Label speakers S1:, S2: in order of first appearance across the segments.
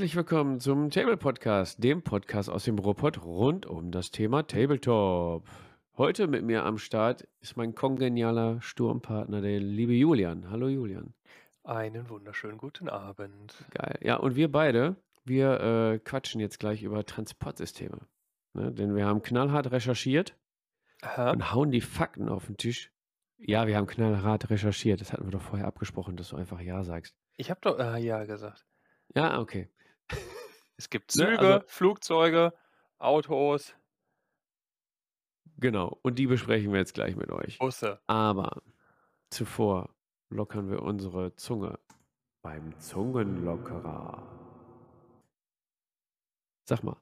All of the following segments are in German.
S1: Herzlich willkommen zum Table Podcast, dem Podcast aus dem Robot rund um das Thema Tabletop. Heute mit mir am Start ist mein kongenialer Sturmpartner, der liebe Julian. Hallo Julian.
S2: Einen wunderschönen guten Abend.
S1: Geil. Ja, und wir beide, wir äh, quatschen jetzt gleich über Transportsysteme. Ne? Denn wir haben knallhart recherchiert
S2: Aha.
S1: und hauen die Fakten auf den Tisch. Ja, wir haben knallhart recherchiert. Das hatten wir doch vorher abgesprochen, dass du einfach Ja sagst.
S2: Ich habe doch äh, ja gesagt.
S1: Ja, okay.
S2: Es gibt
S1: Ne,
S2: Züge,
S1: also-
S2: Flugzeuge, Autos,
S1: Genau. Und die besprechen wir jetzt gleich mit euch.
S2: Busse.
S1: Aber zuvor lockern wir unsere Zunge beim Zungenlockerer. Sag mal.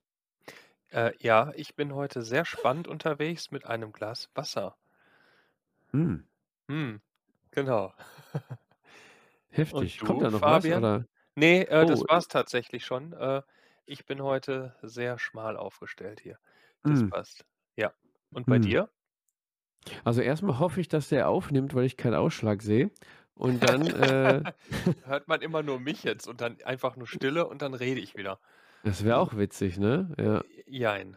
S2: Äh, ja, ich bin heute sehr spannend unterwegs mit einem Glas Wasser.
S1: Hm,
S2: Hm, genau.
S1: heftig.
S2: du,
S1: Kommt da noch
S2: Fabian?
S1: was? Oder?
S2: Nee, äh, das
S1: Oh.
S2: war's tatsächlich schon. Äh, ich bin heute sehr schmal aufgestellt hier. Das
S1: Hm,
S2: passt. Ja. Und bei
S1: hm.
S2: dir?
S1: Also erstmal hoffe ich, dass der aufnimmt, weil ich keinen Ausschlag sehe. Und dann, äh,
S2: Hört man immer nur mich jetzt und dann einfach nur Stille und dann rede ich wieder.
S1: das wäre auch witzig, ne? Ja.
S2: Jein.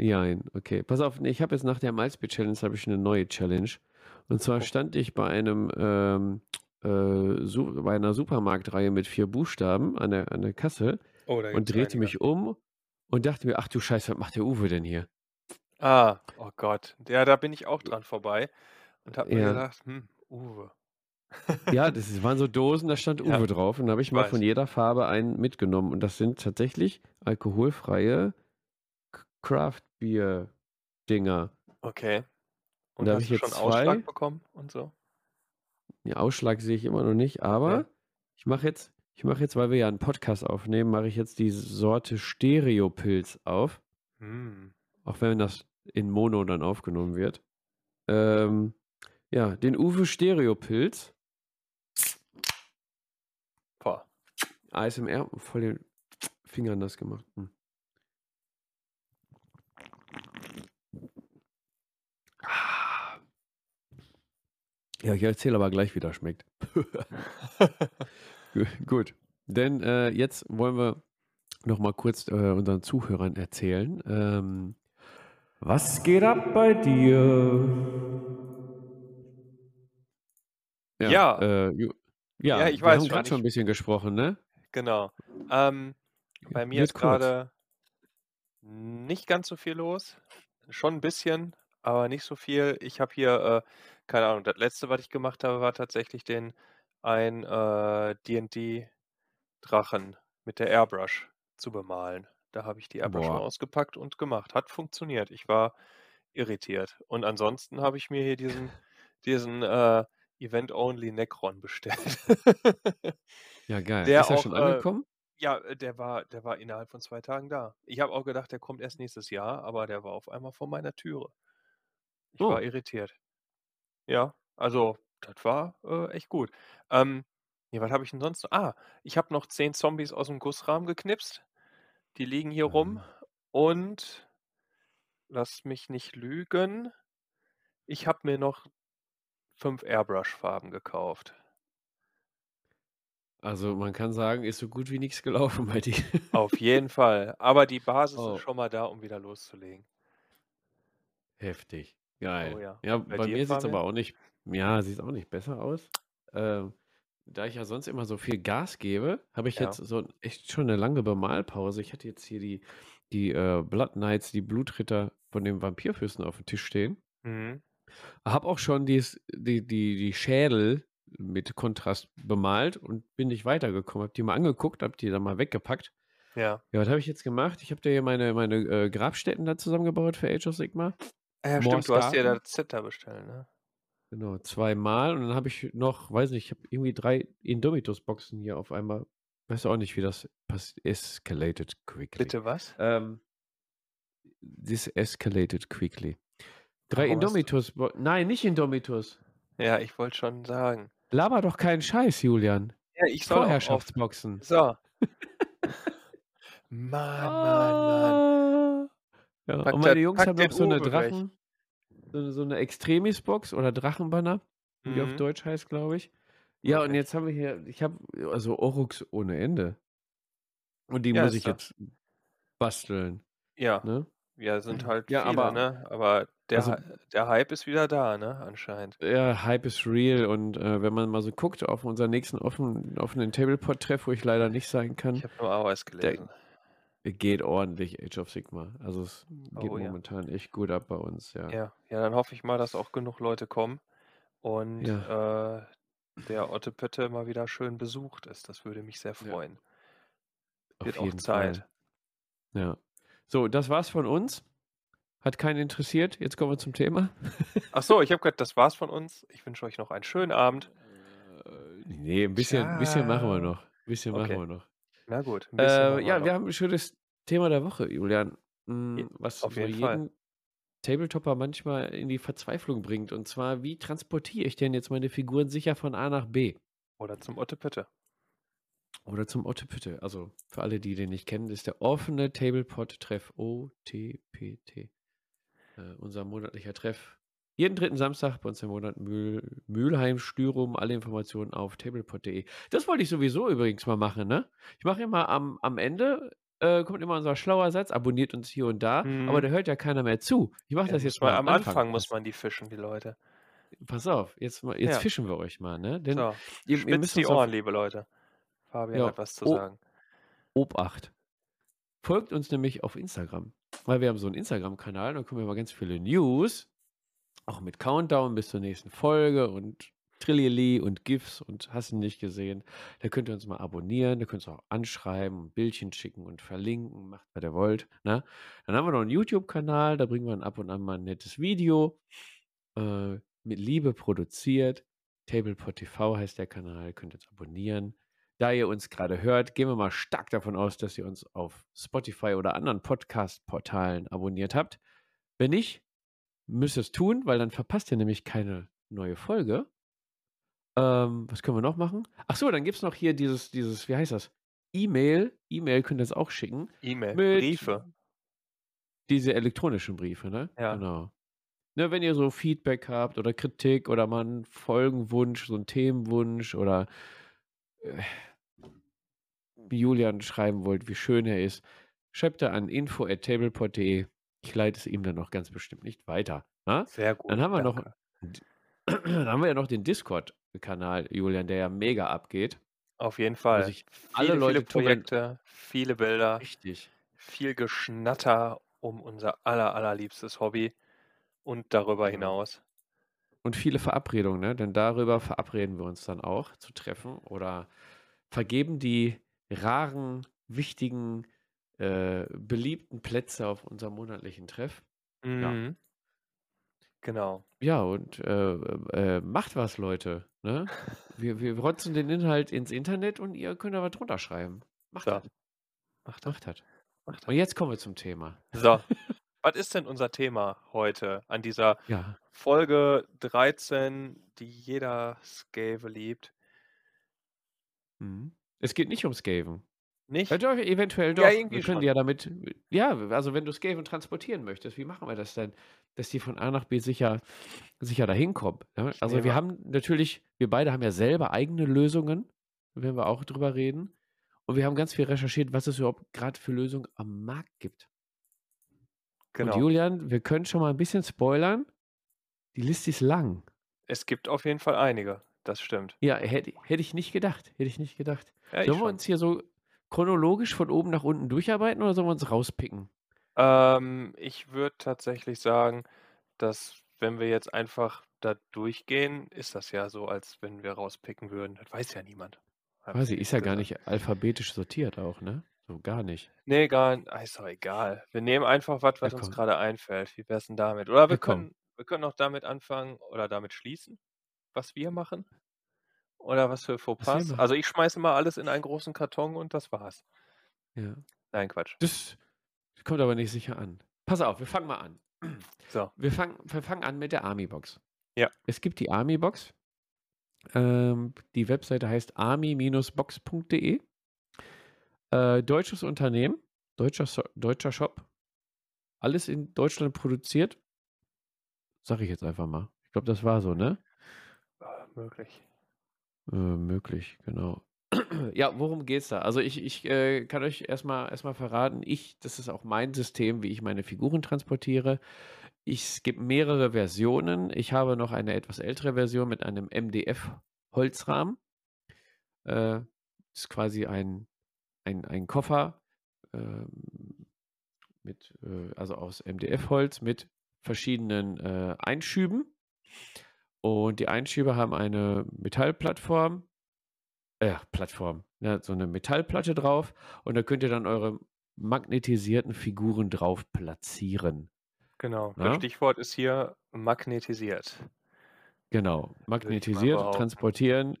S1: Jein, okay. Pass auf, nee, ich habe jetzt nach der Malzbier Challenge habe ich eine neue Challenge. Und zwar
S2: Oh.
S1: stand ich bei einem ähm, äh, Su bei einer Supermarktreihe mit vier Buchstaben an der, an der Kasse
S2: Oh,
S1: und drehte
S2: einige.
S1: mich um und dachte mir, ach du Scheiße, was macht der Uwe denn hier?
S2: Ah, oh Gott. Ja, da bin ich auch dran vorbei und habe mir
S1: Ja.
S2: gedacht, hm, Uwe.
S1: Ja, das waren so Dosen, da stand
S2: Ja,
S1: Uwe drauf und da habe ich mal
S2: weiß.
S1: von jeder Farbe einen mitgenommen. Und das sind tatsächlich alkoholfreie K- Craft-Bier-Dinger.
S2: Okay.
S1: Und
S2: Und
S1: da habe ich
S2: du schon
S1: jetzt
S2: Ausschlag
S1: zwei.
S2: bekommen und so?
S1: Den Ausschlag sehe ich immer noch nicht, aber
S2: Okay.
S1: ich mache jetzt, ich mache jetzt, weil wir ja einen Podcast aufnehmen, mache ich jetzt die Sorte Stereopilz auf,
S2: Hm.
S1: auch wenn das in Mono dann aufgenommen wird. Ähm, ja, den Uwe Stereopilz.
S2: Boah.
S1: ASMR, voll den Finger nass gemacht. Hm. Ja, ich erzähle aber gleich, wie das schmeckt. Gu- Gut, denn äh, jetzt wollen wir noch mal kurz äh, unseren Zuhörern erzählen. Ähm, was geht ab bei dir?
S2: Ja.
S1: äh, Ju- ja,
S2: Ja, ich
S1: wir
S2: weiß
S1: haben gerade schon ein bisschen gesprochen, ne?
S2: Genau. Ähm, bei mir ist gerade nicht ganz so viel los. Schon ein bisschen, aber nicht so viel. Ich habe hier, äh, keine Ahnung, das letzte, was ich gemacht habe, war tatsächlich den ein äh, D&D-Drachen mit der Airbrush zu bemalen. Da habe ich die Airbrush mal
S1: Boah.
S2: ausgepackt und gemacht. Hat funktioniert. Ich war irritiert. Und ansonsten habe ich mir hier diesen, diesen äh, Event-Only Necron bestellt.
S1: Ja, geil.
S2: Der
S1: ist er
S2: auch,
S1: schon
S2: äh,
S1: angekommen?
S2: Ja, äh, der war der war innerhalb von 2 Tagen da. Ich habe auch gedacht, der kommt erst nächstes Jahr, aber der war auf einmal vor meiner Türe. Ich
S1: Oh.
S2: war irritiert. Ja, also, das war, äh, echt gut. Ähm, ja, was habe ich denn sonst noch? Ah, ich habe noch 10 Zombies aus'm Gussrahmen geknipst. Die liegen hier rum
S1: Mhm.
S2: und lass mich nicht lügen, ich habe mir noch 5 Airbrush-Farben gekauft.
S1: Also, man kann sagen, ist so gut wie nichts gelaufen bei dir.
S2: Auf jeden Fall. Aber die Basis
S1: Oh.
S2: ist schon mal da, um wieder loszulegen.
S1: Heftig. Geil.
S2: Oh ja.
S1: Ja,
S2: Bei
S1: bei mir sieht's
S2: Fabian?
S1: aber auch nicht ja, sieht's auch nicht besser aus. Ähm, da ich ja sonst immer so viel Gas gebe, habe ich
S2: Ja.
S1: jetzt so echt schon 'ne lange Bemalpause. Ich hatte jetzt hier die die, äh, Blood Knights, die Blutritter von den Vampirfürsten aufm Tisch stehen.
S2: Mhm.
S1: Habe auch schon dies die die die Schädel mit Kontrast bemalt und bin nicht weitergekommen. Habe die mal angeguckt, habe die dann mal weggepackt.
S2: Ja.
S1: Ja, was habe ich jetzt gemacht? Ich habe da hier meine meine, äh, Grabstätten da zusammengebaut für Age of Sigmar.
S2: Ah ja,
S1: Moors
S2: stimmt, du hast dir da bestellt, ne?
S1: Genau, zweimal und dann habe ich noch weiß nicht, ich habe irgendwie 3 Indomitus-Boxen hier auf einmal. Weiß auch nicht, wie das pass escalated quickly.
S2: Bitte was?
S1: Ähm, this escalated quickly. 3
S2: Warum
S1: Indomitus nein, nicht Indomitus.
S2: Ja, ich wollte schon sagen.
S1: Laber doch keinen Scheiß, Julian.
S2: Ja, ich soll
S1: Vorherrschaftsboxen.
S2: So. Mann, Mann, Mann.
S1: Ja, und
S2: da
S1: meine Jungs haben noch so 'ne
S2: weg.
S1: Drachen so so 'ne Extremis-Box oder Drachenbanner, wie die auf
S2: Mhm.
S1: Deutsch heißt, glaube ich. Ja, und
S2: Okay.
S1: jetzt haben wir hier ich habe also Oryx ohne Ende. Und die
S2: Ja,
S1: muss ich
S2: so.
S1: jetzt basteln,
S2: Ja.
S1: ne?
S2: Ja, sind halt
S1: Ja,
S2: viele,
S1: aber
S2: ne? Aber der
S1: also
S2: der Hype ist wieder da, ne, anscheinend.
S1: Ja, Hype ist real und, äh, wenn man mal so guckt auf unseren nächsten offen offenen Tablepod-Treff, wo ich leider nicht sein
S2: Ich
S1: kann,
S2: habe nur
S1: da
S2: gelesen.
S1: Geht ordentlich Age of Sigmar. Also, es geht
S2: Oh ja.
S1: momentan echt gut ab bei uns, ja.
S2: Ja. Ja, dann hoffe ich mal, dass auch genug Leute kommen und,
S1: Ja.
S2: äh, der Otte Pötte mal wieder schön besucht ist. Das würde mich sehr freuen.
S1: Auf
S2: Wird auch
S1: jeden
S2: Zeit.
S1: Fall. Ja. So, das war's von uns. Hat keinen interessiert. Jetzt kommen wir zum Thema.
S2: Ach so, ich habe gedacht, das war's von uns. Ich wünsche euch noch einen schönen Abend.
S1: Äh, ne, 'n bisschen bisschen machen wir noch. Bisschen
S2: Okay.
S1: machen wir noch.
S2: Na gut,
S1: Äh,
S2: wir
S1: ja, wir
S2: noch.
S1: haben 'n schönes Thema der Woche, Julian, hm, was
S2: auf
S1: so
S2: jeden Fall.
S1: jeden Tabletopper manchmal in die Verzweiflung bringt. Und zwar: Wie transportiere ich denn jetzt meine Figuren sicher von A nach B?
S2: Oder zum Otte Pötte.
S1: Oder zum Otte Pütte. Also, für alle, die den nicht kennen, ist der offene Tablepod-Treff, OTPT. Äh, unser monatlicher Treff. Jeden 3. Samstag bei uns im Monat Mühl Mülheim, Styrum. Alle Informationen auf tablepod.de. Das wollte ich sowieso übrigens mal machen, ne? Ich mache immer am am Ende, äh, kommt immer unser schlauer Satz: „Abonniert uns hier und da“, aber
S2: Mhm.
S1: da hört ja keiner mehr zu. Ich mache
S2: Ja,
S1: das jetzt mal
S2: am
S1: Anfang.
S2: Anfang muss man die fischen, die Leute.
S1: Pass auf, jetzt jetzt
S2: Ja.
S1: fischen wir euch mal, ne? Denn
S2: So,
S1: ihr ihr müsst
S2: die
S1: uns auf
S2: Ohren, liebe Leute. Fabian
S1: Ja,
S2: hat was zu
S1: O
S2: sagen.
S1: Obacht. Folgt uns nämlich auf Instagram, weil wir haben so 'n Instagram-Kanal, da kommen immer ganz viele News, auch mit Countdown bis zur nächsten Folge und Trillili und GIFs und hast du nicht gesehen. Da könnt ihr uns mal abonnieren, da könnt ihr auch anschreiben, Bildchen schicken und verlinken, macht, was ihr wollt, ne? Dann haben wir noch 'n YouTube-Kanal, da bringen wir ab und an mal 'n nettes Video, äh, mit Liebe produziert. Tablepod TV heißt der Kanal, könnt ihr jetzt abonnieren. Da ihr uns grade hört, gehen wir mal stark davon aus, dass ihr uns auf Spotify oder anderen Podcast-Portalen abonniert habt. Wenn nicht, müsst ihr's tun, weil dann verpasst ihr nämlich keine neue Folge. Ähm, was können wir noch machen? Ach so, dann gibt's noch hier dieses dieses wie heißt das? E-Mail. E-Mail könnt ihr uns auch schicken
S2: E-Mail, Briefe.
S1: diese elektronischen Briefe, ne?
S2: Ja.
S1: Genau. Ne, wenn ihr so Feedback habt oder Kritik oder mal 'n Folgenwunsch, so 'n Themenwunsch oder, äh Julian schreiben wollt, wie schön er ist, schreibt da an info@tablepod.de. Ich leite es ihm dann auch ganz bestimmt nicht weiter, ne?
S2: Sehr
S1: Dann
S2: gut,
S1: haben wir noch
S2: danke.
S1: d dann haben wir ja noch den Discord-Kanal, Julian, der ja mega abgeht.
S2: Auf jeden Fall.
S1: alle
S2: Viele, viele
S1: Leute tummeln.
S2: Projekte, viele Bilder,
S1: Richtig.
S2: viel Geschnatter um unser aller allerliebstes Hobby und darüber
S1: Genau.
S2: hinaus.
S1: Und viele Verabredungen, ne? Denn darüber verabreden wir uns dann auch zu treffen oder vergeben die raren, wichtigen, äh, beliebten Plätze auf unserem monatlichen Treff. Ja.
S2: Mhm. Genau.
S1: Ja, und, äh, äh, macht was, Leute, ne? Wir wir rotzen den Inhalt ins Internet und ihr könnt da was drunter schreiben. Macht
S2: So.
S1: das.
S2: Macht das.
S1: Macht das.
S2: Macht
S1: Und jetzt kommen wir zum Thema.
S2: So. Was ist denn unser Thema heute an dieser
S1: Ja.
S2: Folge 13, die jeder Skave liebt?
S1: Mhm. Es geht nicht um Skaven. Ja
S2: Nicht?
S1: doch, eventuell
S2: Ja,
S1: doch.
S2: irgendwie
S1: Wir können
S2: schon.
S1: die ja damit ja, also wenn du Skaven transportieren möchtest, wie machen wir das denn, dass die von A nach B sicher sicher dahin kommen, ne? Also, wir haben natürlich wir beide haben ja selber eigene Lösungen, werden wir auch drüber reden. Und wir haben ganz viel recherchiert, was es überhaupt grad für Lösungen am Markt gibt. Und
S2: Genau.
S1: Julian, wir können schon mal 'n bisschen spoilern. Die Liste ist lang.
S2: Es gibt auf jeden Fall einige, das stimmt.
S1: Ja, hätte hätte ich nicht gedacht. Hätte ich nicht gedacht.
S2: Ja,
S1: Sollen wir
S2: schon.
S1: uns hier so chronologisch von oben nach unten durcharbeiten oder sollen wir uns rauspicken?
S2: Ähm, ich würde tatsächlich sagen, dass wenn wir jetzt einfach da durchgehen, ist das ja so, als wenn wir rauspicken würden. Das weiß ja niemand.
S1: Quasi,
S2: ja
S1: ist ja gar nicht alphabetisch sortiert auch, ne? So gar nicht.
S2: Ne, gar n ah, ist doch egal. Wir nehmen einfach was,
S1: Ja,
S2: was uns
S1: komm.
S2: grade einfällt. Wie wär's denn damit? Oder wir
S1: Ja,
S2: können wir können auch damit anfangen oder damit schließen, was wir machen oder was für Fauxpas. Also, ich schmeiße immer alles in einen großen Karton und das war's.
S1: Ja.
S2: Nein, Quatsch.
S1: Das kommt aber nicht sicher an. Pass auf, wir fangen mal an.
S2: So.
S1: Wir fangen wir fangen an mit der Army-Box.
S2: Ja.
S1: Es gibt die Army-Box. Ähm, die Webseite heißt army-box.de. Äh, deutsches Unternehmen, deutscher So deutscher Shop. Alles in Deutschland produziert. Sage ich jetzt einfach mal. Ich glaube, das war so, ne?
S2: Ah, möglich.
S1: Äh, möglich, genau. Ja, worum geht's da? Also ich ich, äh, kann euch erstmal erstmal verraten, ich das ist auch mein System, wie ich meine Figuren transportiere. Ich es gibt mehrere Versionen. Ich habe noch eine etwas ältere Version mit einem MDF-Holzrahmen. Äh, ist quasi ein ein ein Koffer, ähm, mit, äh also aus MDF-Holz mit verschiedenen, äh, Einschüben. Und die Einschübe haben eine Metallplattform äh, Plattform, ja, so 'ne Metallplatte drauf und da könnt ihr dann eure magnetisierten Figuren drauf platzieren,
S2: Genau, das
S1: ne?
S2: Stichwort ist hier magnetisiert.
S1: Genau, magnetisiert, transportieren.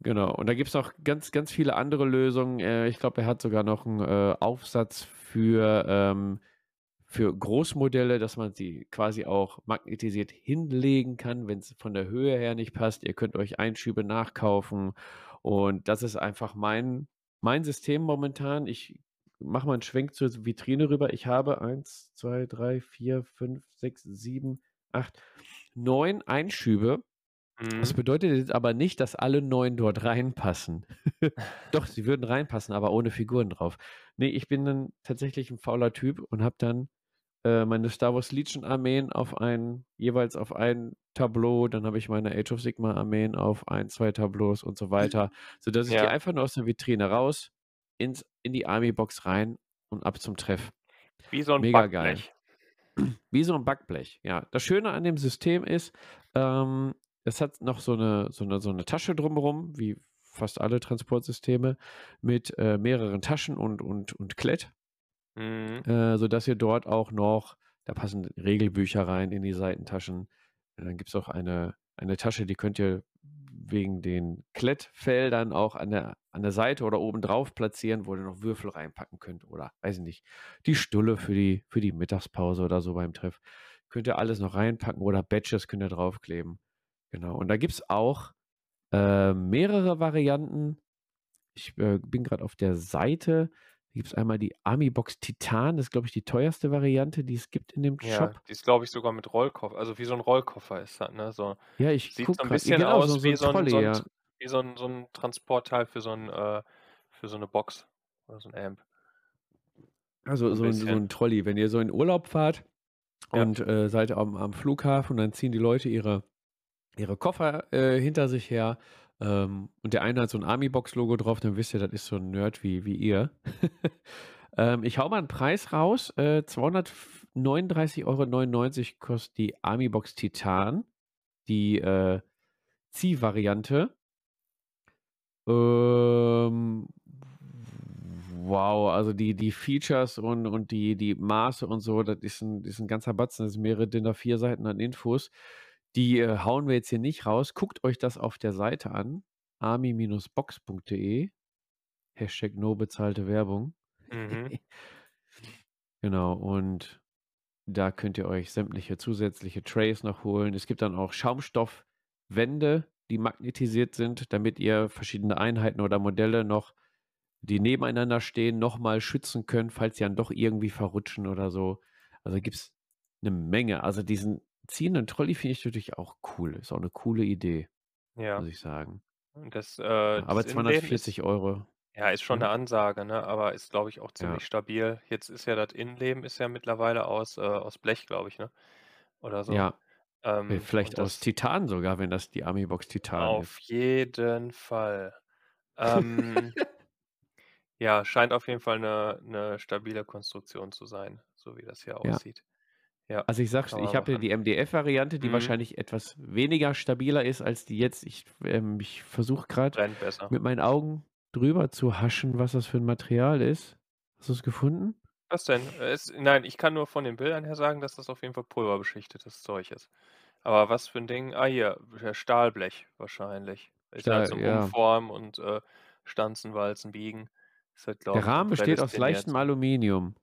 S1: Genau. Und da gibt's auch ganz, ganz viele andere Lösungen. Äh, ich glaube, er hat sogar noch 'n, äh, Aufsatz für, ähm für Großmodelle, dass man sie quasi auch magnetisiert hinlegen kann, wenn's von der Höhe her nicht passt. Ihr könnt euch Einschübe nachkaufen und das ist einfach mein mein System momentan. Ich mache mal 'n Schwenk zur Vitrine rüber. Ich habe 1, 2, 3, 4, 5, 6, 7, 8, 9 Einschübe. Das
S2: Mhm.
S1: bedeutet jetzt aber nicht, dass alle 9 dort reinpassen. Doch, sie würden reinpassen, aber ohne Figuren drauf. Ne, ich bin dann tatsächlich 'n fauler Typ und habe dann, äh, meine Star Wars Legion Armeen auf ein jeweils auf ein Tableau, dann habe ich meine Age of Sigmar Armeen auf 1, 2 Tableaus und so weiter, sodass ich die
S2: Ja.
S1: einfach nur aus der Vitrine raus ins in die Army-Box rein und ab zum Treff.
S2: Wie so 'n
S1: Mega geil.
S2: Backblech.
S1: Wie so 'n Backblech, ja. Das Schöne an dem System ist, ähm, es hat noch so 'ne so 'ne so 'ne Tasche drumrum, wie fast alle Transportsysteme, mit, äh, mehreren Taschen und und und Klett
S2: Mhm.
S1: äh, sodass ihr dort auch noch da passen Regelbücher rein in die Seitentaschen. Und dann gibt's auch eine eine Tasche, die könnt ihr wegen den Klettfeldern auch an der an der Seite oder oben drauf platzieren, wo ihr noch Würfel reinpacken könnt oder weiß ich nicht, die Stulle für die für die Mittagspause oder so beim Treff. Könnt ihr alles noch reinpacken oder Badges könnt ihr draufkleben. Genau. Und da gibt's auch, äh, mehrere Varianten. Ich, äh, bin grad auf der Seite. Da gibt's einmal die Army-Box Titan, das ist, glaube ich, die teuerste Variante, die es gibt in dem
S2: Ja,
S1: Shop.
S2: die ist, glaube ich, sogar mit Rollkoff also wie so 'n Rollkoffer ist das, ne? So
S1: Ja, ich
S2: sieht so
S1: gucke
S2: 'n
S1: grad. Ja,
S2: bisschen
S1: genau, so
S2: aus
S1: so
S2: wie so 'n so
S1: Trolley,
S2: 'n
S1: ja.
S2: T wie so 'n so 'n Transportteil für so 'n äh, für so 'ne Box oder so 'n Amp.
S1: Also
S2: So 'n
S1: so 'n so
S2: bisschen.
S1: 'n Trolley. Wenn ihr so in Urlaub fahrt
S2: Ja.
S1: und, äh, seid am am Flughafen, dann ziehen die Leute ihre ihre Koffer, äh, hinter sich her, ähm, und der eine hat so 'n Army-Box-Logo drauf, dann wisst ihr, das ist so 'n Nerd wie wie ihr. Ähm, ich haue mal 'n Preis raus, äh, 239,99 € kostet die Army-Box Titan, die, äh, Ziehvariante. Ähm, wow, also die die Features und und die die Maße und so, das ist 'n ist 'n ganzer Batzen. Das sind mehrere DIN A4 Seiten an Infos. Die, äh, hauen wir jetzt hier nicht raus. Guckt euch das auf der Seite an, army-box.de. Hashtag no bezahlte Werbung.
S2: Mhm.
S1: Genau, und da könnt ihr euch sämtliche zusätzliche Trays noch holen. Es gibt dann auch Schaumstoffwände, die magnetisiert sind, damit ihr verschiedene Einheiten oder Modelle noch, die nebeneinander stehen, noch mal schützen könnt, falls die dann doch irgendwie verrutschen oder so. Also gibt's 'ne Menge. Also diesen ziehenden Trolley finde ich natürlich auch cool. Ist auch 'ne coole Idee,
S2: Ja.
S1: muss ich sagen.
S2: Das,
S1: Ja,
S2: äh
S1: aber
S2: das Innenleben ist
S1: 240 €.
S2: ja, ist schon 'ne
S1: Mhm.
S2: Ansage, ne, aber ist, glaube ich, auch
S1: Ja.
S2: ziemlich stabil. Jetzt ist ja das Innenleben ist ja mittlerweile aus, äh aus Blech, glaube ich, ne? Oder so.
S1: Ja. Äh,
S2: Ähm,
S1: vielleicht aus Titan sogar, wenn das die Army-Box Titan
S2: Auf
S1: ist.
S2: jeden Fall. Ähm ja, scheint auf jeden Fall 'ne 'ne stabile Konstruktion zu sein, so wie das hier
S1: Ja.
S2: aussieht. Ja,
S1: Also ich es dir, ich habe ja die MDF-Variante, die
S2: Mhm.
S1: wahrscheinlich etwas weniger stabiler ist als die jetzt. Ich ähm, ich versuche
S2: besser.
S1: mit meinen Augen drüber zu haschen, was das für 'n Material ist. Hast du's gefunden?
S2: Was denn? Es nein, ich kann nur von den Bildern her sagen, dass das auf jeden Fall pulverbeschichtetes Zeug ist. Aber was für 'n Ding? Ah, hier, Stahlblech wahrscheinlich. Ist halt
S1: Stahl,
S2: zum
S1: ja.
S2: Umformen und, äh, Stanzen, Walzen, Biegen. Halt,
S1: Der
S2: glaube ich,
S1: Rahmen besteht aus leichtem Aluminium.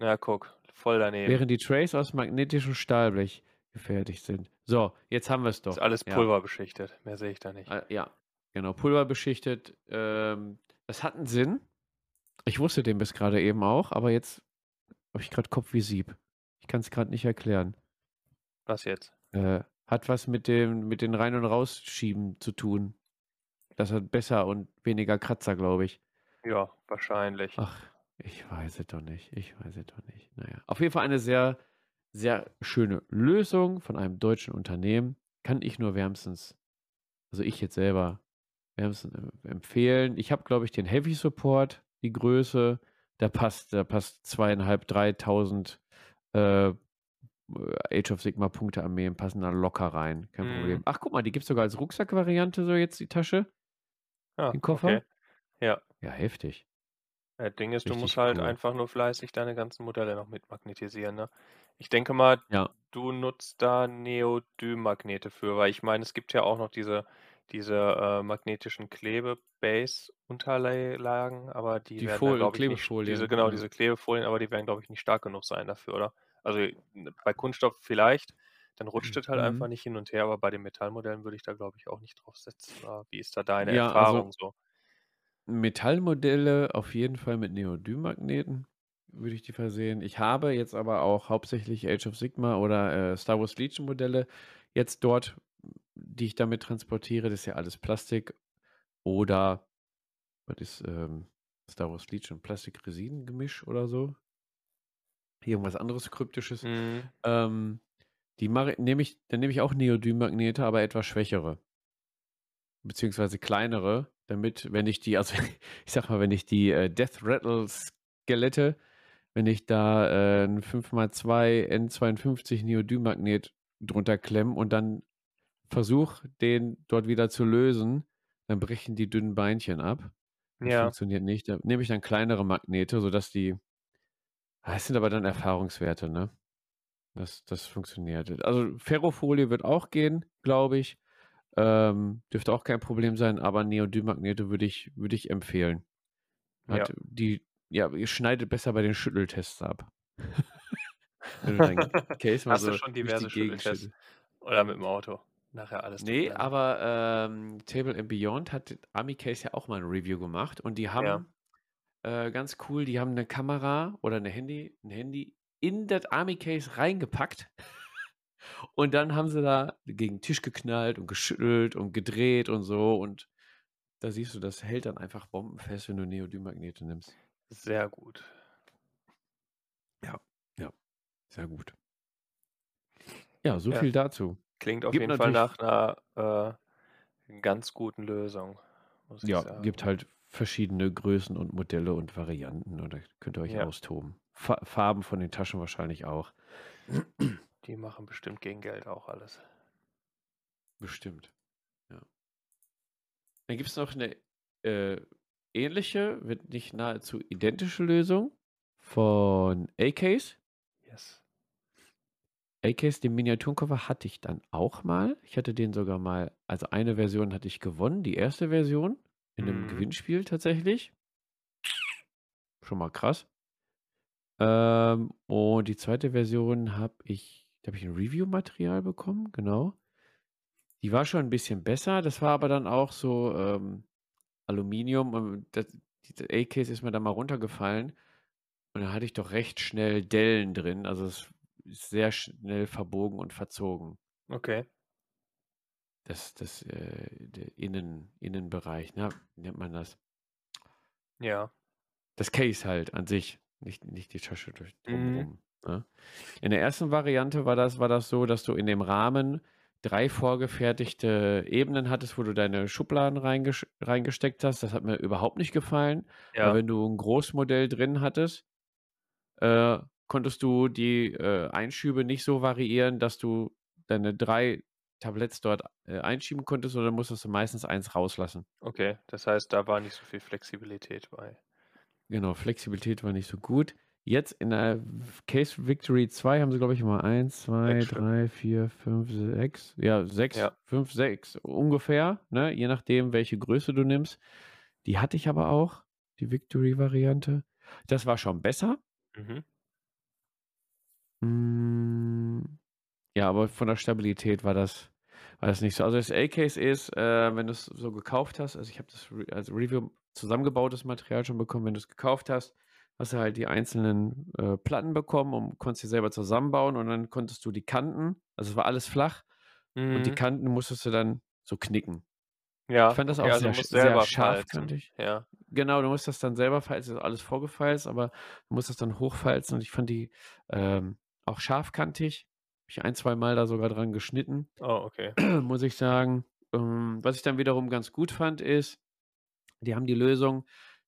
S2: Ja, guck, voll daneben.
S1: Während die Trays aus magnetischem Stahlblech gefertigt sind. So, jetzt haben wir's
S2: Ist
S1: doch.
S2: alles
S1: Ja.
S2: pulverbeschichtet. Mehr sehe ich da nicht.
S1: Äh, ja, genau, pulverbeschichtet. Ähm, das hat 'n Sinn. Ich wusste den bis grade eben auch, aber jetzt habe ich grad Kopf wie Sieb. Ich kann's grad nicht erklären.
S2: Was jetzt?
S1: Äh, hat was mit dem mit den Rein und Rausschieben zu tun. das hat besser und weniger Kratzer, glaube ich.
S2: Ja, wahrscheinlich.
S1: Ach, ich weiß es doch nicht. Ich weiß es doch nicht. Naja, auf jeden Fall eine sehr, sehr schöne Lösung von einem deutschen Unternehmen. Kann ich nur wärmstens, also ich jetzt selber, wärmstens äh, empfehlen. Ich habe, glaube ich, den Heavy Support, die Größe. Da passt, da passt zweieinhalb, dreitausend äh, Age of Sigma Punkte Armeen passen da locker rein. Kein
S2: Mhm.
S1: Problem. Ach, guck mal, die gibt es sogar als Rucksackvariante, so jetzt die Tasche,
S2: Ah,
S1: den Koffer.
S2: okay. Ja.
S1: Ja, heftig.
S2: Ja, Ding ist, du
S1: Richtig
S2: musst halt
S1: cool.
S2: einfach nur fleißig deine ganzen Modelle noch mit magnetisieren, ne? Ich denke mal,
S1: Ja.
S2: du nutzt da Neodym-Magnete für, weil ich meine, es gibt ja auch noch diese diese, äh, magnetischen Klebe-Base-Unterlagen, aber die
S1: Die
S2: werden da,
S1: Fol
S2: glaube ich, nicht diese
S1: Klebefolien,
S2: genau,
S1: ja.
S2: diese Klebefolien, aber die werden, glaube ich, nicht stark genug sein dafür, oder? Also, n bei Kunststoff vielleicht, dann rutscht es halt einfach
S1: Mhm.
S2: nicht hin und her, aber bei den Metallmodellen würde ich da, glaube ich, auch nicht drauf setzen. Oder wie ist da deine
S1: Ja, also
S2: Erfahrung so?
S1: Metallmodelle auf jeden Fall mit Neodym-Magneten würde ich die versehen. Ich habe jetzt aber auch hauptsächlich Age of Sigma oder äh, Star Wars Legion Modelle jetzt dort, die ich damit transportiere. Das ist ja alles Plastik oder was ist ähm, Star Wars Legion? Plastik-Resin-Gemisch oder so? Irgendwas anderes Kryptisches.
S2: Mhm.
S1: Ähm, die mache, nehme ich, dann nehme ich auch Neodym-Magnete, aber etwas schwächere. Beziehungsweise kleinere, damit, wenn ich die, also ich sag mal, wenn ich die äh, Death Rattle Skelette, wenn ich da äh, ein 5x2 N52 Neodym-Magnet drunter klemme und dann versuche, den dort wieder zu lösen, dann brechen die dünnen Beinchen ab. Das
S2: Ja.
S1: funktioniert nicht. Da nehme ich dann kleinere Magnete, sodass die. Ah, Das sind aber dann Erfahrungswerte, ne? Das, das funktioniert. Also Ferrofolie wird auch gehen, glaube ich. Ähm, dürfte auch kein Problem sein, aber Neodym-Magnete würde ich, würde ich empfehlen.
S2: Ja.
S1: Hat die, ja, ihr schneidet besser bei den Schütteltests ab. Wenn du dein Case mal
S2: Hast du
S1: so
S2: schon
S1: durch
S2: diverse Schütteltests? Oder mit dem Auto? Nachher alles
S1: Nee,
S2: durcheinander.
S1: aber ähm, Table and Beyond hat Army Case ja auch mal ein Review gemacht und die
S2: Ja.
S1: haben äh, ganz cool, die haben eine Kamera oder eine Handy, ein Handy in das Army Case reingepackt und dann haben sie da gegen den Tisch geknallt und geschüttelt und gedreht und so und da siehst du, das hält dann einfach bombenfest, wenn du Neodym-Magnete nimmst.
S2: Sehr gut.
S1: Ja, ja, sehr gut. Ja, so
S2: Ja.
S1: viel dazu.
S2: Klingt auf
S1: Gibt
S2: jeden Fall nach einer äh, ganz guten Lösung,
S1: Ja,
S2: sagen.
S1: gibt halt verschiedene Größen und Modelle und Varianten und da könnt ihr euch
S2: Ja.
S1: austoben. Fa Farben von den Taschen wahrscheinlich auch.
S2: Die machen bestimmt gegen Geld auch alles.
S1: Bestimmt. Ja. Dann gibt es noch eine äh, ähnliche, wird nicht nahezu identische Lösung von A-Case.
S2: Yes.
S1: A-Case, den Miniaturenkoffer hatte ich dann auch mal. Ich hatte den sogar mal, also eine Version hatte ich gewonnen, die erste Version in einem
S2: Mhm.
S1: Gewinnspiel tatsächlich. Schon mal krass. Ähm, und die zweite Version habe ich, da habe ich ein Review-Material bekommen, genau. Die war schon ein bisschen besser. Das war aber dann auch so ähm, Aluminium und das, die A-Case ist mir dann mal runtergefallen. Und dann hatte ich doch recht schnell Dellen drin. Also es ist sehr schnell verbogen und verzogen.
S2: Okay.
S1: Das, das, äh, der Innen, Innenbereich, ne? Wie nennt man das?
S2: Ja.
S1: Das Case halt an sich, nicht, nicht die Tasche durch
S2: Mhm.
S1: Ne? In der ersten Variante war das, war das so, dass du in dem Rahmen drei vorgefertigte Ebenen hattest, wo du deine Schubladen reinges reingesteckt hast. Das hat mir überhaupt nicht gefallen.
S2: Ja.
S1: Aber wenn du ein Großmodell drin hattest, äh, konntest du die äh, Einschübe nicht so variieren, dass du deine drei Tabletts dort äh, einschieben konntest, oder musstest du meistens eins rauslassen.
S2: Okay, das heißt, da war nicht so viel Flexibilität bei.
S1: Genau, Flexibilität war nicht so gut. Jetzt in der Case Victory 2 haben sie, glaube ich, mal 1, 2,
S2: Sechs Stück.
S1: 3, 4, 5, 6, ja, 6,
S2: Ja.
S1: 5, 6 ungefähr, ne? je nachdem, welche Größe du nimmst. Die hatte ich aber auch, die Victory-Variante. Das war schon besser.
S2: Mhm.
S1: Mm, Ja, aber von der Stabilität war das, war das nicht so. Also das A-Case ist, äh, wenn du es so gekauft hast, also ich habe das als Review zusammengebautes Material schon bekommen, wenn du es gekauft hast, hast du halt die einzelnen äh, Platten bekommen und konntest sie selber zusammenbauen und dann konntest du die Kanten, also es war alles flach und die
S2: Mhm.
S1: Kanten musstest du dann so knicken. Ich
S2: Ja,
S1: fand das
S2: okay,
S1: auch
S2: also
S1: sehr sehr
S2: selber falzen.
S1: scharfkantig.
S2: Ja.
S1: Genau, du musst das dann selber falzen, ist alles vorgefalzt, aber du musst das dann hochfalzen und ich fand die, ähm, auch scharfkantig. Habe ich ein, zweimal da sogar dran geschnitten,
S2: Oh, okay.
S1: muss ich sagen. Ähm, was ich dann wiederum ganz gut fand, ist, die haben die Lösung,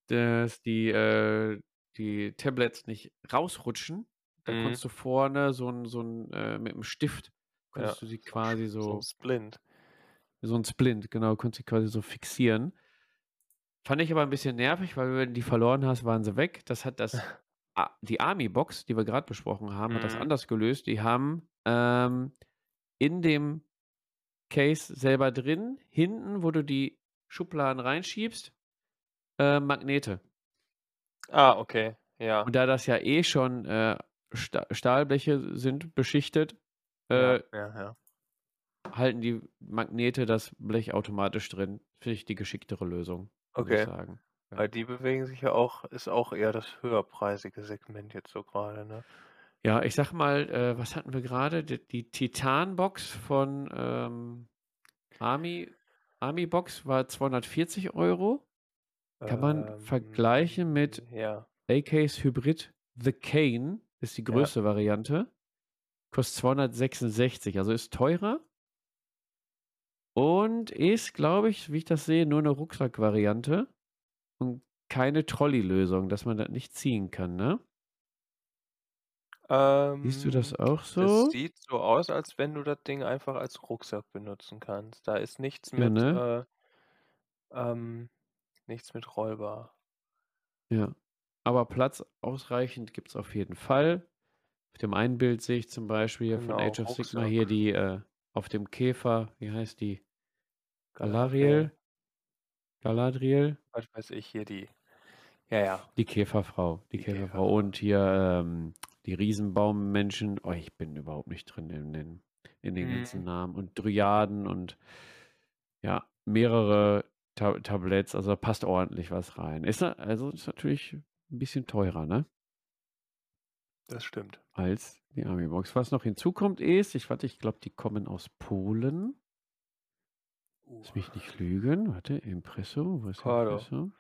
S1: dass die, äh die Tablets nicht rausrutschen. Da
S2: Mhm.
S1: konntest du vorne so 'n so 'n äh, mit 'm Stift
S2: Ja,
S1: konntest du sie quasi
S2: so
S1: so
S2: Splint.
S1: so 'n Splint, genau, konntest du quasi so fixieren. Fand ich aber 'n bisschen nervig, weil wenn du die verloren hast, waren sie weg. Das hat das die Army-Box, die wir grad besprochen haben, hat das
S2: Mhm.
S1: anders gelöst. Die haben, ähm, in dem Case selber drin, hinten, wo du die Schubladen reinschiebst, äh, Magnete.
S2: Ah, okay, ja.
S1: Und da das ja eh schon, äh, Sta Stahlbleche sind, beschichtet,
S2: Ja,
S1: äh
S2: ja, ja.
S1: halten die Magnete das Blech automatisch drin. Finde ich die geschicktere Lösung, muss ich
S2: Okay.
S1: sagen. Ja.
S2: Weil die bewegen sich ja auch ist auch eher das höherpreisige Segment jetzt so grade, ne?
S1: Ja, ich sage mal, äh, was hatten wir grade? D die Titan-Box von, ähm, Army Army-Box war 240 €. Kann man vergleichen mit
S2: Ähm, ja.
S1: A-Case Hybrid The Cane, ist die
S2: Ja.
S1: größte Variante. Kostet 266, also ist teurer. Und ist, glaube ich, wie ich das sehe, nur 'ne Rucksackvariante und keine Trolley-Lösung, dass man das nicht ziehen kann, ne? Siehst du das
S2: Ähm,
S1: auch
S2: das
S1: so?
S2: sieht so aus, als wenn du das Ding einfach als Rucksack benutzen kannst. Da ist nichts
S1: Ja,
S2: mit,
S1: ne?
S2: äh ähm, nichts mit rollbar.
S1: Ja. Aber Platz ausreichend gibt's auf jeden Fall. Auf dem einen Bild sehe ich zum Beispiel hier von
S2: Genau,
S1: Age of
S2: Rucksack.
S1: hier die, äh auf dem Käfer, wie heißt die?
S2: Galadriel.
S1: Galariel? Galadriel?
S2: Was weiß ich, hier die ja, ja.
S1: Die Käferfrau, die
S2: Die
S1: Käferfrau.
S2: Käferfrau.
S1: Und hier, ähm, die Riesenbaummenschen. Oh, ich bin überhaupt nicht drin in den in den ganzen
S2: Mhm.
S1: Namen. Und Dryaden und ja, mehrere Ta Tabletts, also da passt ordentlich was rein. Ist na also ist natürlich 'n bisschen teurer, ne?
S2: Das stimmt.
S1: Als die Army-Box. Was noch hinzukommt ist, ich warte, ich glaube, die kommen aus Polen.
S2: Uh.
S1: Lass mich nicht lügen. Warte, Impresso, wo ist
S2: Cardo.
S1: Impresso?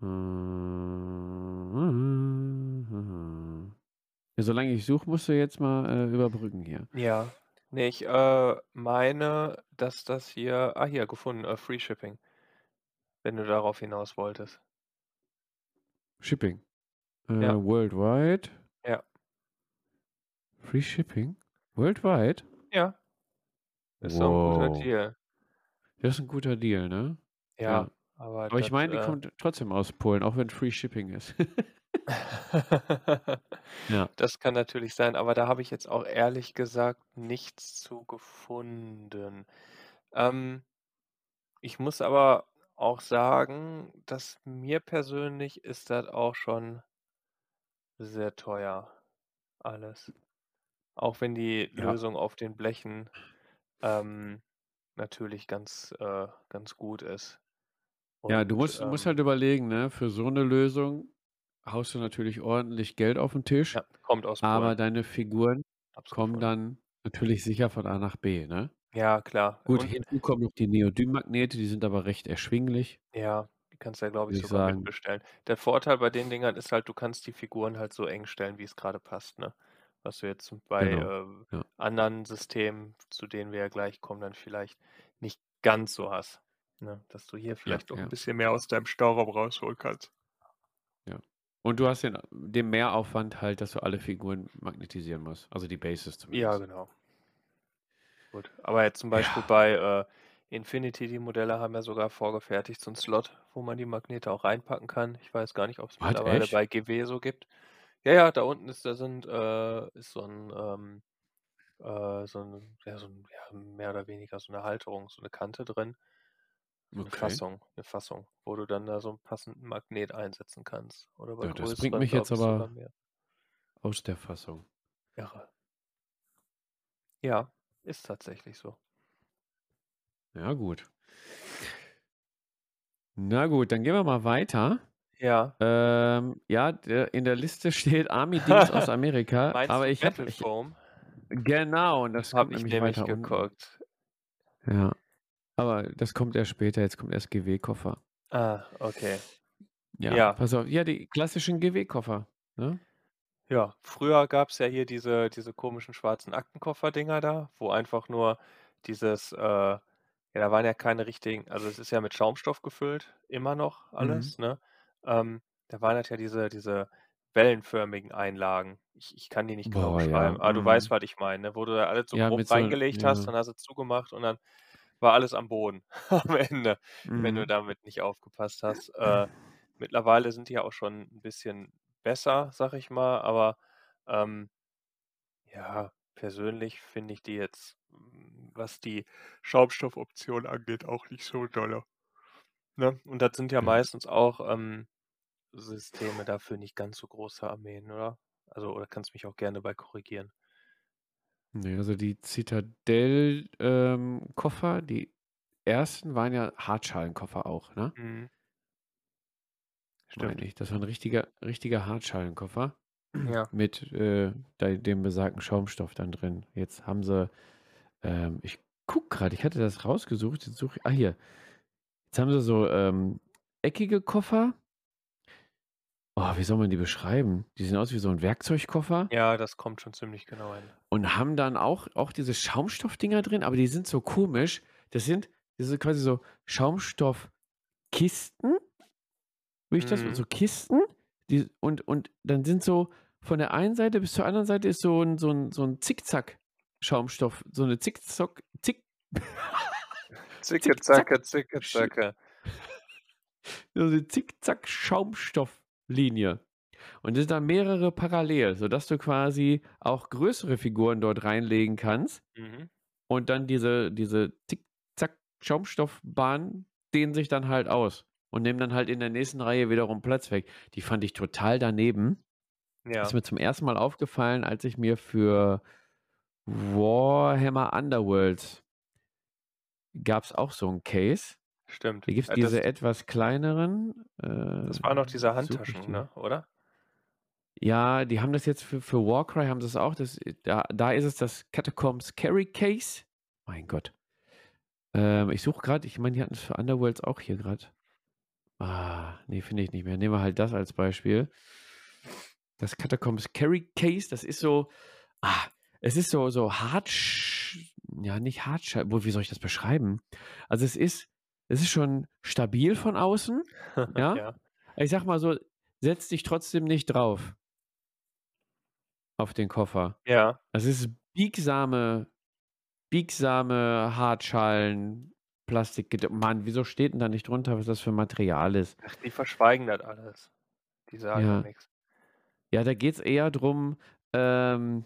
S1: Ja, solange ich suche, musst du jetzt mal, äh, überbrücken hier.
S2: Ja. Ne, ich, äh, meine, dass das hier ah, hier gefunden, äh, Free Shipping. Wenn du darauf hinaus wolltest.
S1: Shipping. Äh,
S2: Ja.
S1: worldwide.
S2: Ja.
S1: Free Shipping? Worldwide?
S2: Ja. Ist doch 'n guter. Deal.
S1: Das ist 'n guter Deal, ne?
S2: Ja,
S1: Ja.
S2: aber
S1: Aber ich
S2: das,
S1: meine, die
S2: äh
S1: kommt trotzdem aus Polen, auch wenn Free Shipping ist. Ja.
S2: Das kann natürlich sein, aber da habe ich jetzt auch ehrlich gesagt nichts zu gefunden. Ähm, ich muss aber auch sagen, dass mir persönlich ist das auch schon sehr teuer alles. Auch wenn die
S1: Ja.
S2: Lösung auf den Blechen, ähm, natürlich ganz äh, ganz gut ist.
S1: Ja, du
S2: Und,
S1: musst musst
S2: ähm
S1: halt überlegen, ne, für so 'ne Lösung haust du natürlich ordentlich Geld auf 'n Tisch,
S2: Ja, kommt aus
S1: aber
S2: Polen.
S1: deine Figuren
S2: Hab's
S1: kommen dann natürlich sicher von A nach B, ne?
S2: Ja, klar.
S1: Gut,
S2: Und
S1: hinzu kommen noch die Neodym-Magnete, die sind aber recht erschwinglich.
S2: Ja, die kannst du ja, glaube ich, sogar
S1: sagen.
S2: mitbestellen. Der Vorteil bei den Dingern ist halt, du kannst die Figuren halt so eng stellen, wie's grade passt, ne? Was du jetzt bei,
S1: Genau,
S2: ähm,
S1: ja.
S2: anderen Systemen, zu denen wir ja gleich kommen, dann vielleicht nicht ganz so hast, ne? Dass du hier
S1: Ja,
S2: vielleicht auch 'n
S1: ja.
S2: bisschen mehr aus deinem Stauraum rausholen kannst.
S1: Ja. Und du hast den den Mehraufwand halt, dass du alle Figuren magnetisieren musst, also die Bases
S2: Ja,
S1: zumindest.
S2: genau. Gut, aber jetzt zum Beispiel
S1: Ja.
S2: bei, äh, Infinity, die Modelle haben ja sogar vorgefertigt so 'n Slot, wo man die Magnete auch reinpacken kann. Ich weiß gar nicht, ob's
S1: What,
S2: mittlerweile
S1: echt?
S2: bei GW so gibt. Ja, ja, da unten ist da sind äh, ist so 'n, ähm äh, so 'n ja, so 'n ja, mehr oder weniger so 'ne Halterung, so 'ne Kante drin. So 'ne
S1: Okay.
S2: Fassung 'ne Fassung, wo du dann da so 'n passenden Magnet einsetzen kannst. Oder bei
S1: Ja, das bringt mich jetzt aber aus der Fassung.
S2: Irre. Ja, ist tatsächlich so.
S1: Ja, gut. Na gut, dann gehen wir mal weiter.
S2: Ja.
S1: Ähm, ja, der in der Liste steht Army-Dings aus Amerika,
S2: Meinst
S1: aber
S2: du
S1: ich habe genau, und das
S2: Habe ich
S1: nämlich
S2: nämlich geguckt.
S1: Ja. Aber das kommt erst später, jetzt kommt erst GW-Koffer.
S2: Ah, okay.
S1: Ja,
S2: Ja.
S1: pass auf. Ja, die klassischen GW-Koffer, ne?
S2: Ja, früher gab's ja hier diese diese komischen schwarzen Aktenkoffer-Dinger da, wo einfach nur dieses, äh ja, da waren ja keine richtigen also, es ist ja mit Schaumstoff gefüllt, immer noch
S1: Mhm.
S2: alles, ne? Ähm, da waren halt ja diese diese wellenförmigen Einlagen. Ich ich kann die nicht genau
S1: Boah, ja.
S2: beschreiben, aber du weißt,
S1: Mhm.
S2: was ich meine, ne? Wo du da alles so
S1: Ja,
S2: grob
S1: so
S2: reingelegt hast,
S1: ja.
S2: dann hast du zugemacht und dann war alles am Boden am Ende, wenn du
S1: Mhm.
S2: damit nicht aufgepasst hast. Äh, mittlerweile sind die ja auch schon 'n bisschen besser, sage ich mal, aber, ähm ja, persönlich finde ich die jetzt, hm, was die Schaumstoffoption angeht, auch nicht so dolle, ne? Und das sind ja
S1: Ja.
S2: meistens auch, ähm, Systeme dafür nicht ganz so große Armeen, oder? Also oder kannst mich auch gerne bei korrigieren.
S1: Ne, also die Citadel, ähm, die ersten waren ja Hartschalenkoffer auch, ne?
S2: Mhm. Stimmt.
S1: Ich. Das war 'n richtiger richtiger Hartschalenkoffer
S2: Ja.
S1: mit, äh, dem besagten Schaumstoff dann drin. Jetzt haben sie ähm, ich gucke grad, ich hatte das rausgesucht, jetzt suche ich ah, hier. Jetzt haben sie so, ähm, eckige Koffer. Oh, wie soll man die beschreiben? Die sehen aus wie so 'n Werkzeugkoffer.
S2: Ja, das kommt schon ziemlich genau hin.
S1: Und haben dann auch auch diese Schaumstoffdinger drin, aber die sind so komisch. Das sind das sind quasi so Schaumstoffkisten würde ich das
S2: Mhm.
S1: so Kisten, die und und dann sind so von der einen Seite bis zur anderen Seite ist so 'n so 'n so 'n Zickzack-Schaumstoff, so 'ne Zickzock Zick
S2: Zicke,
S1: Zickzack
S2: zacke, zicke,
S1: Sch
S2: zacke.
S1: so 'ne Zickzack-Schaumstofflinie. Und sind da mehrere parallel, sodass du quasi auch größere Figuren dort reinlegen kannst.
S2: Mhm.
S1: Und dann diese diese Zickzack-Schaumstoffbahnen dehnen sich dann halt aus und nehmen dann halt in der nächsten Reihe wiederum Platz weg. Die fand ich total daneben. Ist
S2: Ja.
S1: mir zum ersten Mal aufgefallen, als ich mir für Warhammer Underworlds gab's auch so 'n Case.
S2: Stimmt.
S1: Da gibt's
S2: Äh, das
S1: diese etwas kleineren,
S2: das
S1: äh,
S2: waren doch diese Handtaschen, ne, oder?
S1: Ja, die haben das jetzt für für Warcry haben sie's auch. Das da da ist es das Catacombs Carry Case. Mein Gott. Ähm, ich suche grad, ich meine, die hatten's für Underworlds auch hier grad. Ah, ne, finde ich nicht mehr. Nehmen wir halt das als Beispiel. Das Catacombs Carry Case, das ist so ah, es ist so so Hartsch ja, nicht obwohl, wie soll ich das beschreiben? Also, es ist es ist schon stabil von außen, ja?
S2: Ja.
S1: Ich sage mal so, setz dich trotzdem nicht drauf auf den Koffer.
S2: Ja.
S1: Das ist biegsame biegsame Hartschalen, Plastik Mann, wieso steht 'n da nicht drunter, was das für Material ist?
S2: Ach, die verschweigen das alles. Die sagen ja nix.
S1: Ja, da geht's eher drum, ähm,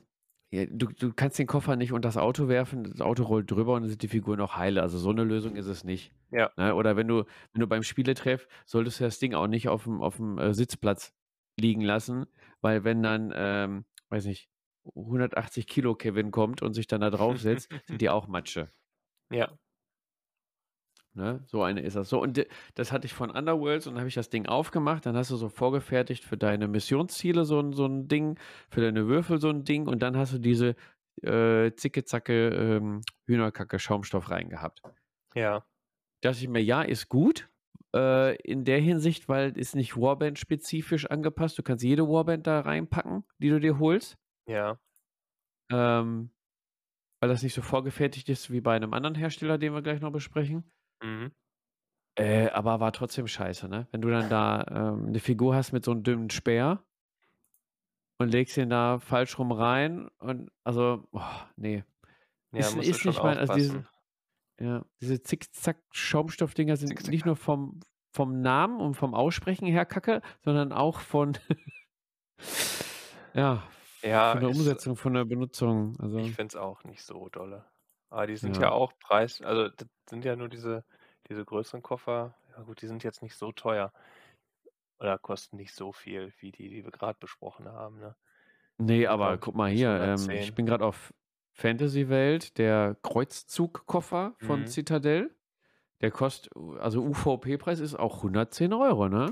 S1: ja, du du kannst den Koffer nicht unters Auto werfen, das Auto rollt drüber und dann sind die Figuren auch heile. Also, so 'ne Lösung ist es nicht,
S2: Ja.
S1: ne? Oder wenn du wenn du beim Spieletreff solltest du das Ding auch nicht auf'm auf'm, äh, Sitzplatz liegen lassen, weil wenn dann, ähm, weiß nicht, 180 Kilo Kevin kommt und sich dann da draufsetzt, sind die auch Matsche.
S2: Ja.
S1: Ne? So eine ist das. So, und das hatte ich von Underworlds und dann habe ich das Ding aufgemacht. Dann hast du so vorgefertigt für deine Missionsziele so 'n so 'n Ding, für deine Würfel so 'n Ding und dann hast du diese, äh, Zicke-Zacke, ähm, Hühnerkacke Schaumstoff reingehabt.
S2: Ja.
S1: Dachte ich mir: „Ja, ist gut“, äh, in der Hinsicht, weil ist nicht Warband-spezifisch angepasst. Du kannst jede Warband da reinpacken, die du dir holst.
S2: Ja.
S1: Ähm, weil das nicht so vorgefertigt ist wie bei 'nem anderen Hersteller, den wir gleich noch besprechen.
S2: Mhm.
S1: Äh, aber war trotzdem scheiße, ne? Wenn du dann da, ähm, 'ne Figur hast mit so 'n dünnen Speer und legst den da falsch rum rein und also, oh, ne.
S2: Ja,
S1: Ist ist nicht mein also, diese ja, diese Zick-Zack-Schaumstoffdinger sind
S2: Zicke,
S1: nicht nur vom vom Namen und vom Aussprechen her Kacke, sondern auch von ja,
S2: Ja,
S1: von der Umsetzung, von der Benutzung, also
S2: Ich finde es auch nicht so dolle. Aber die sind ja
S1: Ja.
S2: auch preis also, das sind ja nur diese diese größeren Koffer. Ja gut, die sind jetzt nicht so teuer. Oder kosten nicht so viel wie die, die wir grad besprochen haben, ne?
S1: Ne, aber
S2: glaube
S1: guck mal hier, ähm,
S2: 110.
S1: ich bin grad auf Fantasy-Welt, der Kreuzzug-Koffer von
S2: Mhm.
S1: Citadel. Der kostet also UVP-Preis ist auch 110 €, ne?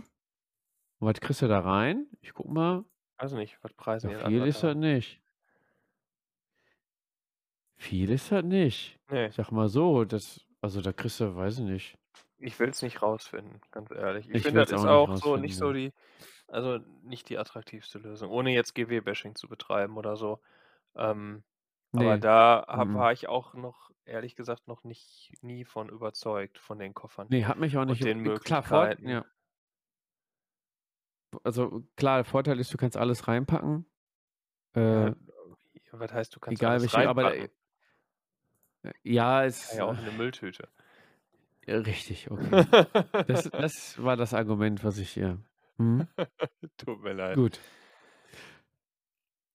S1: Und was kriegst du da rein? Ich gucke mal.
S2: Weiß nicht, was preisen
S1: So
S2: die denn an,
S1: viel ist
S2: da
S1: das nicht. Viel ist das nicht.
S2: Ne.
S1: Sage mal so, das also, da kriegst du weiß ich nicht
S2: Ich will's nicht rausfinden, ganz ehrlich. Ich
S1: Ich
S2: finde,
S1: will's
S2: das ist
S1: auch nicht
S2: auch so
S1: rausfinden,
S2: nicht so
S1: ja.
S2: die also, nicht die attraktivste Lösung, ohne jetzt GW-Bashing zu betreiben oder so. Ähm, aber da habe
S1: Mhm.
S2: war ich auch noch ehrlich gesagt noch nicht nie von überzeugt von den Koffern
S1: Ne, hat mich auch nicht
S2: den
S1: äh, klar,
S2: Möglichkeiten.
S1: ja. Also, klar, der Vorteil ist, du kannst alles reinpacken.
S2: Ja,
S1: Äh
S2: wie was heißt, du kannst
S1: egal
S2: alles
S1: welche aber
S2: reinpacken?
S1: Äh, ja, es
S2: ja auch in 'ne Mülltüte.
S1: Ja, richtig, okay. Das das war das Argument, was ich hier mhm.
S2: Tut mir leid.
S1: Gut.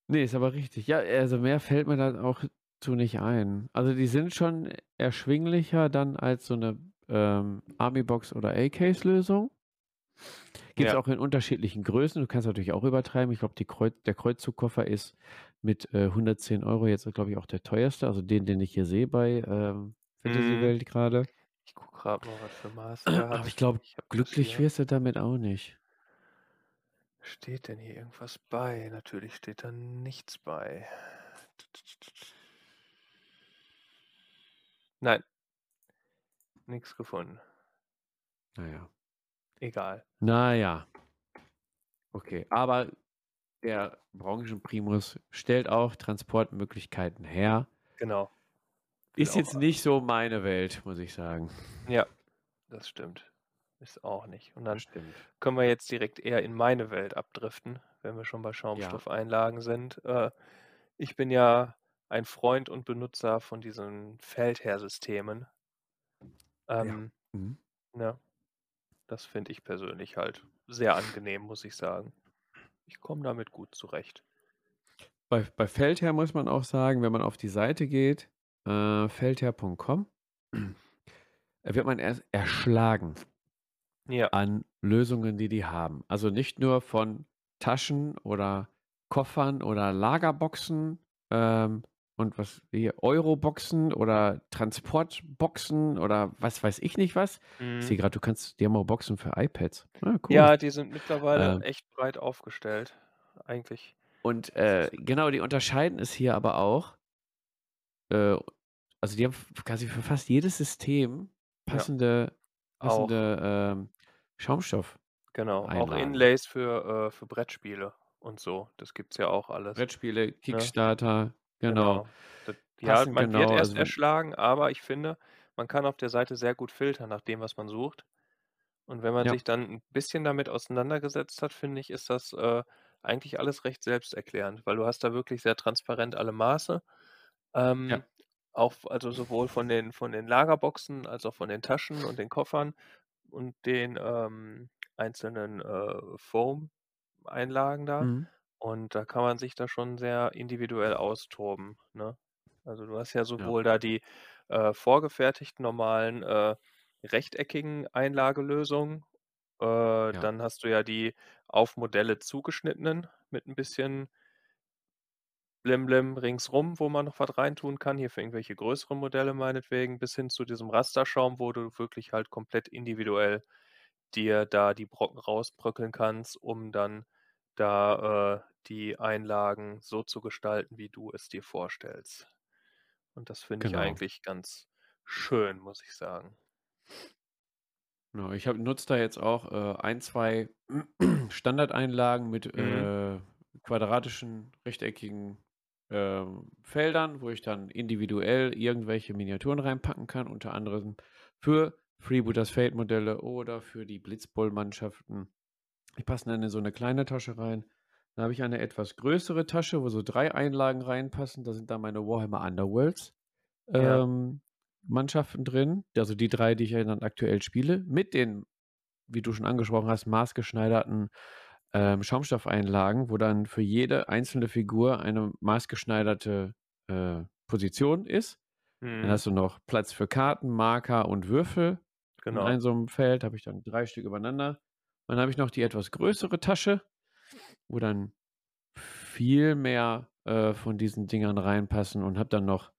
S1: Ne, ist aber richtig. Ja, also, mehr fällt mir da auch zu nicht ein. Also, die sind schon erschwinglicher dann als so 'ne, ähm, Army-Box oder A-Case-Lösung. Gibt's
S2: Ja.
S1: auch in unterschiedlichen Größen. Du kannst natürlich auch übertreiben. Ich glaube, die Kreu der Kreuzzugkoffer ist mit, äh, 110 € jetzt, glaube ich, auch der teuerste, also, den, den ich hier sehe bei, ähm,
S2: Mhm.
S1: Fantasy-Welt grade.
S2: Ich gucke grad mal, was für Maße der
S1: Aber ich glaube, glücklich wirst du damit auch nicht.
S2: Steht denn hier irgendwas bei? Natürlich steht da nichts bei. Nein. Nix gefunden.
S1: Na ja.
S2: Egal.
S1: Na ja. Okay, aber der Branchenprimus stellt auch Transportmöglichkeiten her.
S2: Genau.
S1: Ist jetzt nicht so meine Welt, muss ich sagen.
S2: Ja, das stimmt. Ist auch nicht. Und dann
S1: stimmt.
S2: können wir jetzt direkt eher in meine Welt abdriften, wenn wir schon bei
S1: Ja.
S2: Schaumstoffeinlagen sind. Äh, ich bin ja ein Freund und Benutzer von diesen Feldherrsystemen.
S1: Ja.
S2: Ähm,
S1: Mhm.
S2: ne? Das finde ich persönlich halt sehr angenehm, muss ich sagen. Ich komme damit gut zurecht.
S1: Bei bei Feldherr muss man auch sagen, wenn man auf die Seite geht, äh, feldherr.com, wird man erst erschlagen
S2: Ja.
S1: an Lösungen, die die haben. Also, nicht nur von Taschen oder Koffern oder Lagerboxen, ähm, und was hier Euroboxen oder Transportboxen oder was weiß ich nicht was. Ich
S2: Mhm.
S1: sehe grad, du kannst die haben auch Boxen für iPads. Ah, cool.
S2: Ja, die sind mittlerweile
S1: Ähm
S2: echt breit aufgestellt, eigentlich.
S1: Und, äh, genau, die unterscheiden es hier aber auch äh, also, die haben quasi für fast jedes System
S2: Ja.
S1: passende
S2: Auch.
S1: passende, ähm,
S2: Genau, auch
S1: Schaumstoffeinlagen.
S2: Inlays für äh, für Brettspiele und so. Das gibt's ja auch alles,
S1: Brettspiele,
S2: ne?
S1: Kickstarter, genau.
S2: Genau. Ja, man wird
S1: genau,
S2: erst
S1: also
S2: erschlagen, aber ich finde, man kann auf der Seite sehr gut filtern nach dem, was man sucht. Und wenn man
S1: Ja.
S2: sich dann 'n bisschen damit auseinandergesetzt hat, finde ich, ist das, äh, eigentlich alles recht selbsterklärend, weil du hast da wirklich sehr transparent alle Maße.
S1: Ja.
S2: Ähm, auch f also, sowohl von den von den Lagerboxen als auch von den Taschen und den Koffern und den, ähm, einzelnen, äh, Foam-Einlagen da.
S1: Mhm.
S2: Und da kann man sich da schon sehr individuell austoben, ne? Also, du hast ja
S1: Ja.
S2: sowohl da die, äh, vorgefertigten normalen, äh, rechteckigen Einlagelösungen. Äh,
S1: Ja.
S2: dann hast du ja die auf Modelle zugeschnittenen mit 'n bisschen Blim-Blim ringsrum, wo man noch was reintun kann, hier für irgendwelche größeren Modelle meinetwegen, bis hin zu diesem Rasterschaum, wo du wirklich halt komplett individuell dir da die Brocken rausbröckeln kannst, um dann da, die Einlagen so zu gestalten, wie du es dir vorstellst. Und das finde ich
S1: Genau.
S2: eigentlich ganz schön, muss ich sagen.
S1: Genau, ich habe nutze da jetzt auch, äh, 1, 2 Standardeinlagen mit,
S2: Mhm.
S1: äh, quadratischen, rechteckigen, ähm, Feldern, wo ich dann individuell irgendwelche Miniaturen reinpacken kann, unter anderem für Freebooters Fate-Modelle oder für die Blitzball-Mannschaften. Die passen dann in so 'ne kleine Tasche rein. Dann habe ich eine etwas größere Tasche, wo so 3 Einlagen reinpassen. Da sind dann meine Warhammer Underworlds,
S2: Ja.
S1: ähm, Mannschaften drin. Also, die 3, die ich ja dann aktuell spiele, mit den, wie du schon angesprochen hast, maßgeschneiderten, ähm, Schaumstoffeinlagen, wo dann für jede einzelne Figur eine maßgeschneiderte, äh, Position ist. Dann
S2: Mhm.
S1: hast du noch Platz für Karten, Marker und Würfel in
S2: Genau.
S1: einem so 'nem Feld, habe ich dann 3 Stück übereinander. Dann habe ich noch die etwas größere Tasche, wo dann viel mehr, äh, von diesen Dingern reinpassen und habe dann noch,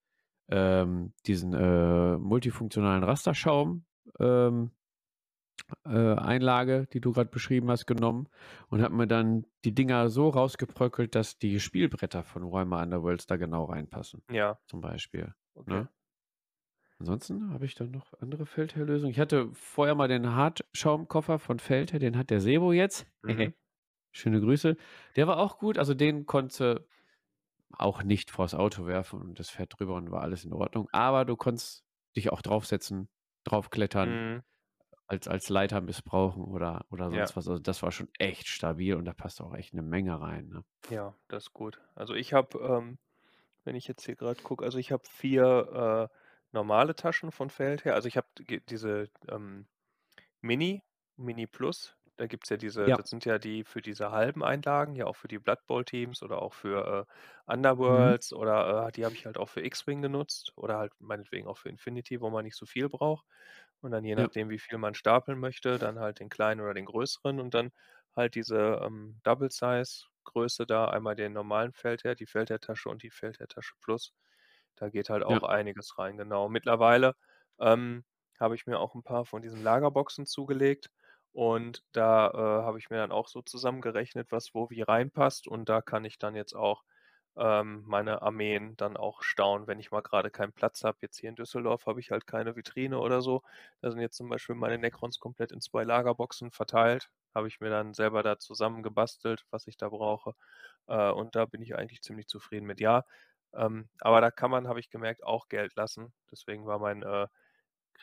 S1: ähm, diesen, äh, multifunktionalen Rasterschaum, ähm, äh, Einlage, die du grad beschrieben hast, genommen und habe mir dann die Dinger so rausgebröckelt, dass die Spielbretter von Warhammer Underworlds da genau reinpassen,
S2: Ja.
S1: zum Beispiel.
S2: Okay.
S1: Ne? Ansonsten habe ich dann noch andere Feldherr-Lösungen. Ich hatte vorher mal den Hartschaumkoffer von Feldherr, den hat der Sebo jetzt.
S2: Mhm.
S1: Schöne Grüße. Der war auch gut, also den konnte auch nicht vors Auto werfen und das fährt drüber und war alles in Ordnung. Aber du konntest dich auch draufsetzen, draufklettern,
S2: Mhm.
S1: als als Leiter missbrauchen oder oder
S2: Ja.
S1: sonst was. Also, das war schon echt stabil und da passt auch echt 'ne Menge rein, ne?
S2: Ja, das ist gut. Also, ich habe, ähm, wenn ich jetzt hier grad gucke also, ich habe 4, äh, normale Taschen von Feldherr. Also, ich habe diese, ähm, Mini, Mini Plus. Da gibt's ja diese
S1: Ja.
S2: das sind ja die für diese halben Einlagen, ja auch für die Blood Bowl Teams oder auch für, äh,
S1: Mhm.
S2: Underworlds oder, äh die habe ich halt auch für X-Wing genutzt oder halt meinetwegen auch für Infinity, wo man nicht so viel braucht. Und dann je
S1: Ja.
S2: nachdem, wie viel man stapeln möchte, dann halt den kleinen oder den größeren und dann halt diese, ähm, Double Size Größe da, einmal den normalen Feldherr, die Feldherr-Tasche und die Feldherr-Tasche Plus. Da geht halt
S1: Ja.
S2: auch einiges rein, genau. Mittlerweile, ähm, habe ich mir auch 'n paar von diesen Lagerboxen zugelegt und da, äh, habe ich mir dann auch so zusammengerechnet, was wo wie reinpasst und da kann ich dann jetzt auch, ähm, meine Armeen dann auch stauen, wenn ich mal grade keinen Platz habe. Jetzt hier in Düsseldorf habe ich halt keine Vitrine oder so. Da sind jetzt zum Beispiel meine Necrons komplett in 2 Lagerboxen verteilt. Habe ich mir dann selber da zusammengebastelt, was ich da brauche. Äh, und da bin ich eigentlich ziemlich zufrieden mit. Ja, ähm, aber da kann man, habe ich gemerkt, auch Geld lassen. Deswegen war mein, äh,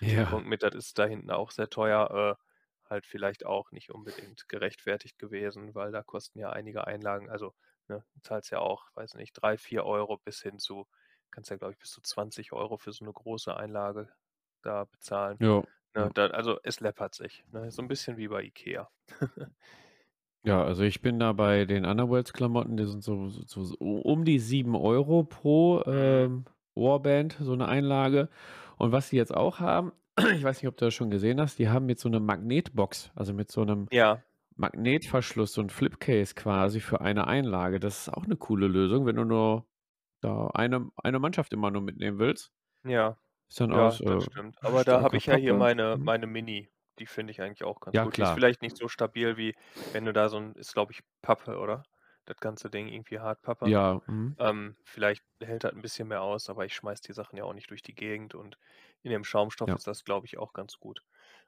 S1: Ja.
S2: Kritikpunkt mit, das ist da hinten auch sehr teuer, äh, halt vielleicht auch nicht unbedingt gerechtfertigt gewesen, weil da kosten ja einige Einlagen also, ne, du zahlst ja auch, weiß nicht, 3, 4 € bis hin zu kannst ja, glaube ich, bis zu 20 € für so 'ne große Einlage da bezahlen,
S1: Ja,
S2: ne? Da also, es läppert sich, ne? So 'n bisschen wie bei IKEA.
S1: Ja, also, ich bin da bei den Underworlds-Klamotten, die sind so so so um die 7 € pro,
S2: Mhm.
S1: ähm, Warband, so 'ne Einlage. Und was sie jetzt auch haben, ich weiß nicht, ob du das schon gesehen hast, die haben jetzt so 'ne Magnetbox, also, mit so 'nem
S2: Ja.
S1: Magnetverschluss, so 'n Flipcase quasi für eine Einlage. Das ist auch 'ne coole Lösung, wenn du nur da eine eine Mannschaft immer nur mitnehmen willst.
S2: Ja.
S1: Ist dann
S2: Ja,
S1: aus,
S2: das
S1: äh,
S2: stimmt. Aber da habe ich ja hier meine
S1: Mhm.
S2: meine Mini. Die finde ich eigentlich auch ganz
S1: Ja,
S2: gut. Die ist
S1: klar.
S2: vielleicht nicht so stabil, wie wenn du da so 'n ist, glaube ich, Pappe, oder? Das ganze Ding irgendwie Hartpappe.
S1: Ja, mhm.
S2: Ähm, vielleicht hält das 'n bisschen mehr aus, aber ich schmeiße die Sachen ja auch nicht durch die Gegend und in dem Schaumstoff
S1: Ja.
S2: ist das, glaube ich, auch ganz gut,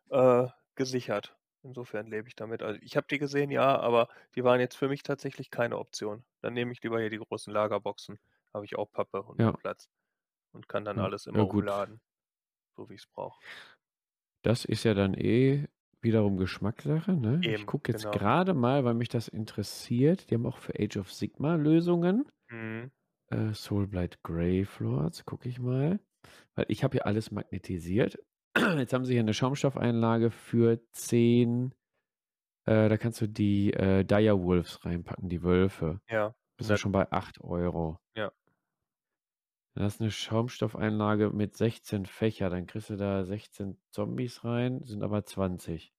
S2: äh, gesichert. Insofern lebe ich damit. Also, ich habe die gesehen, ja, aber die waren jetzt für mich tatsächlich keine Option. Dann nehme ich lieber hier die großen Lagerboxen. Habe ich auch Pappe und
S1: Ja.
S2: Platz und kann dann
S1: Ja.
S2: alles immer umladen, so wie ich's brauche.
S1: Das ist ja dann eh wiederum Geschmackssache, ne? Ich
S2: Eben,
S1: gucke jetzt
S2: genau.
S1: grade mal, weil mich das interessiert. Die haben auch für Age of Sigmar Lösungen.
S2: Mhm.
S1: Äh, Soulblight Gravelords, gucke ich mal. Weil ich habe hier alles magnetisiert. Jetzt haben sie hier 'ne Schaumstoffeinlage für 10 äh, da kannst du die, äh, Direwolves reinpacken, die Wölfe.
S2: Ja,
S1: Bist du schon bei 8 €.
S2: Ja.
S1: Das ist 'ne Schaumstoffeinlage mit 16 Fächer. Dann kriegst du da 16 Zombies rein, sind aber 20.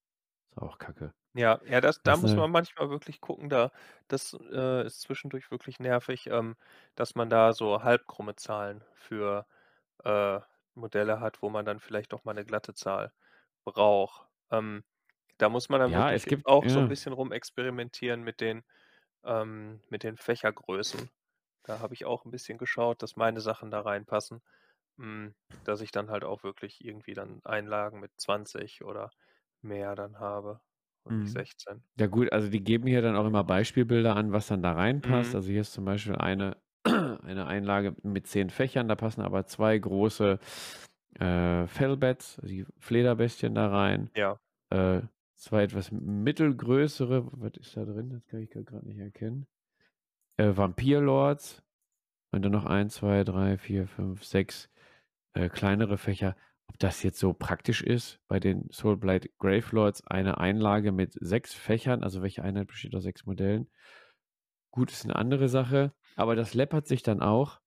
S1: Ist auch Kacke.
S2: Ja, ja, das da
S1: Das
S2: muss man manchmal wirklich gucken, da das, äh, ist zwischendurch wirklich nervig, ähm, dass man da so halbkrumme Zahlen für, äh, Modelle hat, wo man dann vielleicht doch mal 'ne glatte Zahl braucht. Ähm, da muss man dann
S1: Ja,
S2: wirklich
S1: gibt
S2: auch so 'n
S1: ja.
S2: bisschen rumexperimentieren mit den ähm, mit den Fächergrößen. Da habe ich auch 'n bisschen geschaut, dass meine Sachen da reinpassen, hm, dass ich dann halt auch wirklich irgendwie dann Einlagen mit 20 oder mehr dann habe und nicht
S1: Mhm.
S2: 16.
S1: Ja gut, also, die geben hier dann auch immer Beispielbilder an, was dann da reinpasst.
S2: Mhm.
S1: Also, hier ist zum Beispiel eine eine Einlage mit 10 Fächern, da passen aber 2 große, äh, Fellbats, die Flederbestien da rein.
S2: Ja.
S1: Äh, 2 etwas mittelgrößere was ist da drin? Das kann ich grad nicht erkennen. Äh, Vampirlords und dann noch 1, 2, 3, 4, 5, 6, äh, kleinere Fächer. Ob das jetzt so praktisch ist, bei den Soulblight Gravelords eine Einlage mit 6 Fächern, also, welche Einheit besteht aus 6 Modellen? Gut, ist 'ne andere Sache, aber das läppert sich dann auch.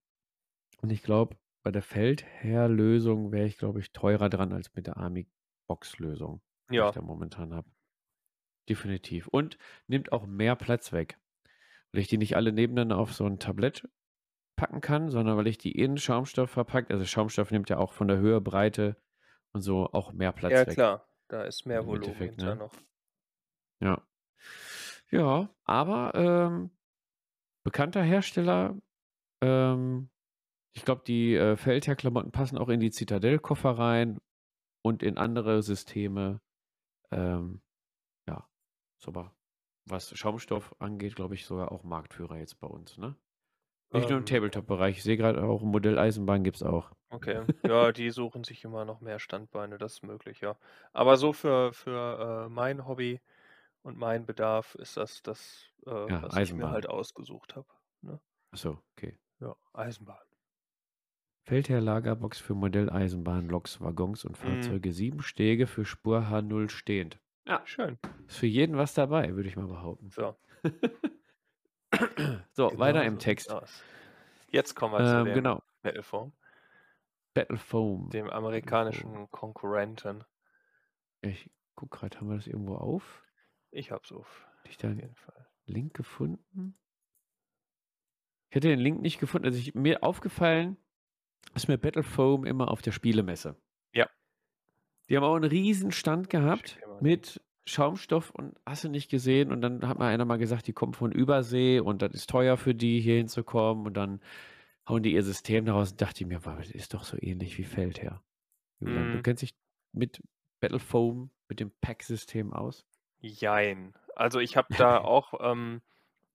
S1: Und ich glaube, bei der Feldherr-Lösung wäre ich, glaube ich, teurer dran als mit der Army-Box-Lösung, die ich
S2: Ja.
S1: da momentan habe. Definitiv. Und nimmt auch mehr Platz weg, weil ich die nicht alle nebeneinander auf so 'n Tablett packen kann, sondern weil ich die in Schaumstoff verpackt also, Schaumstoff nimmt ja auch von der Höhe, Breite und so auch mehr
S2: Ja
S1: Platz weg
S2: klar, da ist mehr
S1: im
S2: Volumen
S1: ne?
S2: noch.
S1: Ja. Ja, aber, ähm, bekannter Hersteller, ähm, Ich glaube, die äh, Feldherr-Klamotten passen auch in die Zitadell-Koffer rein und in andere Systeme. Ähm, ja, aber was Schaumstoff angeht, glaube ich, sogar auch Marktführer jetzt bei uns, ne? Nicht nur im
S2: Ähm,
S1: Tabletop-Bereich. Ich sehe gerade auch im Modell Eisenbahn gibt es auch.
S2: okay. Ja, die suchen sich immer noch mehr Standbeine, das ist möglich, ja. Aber so für für, äh, mein Hobby und meinen Bedarf ist das das, äh,
S1: Ja,
S2: was ich mir
S1: Eisenbahn.
S2: halt ausgesucht habe, ne?
S1: Ach so, okay.
S2: Ja, Eisenbahn.
S1: Feldherr Lagerbox für Modell Eisenbahn, Loks, Waggons und
S2: Mhm.
S1: Fahrzeuge. Sieben Stege für Spur H0 stehend. Ja,
S2: Schön.
S1: ist für jeden was dabei, würde ich mal behaupten.
S2: So.
S1: So, weiter
S2: Genau
S1: im
S2: so
S1: Text.
S2: sieht's aus. Jetzt kommen wir zu
S1: Ähm,
S2: dem
S1: genau.
S2: Battlefoam,
S1: Battle Foam.
S2: dem amerikanischen Konkurrenten.
S1: Ich guck gerade, haben wir das irgendwo auf?
S2: Ich hab's auf
S1: ich da
S2: jeden Fall.
S1: Link gefunden? Ich hätte den Link nicht gefunden. Also ich, mir aufgefallen ist mir Battle Foam immer auf der Spielemesse.
S2: Ja.
S1: Die haben auch einen riesen Stand gehabt mit Schaumstoff und hast du nicht gesehen. Und dann hat mal einer mal gesagt, die kommen von Übersee und das ist teuer für die, hier hinzukommen. Und dann hauen die ihr System daraus und dachte ich mir, wow, das ist doch so ähnlich wie Feldherr. Julian, du
S2: Mhm.
S1: kennst dich mit Battle Foam, mit dem Pack-System aus?
S2: Jein. Also, ich habe da auch, ähm,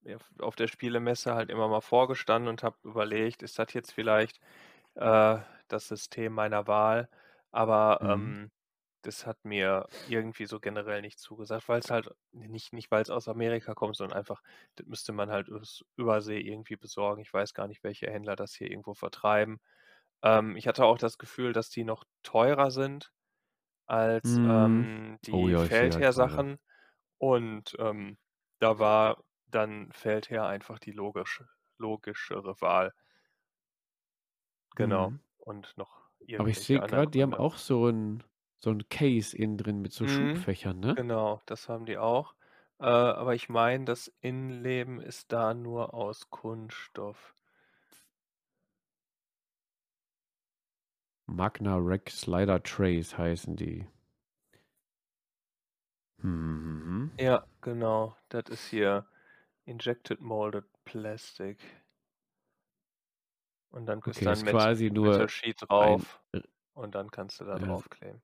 S2: ja, auf der Spielemesse halt immer mal vorgestanden und habe überlegt: „Ist das jetzt vielleicht, äh, das System meiner Wahl?“ Aber,
S1: Mhm.
S2: ähm, das hat mir irgendwie so generell nicht zugesagt, weil's halt nicht nicht weil's aus Amerika kommt, sondern einfach, das müsste man halt übers Übersee irgendwie besorgen. Ich weiß gar nicht, welche Händler das hier irgendwo vertreiben. Ähm, ich hatte auch das Gefühl, dass die noch teurer sind als,
S1: Mhm.
S2: ähm,
S1: Oh
S2: die
S1: ja, sehe da gerade.
S2: Feldherr-Sachen. Und, ähm, da war dann Feldherr einfach die logisch logischere Wahl. Genau.
S1: Mhm.
S2: Und noch
S1: Aber ich sehe gerade, die haben auch so 'n so 'n Case innen drin mit so
S2: Mhm.
S1: Schubfächern, ne?
S2: Genau, das haben die auch. Äh, aber ich meine, das Innenleben ist da nur aus Kunststoff.
S1: Magna Rack Slider Trays heißen die. Mhm.
S2: Ja, genau. Das ist hier Injected Molded Plastic. Und dann ist
S1: Okay,
S2: dann
S1: ist
S2: mit
S1: quasi nur
S2: der Sheet
S1: ein
S2: drauf
S1: äh
S2: und dann kannst du da
S1: s
S2: draufkleben.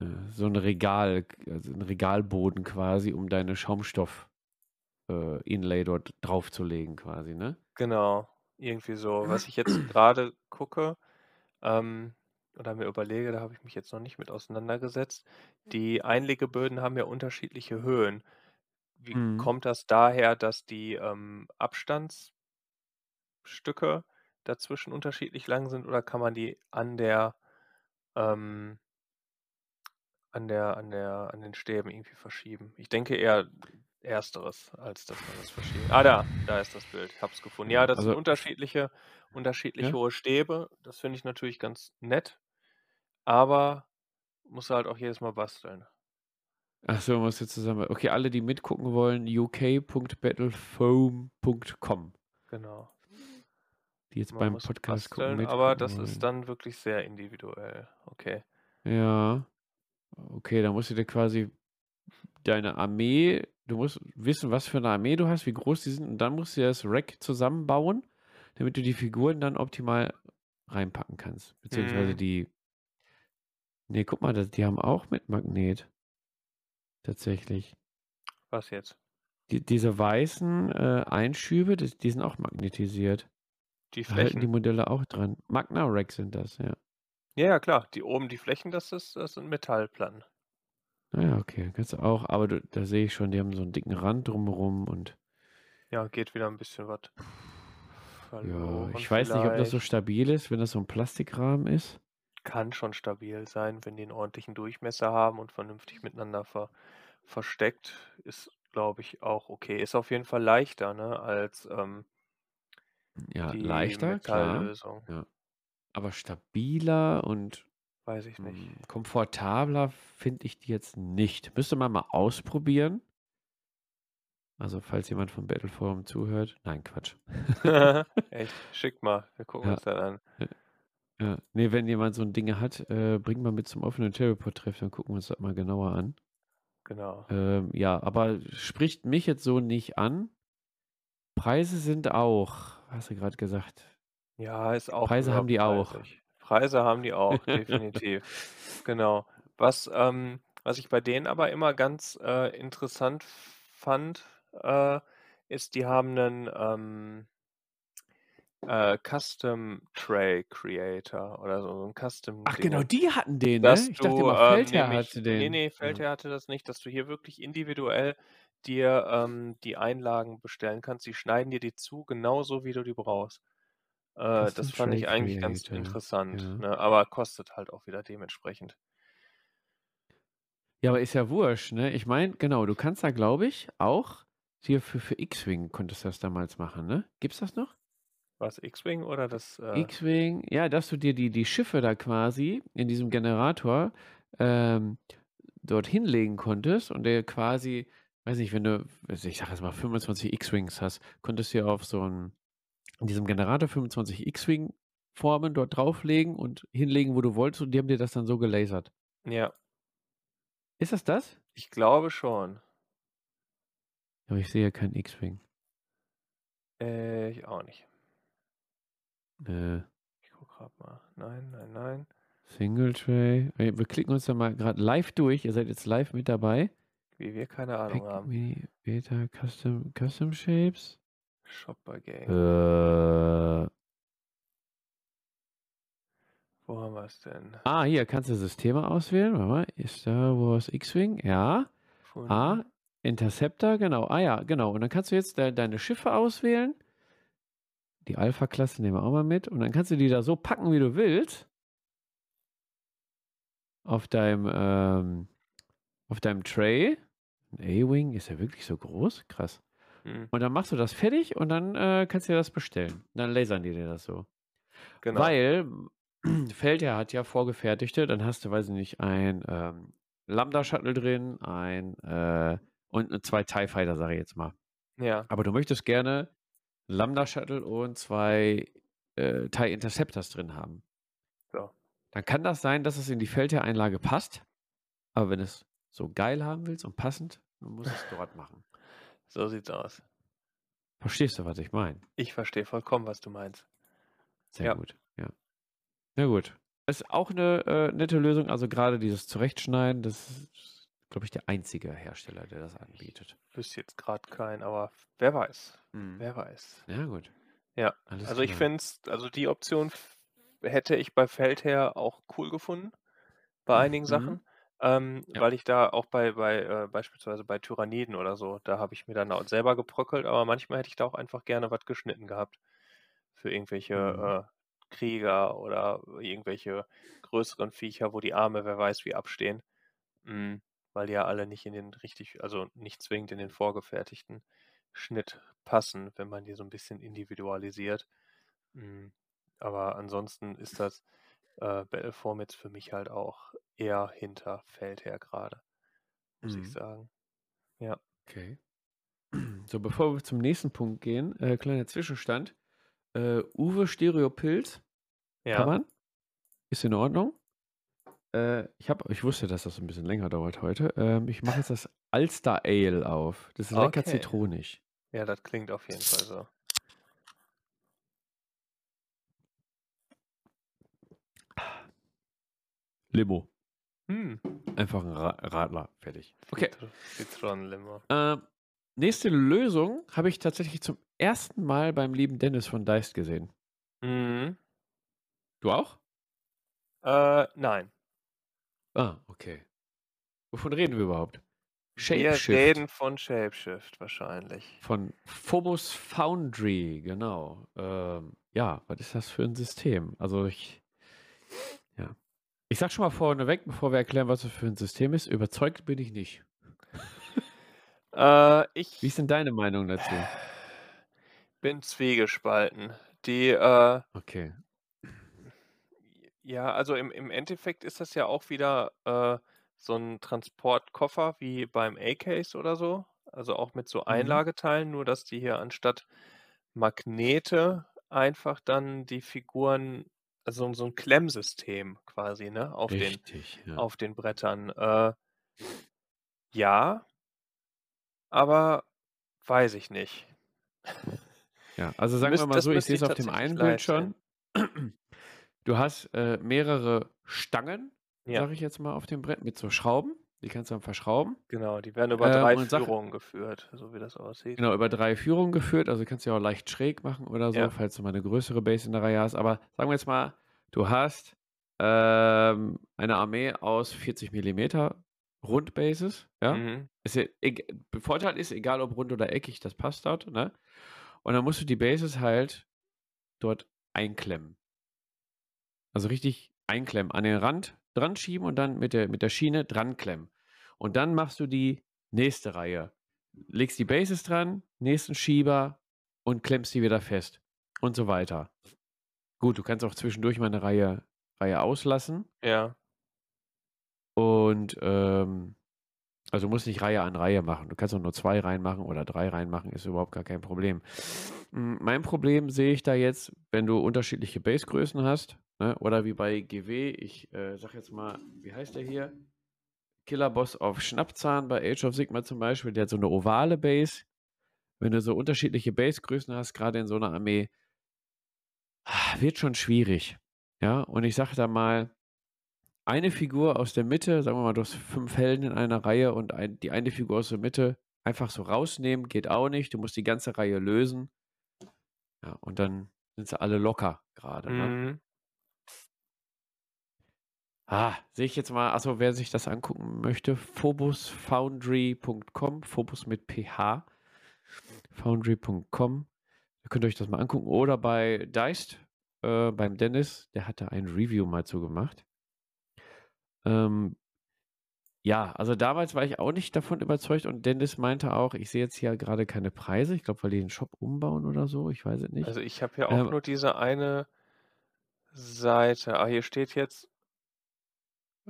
S1: äh, so 'n Regal also 'n Regalboden quasi, um deine Schaumstoff äh, Inlay dort draufzulegen quasi, ne?
S2: Genau, irgendwie so. Was ich jetzt grade gucke, ähm, oder mir überlege, da habe ich mich jetzt noch nicht mit auseinandergesetzt. Die Einlegeböden haben ja unterschiedliche Höhen. Wie
S1: Mhm.
S2: kommt das daher, dass die, ähm, Abstandsstücke dazwischen unterschiedlich lang sind oder kann man die an der ähm an der an der an den Stäben irgendwie verschieben? Ich denke eher Ersteres, als dass man das verschieben ah, da, da ist das Bild. Ich habe es gefunden. Ja, das sind
S1: also
S2: unterschiedliche unterschiedlich
S1: Ja?
S2: hohe Stäbe. Das finde ich natürlich ganz nett, aber musst du halt auch jedes Mal basteln.
S1: Ach so, musst du zusammen okay, alle, die mitgucken wollen, uk.battlefoam.com.
S2: Genau.
S1: Die jetzt
S2: Man
S1: beim
S2: muss
S1: Podcast gucken,
S2: basteln, aber
S1: mitgucken
S2: das ist
S1: wollen.
S2: dann wirklich sehr individuell. Okay.
S1: Ja. Okay, dann musst du dir quasi deine Armee du musst wissen, was für 'ne Armee du hast, wie groß die sind und dann musst du dir das Rack zusammenbauen, damit du die Figuren dann optimal reinpacken kannst. Beziehungsweise
S2: Mhm.
S1: die ne, guck mal, die haben auch mit Magnet. Tatsächlich.
S2: Was jetzt?
S1: Die diese weißen, äh, Einschübe, das die sind auch magnetisiert.
S2: Die
S1: Da halten die
S2: Flächen?
S1: Modelle auch dran. Magna Rack sind das, ja.
S2: Ja, ja, klar. Die oben die Flächen, das ist das sind Metallplatten.
S1: Ah ja, okay, kannst du auch aber du da sehe ich schon, die haben so 'n dicken Rand drumherum und
S2: Ja, geht wieder 'n bisschen was
S1: Ja, ich weiß nicht, ob das so
S2: vielleicht.
S1: stabil ist, wenn das so 'n Plastikrahmen ist.
S2: Kann schon stabil sein, wenn die 'n ordentlichen Durchmesser haben und vernünftig miteinander ver versteckt. Ist, glaube ich, auch okay. Ist auf jeden Fall leichter, ne, als, ähm
S1: Ja,
S2: die
S1: leichter, klar.
S2: Metalllösung.
S1: Ja. Aber stabiler und,
S2: Weiß ich nicht.
S1: hm, komfortabler finde ich die jetzt nicht. Müsste man mal ausprobieren. Also, falls jemand von Battlefoam zuhört. Nein, Quatsch.
S2: Echt? Schick mal, wir gucken
S1: Ja.
S2: uns das an.
S1: Ja. Ja. Ne, wenn jemand so 'n Dinge hat, äh, bringt mal mit zum offenen Tabletop-Treff, dann gucken wir uns das mal genauer an.
S2: Genau.
S1: Ähm, ja, aber spricht mich jetzt so nicht an. Preise sind auch hast du grad gesagt
S2: Ja, ist auch
S1: Preise haben die auch.
S2: Preise haben die auch, definitiv. Genau. Was, ähm was ich bei denen aber immer ganz, äh, interessant fand, äh, ist, die haben 'nen, ähm äh, Custom Tray Creator oder so, so 'n Custom
S1: Ach genau, die hatten den, ne? Ich dachte immer,
S2: ähm,
S1: Feldherr
S2: nämlich
S1: hatte den.
S2: ne,
S1: Ja.
S2: Feldherr hatte das nicht, dass du hier wirklich individuell dir, ähm, die Einlagen bestellen kannst. Die schneiden dir die zu, genauso wie du die brauchst. Äh, das fand
S1: Tray
S2: ich eigentlich ganz
S1: Creator,
S2: interessant,
S1: ja.
S2: ne, aber kostet halt auch wieder dementsprechend.
S1: Ja, aber ist ja wurscht, ne? Ich meine, genau, du kannst da, glaube ich, auch hier für für X-Wing konntest du das damals machen, ne? Gibt's das noch?
S2: Was, X-Wing oder das, äh
S1: X-Wing, ja, dass du dir die die Schiffe da quasi in diesem Generator, ähm, dort hinlegen konntest und der quasi weiß nicht, wenn du, ich sage jetzt mal 25 X-Wings hast, konntest du ja auf so 'n in diesem Generator 25 X-Wing-Formen dort drauflegen und hinlegen, wo du wolltest und die haben dir das dann so gelasert.
S2: Ja.
S1: Ist das das?
S2: Ich glaube schon.
S1: Aber ich sehe keinen X-Wing.
S2: Äh, ich auch nicht.
S1: Äh.
S2: Ich gucke grad mal. Nein, nein, nein.
S1: Single Tray. Wir wir klicken uns da mal grad live durch. Ihr seid jetzt live mit dabei.
S2: Wie wir keine Ahnung
S1: Pack
S2: haben.
S1: Mini Beta Custom Custom Shapes.
S2: Shop by Game.
S1: Äh.
S2: Wo haben wir's denn?
S1: Ah, hier kannst du Systeme auswählen. Warte mal. Star Wars X-Wing, ja.
S2: Gefunden.
S1: Ah, Interceptor, genau. Ah ja, genau. Und dann kannst du jetzt de deine Schiffe auswählen. Die Alpha-Klasse nehmen wir auch mal mit. Und dann kannst du die da so packen, wie du willst. Auf deinem, ähm, auf deinem Tray. 'N A-Wing, ist der wirklich so groß? Krass.
S2: Mhm.
S1: Und dann machst du das fertig und dann, äh, kannst du dir das bestellen. Dann lasern die dir das so.
S2: Genau.
S1: Weil Feldherr hat ja vorgefertigte, dann hast du, weiß ich nicht, ein, ähm, Lambda-Shuttle drin, ein, äh und 2 TIE Fighter, sage ich jetzt mal.
S2: Ja.
S1: Aber du möchtest gerne Lambda-Shuttle und 2, äh, TIE Interceptors drin haben.
S2: So.
S1: Dann kann das sein, dass es in die Feldherr-Einlage passt. Aber wenn du's so geil haben willst und passend, dann musst du's dort machen.
S2: So sieht's aus.
S1: Verstehst du, was ich meine?
S2: Ich verstehe vollkommen, was du meinst.
S1: Sehr
S2: Ja.
S1: gut, ja. Na gut. Ist auch 'ne, äh, nette Lösung. Also, grade dieses Zurechtschneiden, das ist, glaube ich, der einzige Hersteller, der das anbietet.
S2: Wüsste jetzt grad keinen, aber wer weiß.
S1: Mhm.
S2: Wer weiß.
S1: Ja, gut.
S2: Ja.
S1: Alles
S2: Also, ich
S1: klar.
S2: finde es also, die Option hätte ich bei Feldherr auch cool gefunden, bei einigen
S1: Mhm.
S2: Sachen, ähm,
S1: Ja.
S2: weil ich da auch bei bei, äh beispielsweise bei Tyranniden oder so, da habe ich mir dann auch selber gebröckelt, aber manchmal hätte ich da auch einfach gerne was geschnitten gehabt für irgendwelche,
S1: Mhm.
S2: äh, Krieger oder irgendwelche größeren Viecher, wo die Arme, wer weiß wie, abstehen. Hm, weil die ja alle nicht in den richtig also, nicht zwingend in den vorgefertigten Schnitt passen, wenn man die so 'n bisschen individualisiert. Hm, aber ansonsten ist das, äh, Battle jetzt für mich halt auch eher hinter Feldherr grade, muss ich
S1: Mhm.
S2: sagen. Ja.
S1: Okay. So, bevor wir zum nächsten Punkt gehen, äh, kleiner Zwischenstand. Äh, Uwe Stereopilz
S2: Ja.
S1: kann man. Ist in Ordnung. Äh, ich habe ich wusste, dass das 'n bisschen länger dauert heute. Ähm, ich mache jetzt das Ulster Ale auf. Das ist lecker
S2: Okay.
S1: zitronig.
S2: Ja, das klingt auf jeden Fall so.
S1: Limo.
S2: Hm.
S1: Einfach 'n Ra Radler, fertig. Okay.
S2: Zitr Zitronenlimo.
S1: Ähm, nächste Lösung habe ich tatsächlich zum ersten Mal beim lieben Dennis von Deist gesehen.
S2: Mhm.
S1: Du auch?
S2: Äh, nein.
S1: Ah, okay. Wovon reden wir überhaupt?
S2: Wir
S1: Shapeshift.
S2: reden von Shapeshift wahrscheinlich.
S1: Von Phobos Foundry, genau. Ähm, ja, was ist das für 'n System? Also, ich ja. Ich sage schon mal vorneweg, bevor wir erklären, was das für 'n System ist, überzeugt bin ich nicht.
S2: Äh,
S1: Wie
S2: ich
S1: ist denn deine Meinung dazu?
S2: bin zwiegespalten. Die, äh
S1: Okay.
S2: Ja, also, im im Endeffekt ist das ja auch wieder, äh, so 'n Transportkoffer wie beim A-Case oder so, also, auch mit so
S1: Mhm.
S2: Einlageteilen, nur dass die hier anstatt Magnete einfach dann die Figuren also, so 'n Klemmsystem quasi, ne, auf den
S1: Richtig, ja.
S2: auf den Brettern. Äh ja aber weiß ich nicht.
S1: Ja, also, sagen wir
S2: Müsst
S1: mal
S2: das
S1: so, ich
S2: müsste
S1: sehe
S2: ich
S1: es auf dem
S2: tatsächlich
S1: einen Bild
S2: live sehen.
S1: schon. Du hast, äh, mehrere Stangen,
S2: Ja.
S1: sage ich jetzt mal, auf dem Brett mit so Schrauben. Die kannst du dann verschrauben.
S2: Genau, die werden über
S1: Ähm,
S2: 3
S1: und sag
S2: Führungen geführt, so wie das aussieht.
S1: Genau, über 3 Führungen geführt. Also, kannst du ja auch leicht schräg machen oder so,
S2: Ja.
S1: falls du mal 'ne größere Base in der Reihe hast. Aber sagen wir jetzt mal, du hast, ähm, eine Armee aus 40 Millimeter Rundbases, ja?
S2: Mhm.
S1: Ist ja Vorteil ist, egal ob rund oder eckig, das passt dort, ne? Und dann musst du die Bases halt dort einklemmen. Also, richtig einklemmen, an den Rand dran schieben und dann mit der mit der Schiene dranklemmen. Und dann machst du die nächste Reihe. Legst die Bases dran, nächsten Schieber und klemmst die wieder fest und so weiter. Gut, du kannst auch zwischendurch mal 'ne Reihe Reihe auslassen.
S2: Ja.
S1: Und, ähm also, musst nicht Reihe an Reihe machen. Du kannst auch nur 2 Reihen machen oder 3 Reihen machen, ist überhaupt gar kein Problem. Hm, mein Problem sehe ich da jetzt, wenn du unterschiedliche Basegrößen hast, ne, oder wie bei GW, ich, äh, sage jetzt mal, wie heißt der hier? Killerboss auf Schnappzahn bei Age of Sigmar zum Beispiel, der hat so 'ne ovale Base. Wenn du so unterschiedliche Basegrößen hast, grade in so 'ner Armee wird schon schwierig, ja? Und ich sage da mal, eine Figur aus der Mitte, sagen wir mal, du hast 5 Helden in einer Reihe und ein die eine Figur aus der Mitte einfach so rausnehmen, geht auch nicht. Du musst die ganze Reihe lösen. Ja, und dann sind sie alle locker grade, ne?
S2: Mhm.
S1: Ah, sehe ich jetzt mal achso, wer sich das angucken möchte, phobosfoundry.com, Phobos mit PH, foundry.com. Ihr könnt euch das mal angucken. Oder bei Deist, äh, beim Dennis, der hat da ein Review mal zu gemacht. Ähm ja, also, damals war ich auch nicht davon überzeugt und Dennis meinte auch, ich sehe jetzt hier grade keine Preise. Ich glaube, weil die den Shop umbauen oder so, ich weiß es nicht.
S2: Also, ich habe hier auch
S1: Ähm
S2: nur diese eine Seite. Ah, hier steht jetzt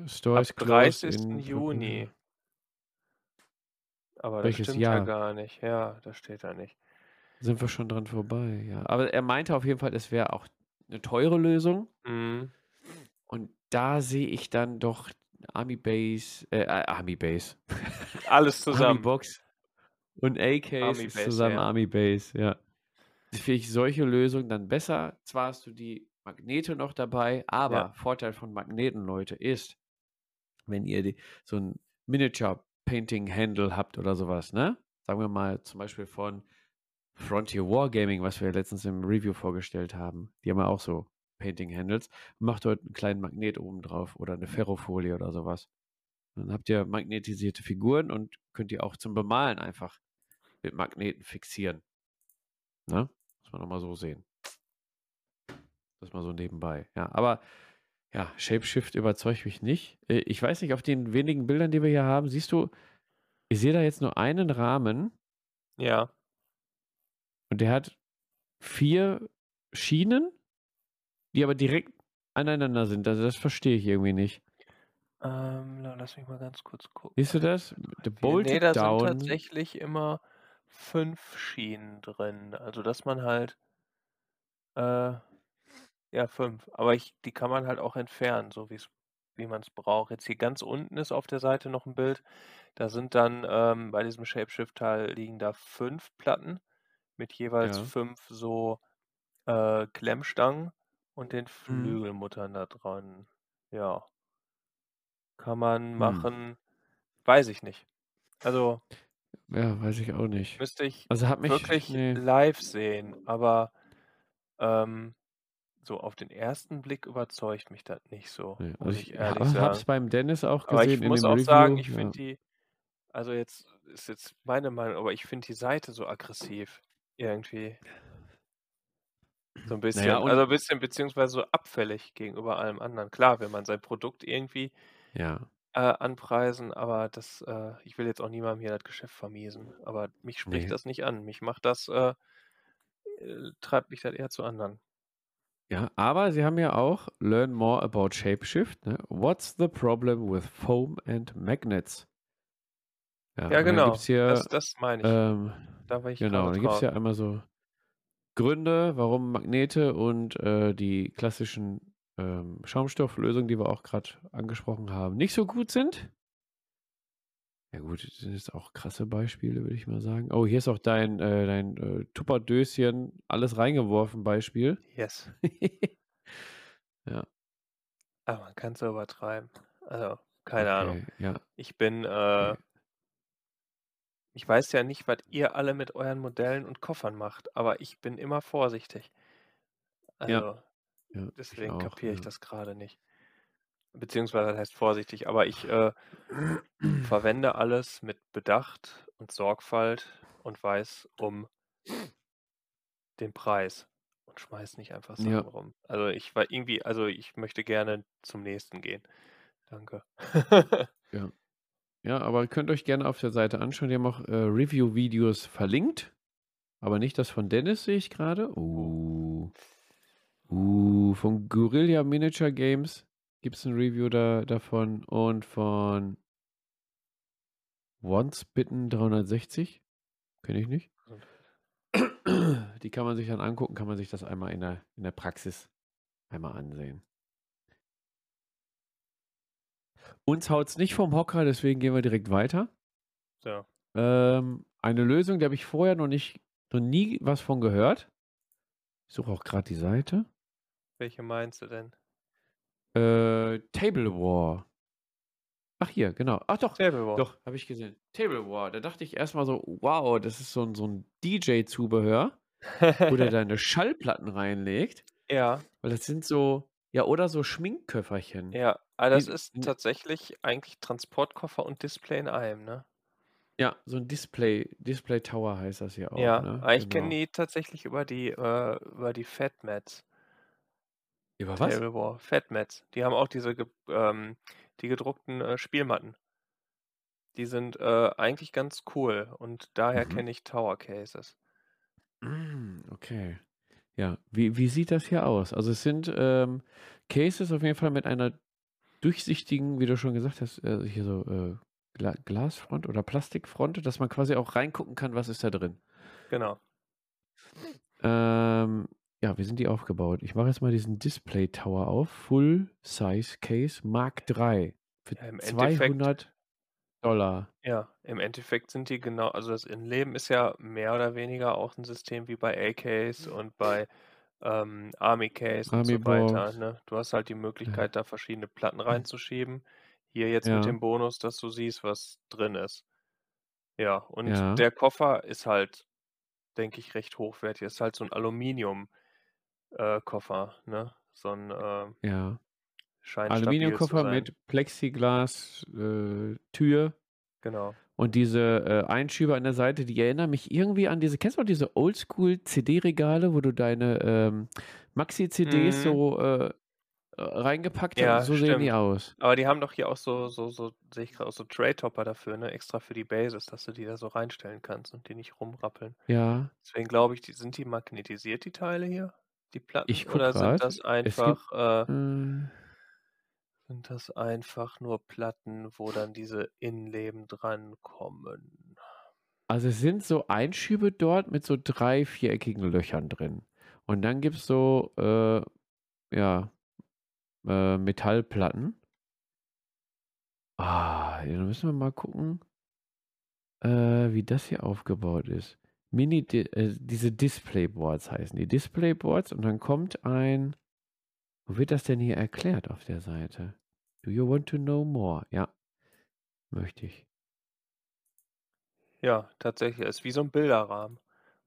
S1: Store
S2: ab
S1: is closed
S2: 30.
S1: in
S2: Juni. Aber das
S1: Welches
S2: stimmt ja
S1: Jahr?
S2: gar nicht. Ja, das steht da nicht.
S1: Sind wir schon dran vorbei, ja. Aber er meinte auf jeden Fall, es wäre auch 'ne teure Lösung.
S2: Mhm.
S1: Und da sehe ich dann doch Army Base äh, Army Base.
S2: Alles
S1: Army
S2: zusammen.
S1: Box und AKs
S2: Army
S1: ist zusammen
S2: ja.
S1: Army Base, ja. Finde ich solche Lösungen dann besser. Zwar hast du die Magnete noch dabei, aber
S2: Ja.
S1: Vorteil von Magneten, Leute, ist, wenn ihr die so 'n Miniature Painting Handle habt oder so was, ne? Sagen wir mal zum Beispiel von Frontier Wargaming, was wir letztens im Review vorgestellt haben. Die haben ja auch so Painting Handles. Macht dort 'n kleinen Magnet oben drauf oder 'ne Ferrofolie oder so was. Dann habt ihr magnetisierte Figuren und könnt die auch zum Bemalen einfach mit Magneten fixieren. Ne? Muss man noch mal so sehen. Das mal so nebenbei, ja. Aber ja, Shapeshift überzeugt mich nicht. Äh, ich weiß nicht, auf den wenigen Bildern, die wir hier haben, siehst du ich sehe da jetzt nur einen Rahmen
S2: Ja.
S1: und der hat 4 Schienen, die aber direkt aneinander sind. Also, das verstehe ich irgendwie nicht.
S2: Ähm, la lass mich mal ganz kurz gucken.
S1: Siehst du das?
S2: 1, 2,
S1: The
S2: 3, 4.
S1: Bolted
S2: da sind
S1: down
S2: tatsächlich immer 5 Schienen drin. Also, dass man halt äh, ja, 5. Aber ich die kann man halt auch entfernen, so wie's wie man's braucht. Jetzt hier ganz unten ist auf der Seite noch 'n Bild. Da sind dann, ähm bei diesem Shapeshift-Teil liegen da 5 Platten mit jeweils
S1: Ja.
S2: 5 so, äh, Klemmstangen und den
S1: Mhm.
S2: Flügelmuttern da dran. Ja. Kann man
S1: Hm.
S2: machen. Weiß ich nicht. Also
S1: Ja, weiß ich auch nicht.
S2: müsste ich
S1: Also, hat mich
S2: wirklich
S1: ne.
S2: live sehen, aber, ähm, so auf den ersten Blick überzeugt mich das nicht so,
S1: Ne,
S2: muss
S1: also,
S2: ich
S1: ich
S2: ehrlich
S1: ha habe es
S2: sagen.
S1: beim Dennis auch
S2: Aber ich
S1: gesehen
S2: muss auch sagen,
S1: Review,
S2: ich
S1: ja.
S2: finde die also, jetzt ist jetzt meine Meinung, aber ich finde die Seite so aggressiv irgendwie. So 'n
S1: Na ja,
S2: bisschen.
S1: und
S2: Also, 'n bisschen beziehungsweise so abfällig gegenüber allem anderen. Klar, will man sein Produkt irgendwie,
S1: Ja.
S2: äh, anpreisen, aber das äh, ich will jetzt auch niemandem hier das Geschäft vermiesen, aber mich spricht
S1: Ne.
S2: das nicht an. Mich macht das äh, äh, treibt mich das eher zu anderen.
S1: Ja, aber sie haben ja auch „Learn more about Shapeshift“, ne? „What's the problem with foam and magnets?“ Ja,
S2: Ja,
S1: und dann
S2: genau.
S1: hier
S2: Das das meine ich.
S1: ähm,
S2: Da war ich
S1: genau, dann gibt's
S2: drauf.
S1: ja einmal so Gründe, warum Magnete und, äh, die klassischen, ähm, Schaumstofflösungen, die wir auch grad angesprochen haben, nicht so gut sind. Ja gut, das sind jetzt auch krasse Beispiele, würde ich mal sagen. Oh, hier ist auch dein äh, dein, äh, Tupperdöschen alles reingeworfen Beispiel.
S2: Yes.
S1: Ja.
S2: Aber man kann's ja übertreiben. Also, keine Ahnung.
S1: Okay, ja.
S2: Ich bin, äh
S1: Okay.
S2: Ich weiß ja nicht, was ihr alle mit euren Modellen und Koffern macht, aber ich bin immer vorsichtig.
S1: Ja.
S2: Also,
S1: Ja, ich
S2: deswegen
S1: auch,
S2: kapiere ich
S1: ja.
S2: das grade nicht. Beziehungsweise das heißt vorsichtig, aber ich, äh, verwende alles mit Bedacht und Sorgfalt und weiß um den Preis und schmeiße nicht einfach Sachen
S1: Ja.
S2: rum. Also, ich war irgendwie also, ich möchte gerne zum nächsten gehen. Danke.
S1: Ja. Ja, aber ihr könnt euch gerne auf der Seite anschauen. Die haben auch, äh, Review-Videos verlinkt, aber nicht das von Dennis, sehe ich grade.
S2: Oh.
S1: Uh. Uh, von Guerilla Miniature Games gibt's 'n Review da davon und von Once Bitten 360. Kenne ich nicht. Die kann man sich dann angucken, kann man sich das einmal in der in der Praxis einmal ansehen. Uns haut's nicht vom Hocker, deswegen gehen wir direkt weiter.
S2: So.
S1: Ähm, eine Lösung, da habe ich vorher noch nicht noch nie was von gehört. Ich suche auch grad die Seite.
S2: Welche meinst du denn?
S1: Äh, Table War. Ach, hier, genau. Ach doch,
S2: Table War.
S1: doch, habe ich gesehen. Table War. Da dachte ich erst mal so: „Wow, das ist so 'n so 'n DJ-Zubehör, wo der deine Schallplatten reinlegt.“
S2: Ja.
S1: Weil das sind so ja, oder so Schminkköfferchen.
S2: Ja, ah, das ist tatsächlich eigentlich Transportkoffer und Display in einem, ne?
S1: Ja, so 'n Display Display Tower heißt das ja auch,
S2: Ja,
S1: ne?
S2: aber ich kenne
S1: Genau.
S2: die tatsächlich über die äh, über die Fatmats.
S1: Über was?
S2: Table War, Fatmats. Die haben auch diese ge ähm, die gedruckten, äh, Spielmatten. Die sind, äh, eigentlich ganz cool und daher
S1: Mhm.
S2: kenne ich Tower Cases.
S1: Hm, okay. Ja, wie wie sieht das hier aus? Also, es sind, ähm, Cases auf jeden Fall mit einer durchsichtigen, wie du schon gesagt hast, äh, hier so, äh, Gla Glasfront oder Plastikfront, dass man quasi auch reingucken kann, was ist da drin.
S2: Genau.
S1: Ähm, ja, wie sind die aufgebaut? Ich mache jetzt mal diesen Display Tower auf. Full Size Case Mark III für
S2: Ja, im Endeffekt
S1: 200 $.
S2: ja, im Endeffekt sind die genau also, das Innenleben ist ja mehr oder weniger auch 'n System wie bei A-Case und bei, ähm, Army Case und so weiter, ne? Du hast halt die
S1: Ja.
S2: Möglichkeit, da verschiedene Platten reinzuschieben. Hier jetzt mit
S1: Ja.
S2: dem Bonus, dass du siehst, was drin ist. Ja, und
S1: Ja.
S2: der Koffer ist halt, denke ich, recht hochwertig. Ist halt so 'n Aluminium äh, ne? So 'n, ähm
S1: Ja. Aluminiumkoffer mit Plexiglas äh.
S2: Genau.
S1: Und diese, äh, Einschübe an der Seite, die erinnern mich irgendwie an diese kennst du noch diese Oldschool CD-Regale, wo du deine, ähm, Maxi-CDs
S2: Mhm.
S1: so, äh, reingepackt hast?
S2: Ja,
S1: So sehen die
S2: stimmt.
S1: aus.
S2: Aber die haben doch hier auch so so so sehe ich auch so Tray-Topper dafür, ne, extra für die Bases, dass du die da so reinstellen kannst und die nicht rumrappeln.
S1: Ja.
S2: Deswegen glaube ich, die sind die magnetisiert, die Teile hier, die Platten,
S1: Ich
S2: oder sind
S1: grad.
S2: das
S1: Es
S2: einfach,
S1: gibt
S2: äh
S1: äh
S2: sind das einfach nur Platten, wo dann diese Innenleben drankommen?
S1: Also, es sind so Einschübe dort mit so 3 viereckigen Löchern drin. Und dann gibt's so, äh, ja, äh, Metallplatten. Ah, ja, da müssen wir mal gucken äh, wie das hier aufgebaut ist. Mini äh, diese Displayboards heißen die. Displayboards und dann kommt ein wo wird das denn hier erklärt auf der Seite? Do you want to know more? Ja. Möchte ich.
S2: Ja, tatsächlich, ist wie so 'n Bilderrahmen.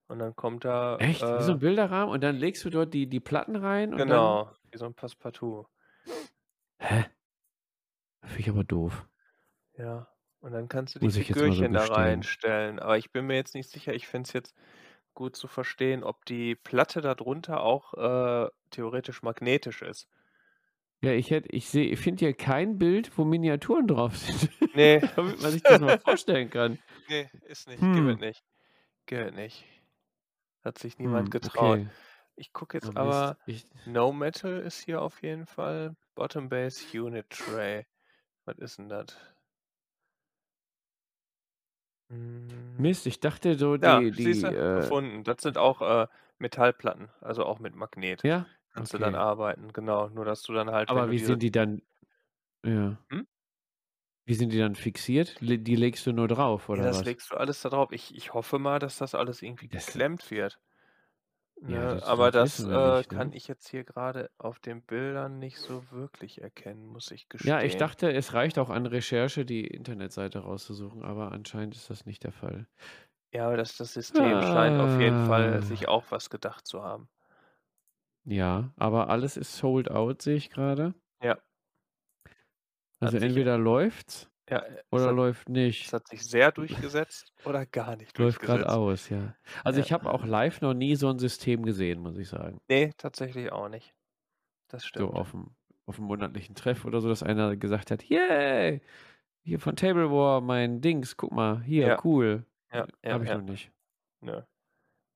S2: Und dann kommt da,
S1: Echt? Wie so
S2: äh
S1: Bilderrahmen und dann legst du dort die die Platten rein und dann
S2: Genau, wie so 'n Passepartout.
S1: Hä? Finde ich aber doof.
S2: Ja, und dann kannst du die
S1: Muss mal so
S2: Figürchen da reinstellen. Aber ich bin mir jetzt nicht sicher. Ich fände es jetzt gut zu verstehen, ob die Platte da drunter auch, äh, theoretisch magnetisch ist.
S1: Ja, ich hätte ich sehe ich finde hier kein Bild, wo Miniaturen drauf sind,
S2: Ne.
S1: damit man sich das mal vorstellen kann.
S2: Ne, ist nicht.
S1: Hm.
S2: nicht. Gibt es nicht. Hat sich niemand
S1: Hm,
S2: getraut.
S1: okay.
S2: Ich gucke
S1: Oh
S2: jetzt
S1: Mist,
S2: aber
S1: ich
S2: No Metal ist hier auf jeden Fall. Bottom Base Unit Tray. Was ist 'n das? Hm.
S1: Mist, ich dachte so
S2: Ja,
S1: die die,
S2: du?
S1: äh
S2: Gefunden. Das sind auch, äh, Metallplatten, also auch mit Magnet.
S1: Ja?
S2: Kannst du dann
S1: Okay.
S2: arbeiten, genau. Nur, dass du dann halt, wenn
S1: Aber
S2: du
S1: wie
S2: diese
S1: sind die dann ja.
S2: Hm?
S1: Wie sind die dann fixiert? Le die legst du nur drauf
S2: Ja,
S1: oder
S2: das
S1: was?
S2: legst du alles da drauf. Ich ich hoffe mal, dass das alles irgendwie
S1: Das
S2: geklemmt wird.
S1: Ja,
S2: Ne,
S1: das
S2: aber
S1: das
S2: das,
S1: wissen wir
S2: äh,
S1: nicht,
S2: kann
S1: ne?
S2: ich jetzt hier grade auf den Bildern nicht so wirklich erkennen, muss ich
S1: Ja, ich
S2: gestehen.
S1: dachte, es reicht auch an Recherche, die Internetseite rauszusuchen, aber anscheinend ist das nicht der Fall.
S2: Ja, aber das das System scheint auf jeden Fall sich
S1: Ah.
S2: auch was gedacht zu haben.
S1: Ja, aber alles ist sold out, sehe ich grade.
S2: Ja.
S1: Also
S2: Hat sich
S1: entweder läuft's
S2: ja, äh, es
S1: oder
S2: hat
S1: läuft
S2: es
S1: nicht.
S2: hat sich sehr durchgesetzt oder gar nicht
S1: Läuft
S2: durchgesetzt.
S1: aus, ja. Also,
S2: Ja.
S1: ich habe auch live noch nie so 'n System gesehen, muss ich sagen.
S2: Ne, tatsächlich auch nicht. Das
S1: So
S2: stimmt.
S1: auf'm auf'm monatlichen Treff oder so, dass einer gesagt hat: „Yay, hier von Table War mein Dings, guck mal, hier,
S2: Ja.
S1: cool.“
S2: Ja, ja,
S1: Habe ich noch nicht.
S2: Ne.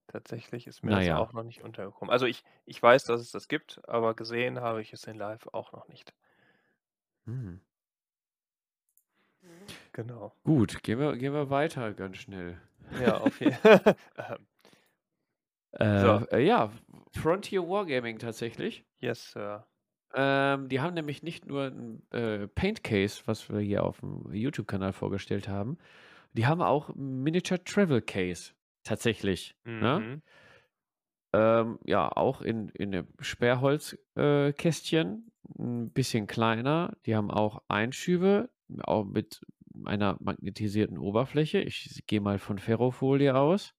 S2: Tatsächlich ist mir
S1: Na
S2: das auch noch nicht untergekommen. Also, ich ich weiß, dass es das gibt, aber gesehen habe ich es in live auch noch nicht.
S1: Mhm.
S2: Genau.
S1: Gut, gehen wir gehen wir weiter ganz schnell.
S2: Ja, auf je ähm. So.
S1: Äh, äh, ja, Frontier Wargaming tatsächlich.
S2: Yes, Sir.
S1: Ähm, die haben nämlich nicht nur 'n, äh, Paint Case, was wir hier auf'm YouTube-Kanal vorgestellt haben. Die haben auch 'n Miniature Travel Case tatsächlich, ne?
S2: Mhm.
S1: Ähm, ja, auch in in 'nem Sperrholz äh, Kästchen, 'n bisschen kleiner. Die haben auch Einschübe, auch mit einer magnetisierten Oberfläche. Ich gehe mal von Ferrofolie aus.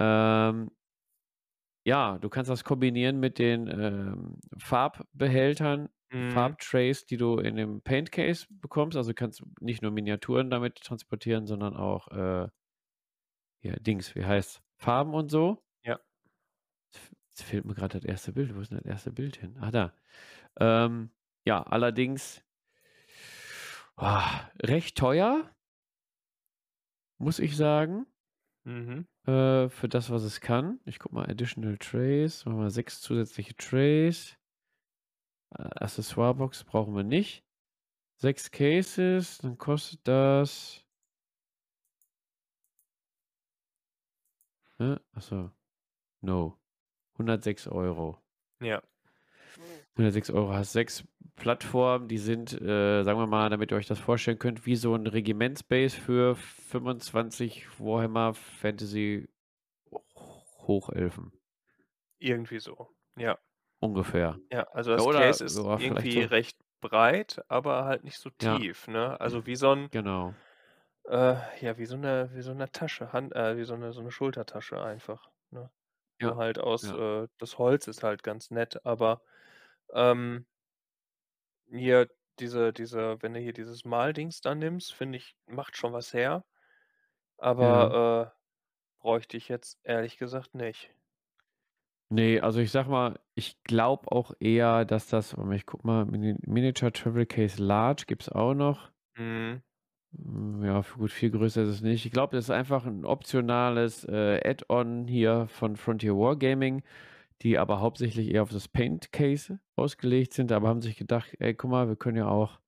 S1: Ähm ja, du kannst das kombinieren mit den, ähm, Farbbehältern,
S2: Mhm.
S1: Farbtrays, die du in dem Paint Case bekommst. Also, kannst nicht nur Miniaturen damit transportieren, sondern auch, äh hier Dings, wie heißt's, Farben und so.
S2: Ja.
S1: Jetzt fehlt mir grad das 1. Bild. Wo ist 'n das 1. Bild hin? Ah, da. Ähm, ja, allerdings recht teuer muss ich sagen.
S2: Mhm.
S1: Äh, für das, was es kann. Ich gucke mal, Additional Trays, machen wir 6 zusätzliche Trays. Äh, Accessoirebox brauchen wir nicht. 6 Cases, dann kostet das Hä? Ach so. No. 106 €.
S2: Ja.
S1: 106 €, hast 6 Plattformen, die sind, äh, sagen wir mal, damit ihr euch das vorstellen könnt, wie so 'n Regimentsbase für 25 Warhammer Fantasy Hochelfen.
S2: Irgendwie so, ja.
S1: Ungefähr.
S2: Ja, also
S1: Ja,
S2: das
S1: oder
S2: Case ist
S1: ja,
S2: irgendwie
S1: so
S2: recht breit, aber halt nicht so
S1: Ja.
S2: tief, ne? Also, wie so 'n
S1: Genau.
S2: äh, ja, wie so 'ne wie so 'ne Tasche, Hand äh, wie so 'ne so 'ne Schultertasche einfach, ne? Nur
S1: Ja,
S2: halt aus
S1: ja.
S2: äh, das Holz ist halt ganz nett, aber, ähm hier diese diese wenn du hier dieses Maldings da nimmst, finde ich, macht schon was her.
S1: Ja.
S2: Aber, äh, bräuchte ich jetzt ehrlich gesagt nicht.
S1: Ne, also, ich sage mal, ich glaube auch eher, dass das ich gucke mal, Mini Miniature Travel Case Large gibt's auch noch.
S2: Mhm.
S1: Hm, ja, gut, viel größer ist es nicht. Ich glaube, das ist einfach 'n optionales, äh, Add-on hier von Frontier Wargaming, die aber hauptsächlich eher auf das Paint Case ausgelegt sind, aber haben sich gedacht: „Ey, guck mal, wir können ja auch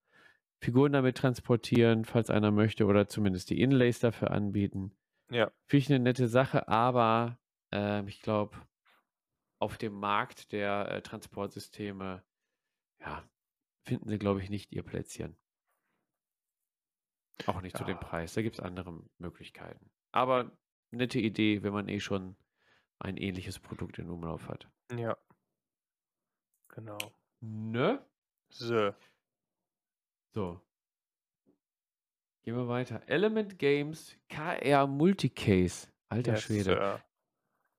S1: Figuren damit transportieren, falls einer möchte oder zumindest die Inlays dafür anbieten.“
S2: Ja.
S1: Finde ich 'ne nette Sache, aber, ähm, ich glaube, auf dem Markt der, äh, Transportsysteme, ja, finden sie, glaube ich, nicht ihr Plätzchen. Auch nicht zu dem
S2: Ja.
S1: Preis. Da gibt's andere M Möglichkeiten. Aber nette Idee, wenn man eh schon ein ähnliches Produkt in Umlauf hat.
S2: Ja. Genau.
S1: Ne?
S2: So.
S1: So. Gehen wir weiter. Element Games KR Multicase. Alter
S2: Yes,
S1: Schwede.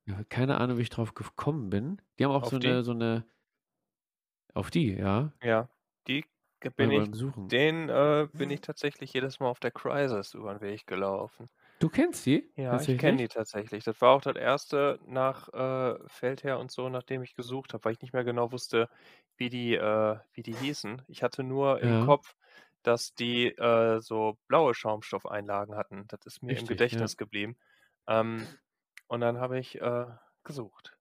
S1: Ja, keine Ahnung, wie ich drauf gekommen bin. Die haben auch
S2: Auf
S1: so
S2: die?
S1: 'ne so 'ne auf die, ja?
S2: Ja, die bin ich
S1: Suchen.
S2: denen, äh, bin ich tatsächlich jedes Mal auf der Crysis über 'n Weg gelaufen.
S1: Du kennst die
S2: Ja, ich kenne die
S1: tatsächlich?
S2: tatsächlich. Das war auch das 1. nach, äh, Feldherr und so, nach dem ich gesucht habe, weil ich nicht mehr genau wusste, wie die äh, wie die hießen. Ich hatte nur im
S1: Ja.
S2: Kopf, dass die, äh, so blaue Schaumstoffeinlagen hatten. Das ist mir im
S1: Richtig, ja.
S2: Gedächtnis geblieben. Ähm, und dann habe ich, äh, gesucht.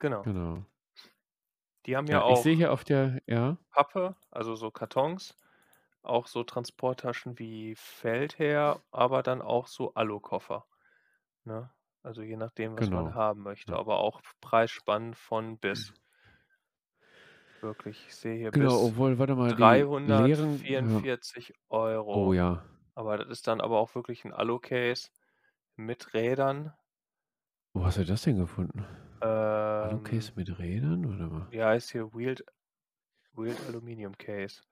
S2: Genau.
S1: Genau.
S2: Die haben ja
S1: Ja, ich sehe
S2: auch
S1: hier auf der ja?
S2: Pappe, also so Kartons, auch so Transporttaschen wie Feldherr, aber dann auch so Alukoffer, ne? Also, je nachdem, was man
S1: Genau,
S2: haben möchte,
S1: ja.
S2: aber auch Preisspannen von bis. Wirklich, ich sehe hier
S1: Genau,
S2: bis
S1: obwohl, warte mal, die leeren ja.
S2: 344
S1: Oh €. ja.
S2: Aber das ist dann aber auch wirklich 'n Alu-Case mit Rädern.
S1: Wo hast du das denn gefunden? Alu-Case
S2: Ähm,
S1: mit Rädern oder mal?
S2: ja, ist hier Wheeled Wheeled Aluminium Case.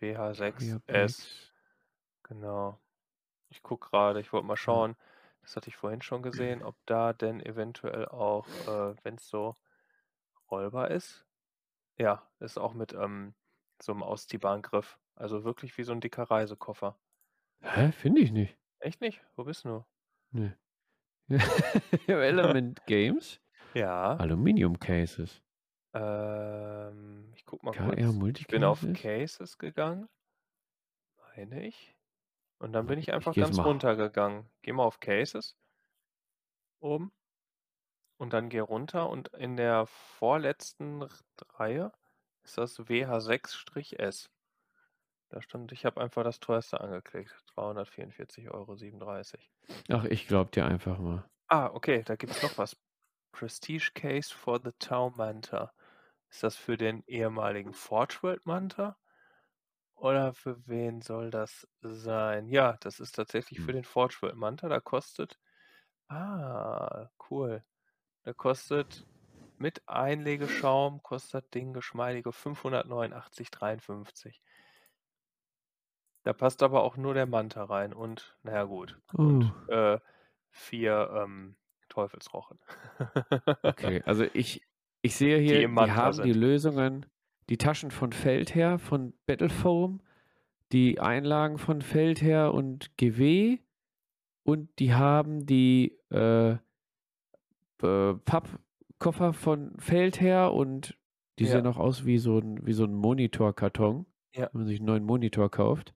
S2: WH6S.
S1: Fireplates.
S2: Genau. Ich gucke gerade, ich wollte mal schauen, das hatte ich vorhin schon gesehen, ob da denn eventuell auch, äh, wenn's so rollbar ist ja, ist auch mit, ähm, so 'nem ausziehbaren Griff. Also wirklich wie so 'n dicker Reisekoffer.
S1: Hä? Finde ich nicht.
S2: Echt nicht? Wo bist du?
S1: Ne. Element Games?
S2: Ja.
S1: Aluminium Cases.
S2: Ähm, ich gucke mal
S1: KR
S2: kurz. Ich bin auf? Cases gegangen. Meine ich. Und dann bin ich
S1: Ich
S2: einfach
S1: jetzt
S2: ganz
S1: mal
S2: runtergegangen. Geh mal auf Cases. Oben. Und dann geh runter und in der vorletzten Reihe ist das WH6-S. Da stand ich habe einfach das teuerste angeklickt, 344,37 €.
S1: Ach, ich glaube dir einfach mal.
S2: Ah, okay, da gibt's noch was. Prestige Case for the Tau Manta. Ist das für den ehemaligen Forge World Manta? Oder für wen soll das sein? Ja, das ist tatsächlich für
S1: Hm.
S2: den Forge World Manta. Da kostet ah, cool. Da kostet mit Einlegeschaum kostet das Ding geschmeidige 589,53. Da passt aber auch nur der Manta rein und na ja gut, und,
S1: Oh.
S2: äh, 4, ähm, Teufelsrochen.
S1: Okay, also ich ich sehe
S2: Die
S1: hier, die
S2: Manta
S1: haben die
S2: sind.
S1: Lösungen die Taschen von Feldherr, von Battlefoam, die Einlagen von Feldherr und GW und die haben die, äh äh, Pappkoffer von Feldherr und die
S2: Ja.
S1: sehen auch aus wie so 'n wie so 'n Monitorkarton,
S2: Ja.
S1: wenn man sich 'n neuen Monitor kauft.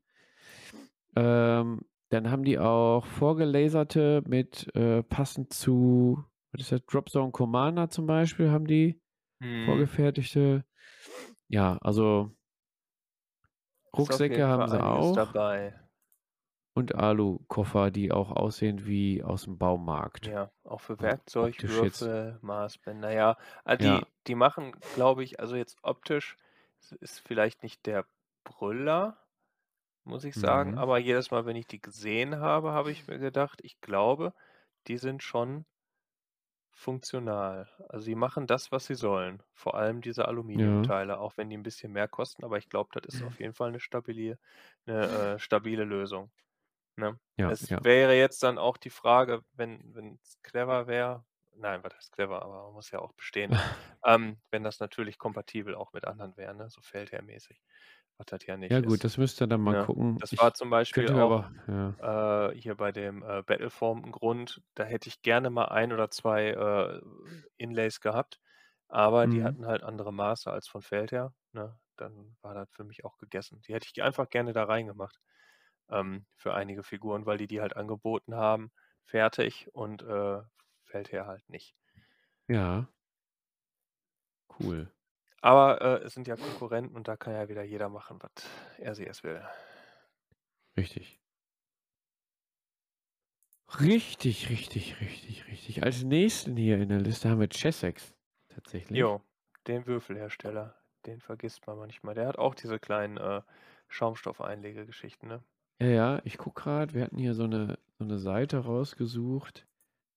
S1: Ähm, dann haben die auch vorgelaserte mit, äh, passend zu was ist das? Dropzone Commander zum Beispiel haben die
S2: Mhm.
S1: vorgefertigte. Ja, also Rucksäcke haben sie auch.
S2: dabei.
S1: Und Alukoffer, die auch aussehen wie aus'm Baumarkt.
S2: Ja, auch für
S1: Ja,
S2: Werkzeug,
S1: optisch jetzt
S2: Würfel, Maßbänder. Ja, die
S1: Ja.
S2: die machen, glaube ich also jetzt optisch ist ist vielleicht nicht der Brüller, muss ich sagen,
S1: Mhm.
S2: aber jedes Mal, wenn ich die gesehen habe, habe ich mir gedacht, ich glaube, die sind schon funktional. Also, die machen das, was sie sollen. Vor allem diese
S1: Ja.
S2: Aluminiumteile, auch wenn die 'n bisschen mehr kosten, aber ich glaube, das ist auf jeden Fall 'ne stabili 'ne, äh, stabile Lösung, ne?
S1: Ja,
S2: Es
S1: ja.
S2: wäre jetzt dann auch die Frage, wenn wenn's clever wäre nein, was heißt clever, aber man muss ja auch bestehen, ähm, wenn das natürlich kompatibel auch mit anderen wäre, ne, so Feldherr-mäßig, was das ja nicht
S1: Ja
S2: ist,
S1: gut, das müsst ihr dann mal
S2: ne?
S1: gucken.
S2: Das
S1: Ich
S2: war zum Beispiel auch,
S1: aber ja.
S2: äh, hier bei dem, äh, Battlefoam 'n Grund, da hätte ich gerne mal 1 oder 2, äh, Inlays gehabt, aber die
S1: Mhm.
S2: hatten halt andere Maße als von Feldherr, ne? Dann war das für mich auch gegessen. Die hätte ich einfach gerne da reingemacht, ähm, für einige Figuren, weil die die halt angeboten haben, fertig und, äh, Feldherr halt nicht.
S1: Ja. Cool.
S2: Aber, äh, es sind ja Konkurrenten und da kann ja wieder jeder machen, was er sie es will.
S1: Richtig. Richtig, richtig, richtig, richtig. Als Nächsten hier in der Liste haben wir Chessex tatsächlich.
S2: Jo, den Würfelhersteller, den vergisst man manchmal. Der hat auch diese kleinen, äh, Schaumstoffeinlegegeschichten, ne?
S1: Ja, ja, ich gucke grad, wir hatten hier so 'ne so 'ne Seite rausgesucht.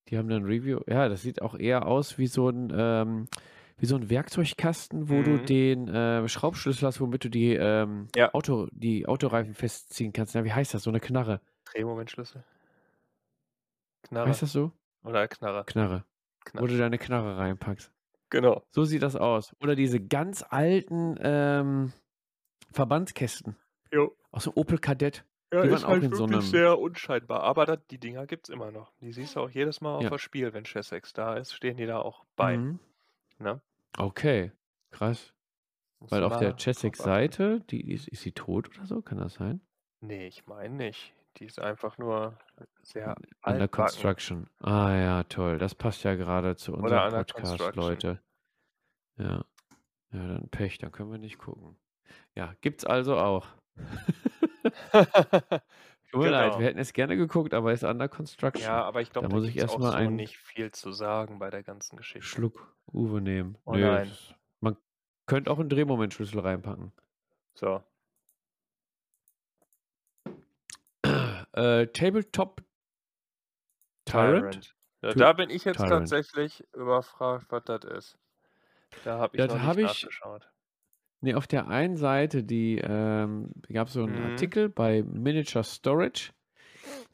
S1: Die haben dann Review ja, das sieht auch eher aus wie so 'n, ähm wie so 'n Werkzeugkasten, wo du
S2: Mhm.
S1: den, äh, Schraubschlüssel hast, womit du die, ähm,
S2: Ja.
S1: Auto die Autoreifen festziehen kannst. Na, wie heißt das? So 'ne Knarre.
S2: Drehmomentschlüssel.
S1: Heißt
S2: Knarre.
S1: das so?
S2: Oder Knarre.
S1: Knarre. Wo
S2: Knarre.
S1: du deine Knarre reinpackst.
S2: Genau.
S1: So sieht das aus. Oder diese ganz alten, ähm, Verbandskästen.
S2: Jo.
S1: Aus dem Opel Kadett.
S2: Ja,
S1: Die
S2: ist
S1: waren auch
S2: halt
S1: in so
S2: wirklich
S1: 'nem
S2: sehr unscheinbar, aber da die Dinger gibt's immer noch. Die siehst du auch jedes Mal auf
S1: Ja.
S2: der Spiel, wenn Chessex da ist, stehen die da auch bei,
S1: Mhm.
S2: ne?
S1: Okay, krass.
S2: Musst
S1: Weil auf der
S2: mal drauf achten.
S1: Chessex-Seite, die ist ist sie tot oder so? Kann das sein?
S2: Ne, ich meine nicht. Die ist einfach nur sehr
S1: Under
S2: altbacken.
S1: construction. Ah ja, toll. Das passt ja gerade zu
S2: Oder
S1: unserem
S2: under
S1: Podcast,
S2: construction.
S1: Leute. Ja. Ja, dann Pech, dann können wir nicht gucken. Ja, gibt's also auch. Tut mir leid, wir hätten es gerne geguckt, aber ist under construction.
S2: Ja, aber ich glaube, da
S1: muss ich
S2: gibt's
S1: erst
S2: auch
S1: mal
S2: so
S1: einen
S2: nicht viel zu sagen bei der ganzen Geschichte.
S1: Schluck Uwe nehmen.
S2: Oh
S1: Nö,
S2: nein.
S1: man könnte auch 'n Drehmomentschlüssel reinpacken.
S2: So.
S1: Äh, Tabletop Tyrant?
S2: Ja, da bin ich jetzt
S1: Tyrant.
S2: tatsächlich überfragt, was das ist. Da habe ich
S1: Das
S2: noch nicht
S1: habe ich
S2: nachgeschaut.
S1: ne, auf der einen Seite, die, ähm gab's so 'n
S2: Mhm.
S1: Artikel bei Miniature Storage.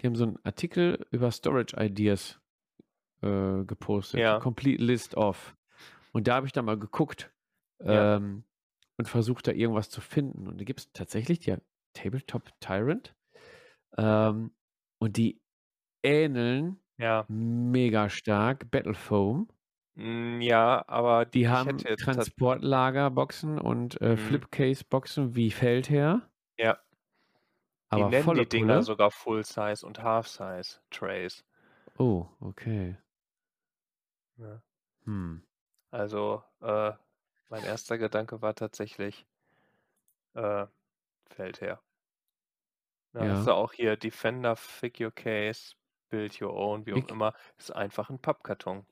S1: Die haben so 'n Artikel über Storage Ideas, äh, gepostet.
S2: Ja.
S1: Complete List of. Und da habe ich dann mal geguckt,
S2: Ja.
S1: ähm, und versucht, da irgendwas zu finden. Und da gibt's tatsächlich die Tabletop Tyrant. Ähm, und die ähneln
S2: Ja.
S1: mega stark Battlefoam.
S2: Hm, ja, aber
S1: Die haben Transportlagerboxen und, äh,
S2: Mhm.
S1: Flipcase-Boxen wie Feldherr.
S2: Ja. Die
S1: Aber
S2: nennen
S1: volle
S2: die Dinger
S1: Pulle.
S2: sogar Full Size und Half Size Trays.
S1: Oh, okay.
S2: Ja.
S1: Hm.
S2: Also, äh, mein erster Gedanke war tatsächlich äh, Feldherr. Da hast du
S1: Ja.
S2: auch hier Defender Figure Case, Build Your Own, wie auch
S1: Ich
S2: immer. Ist einfach 'n Pappkarton.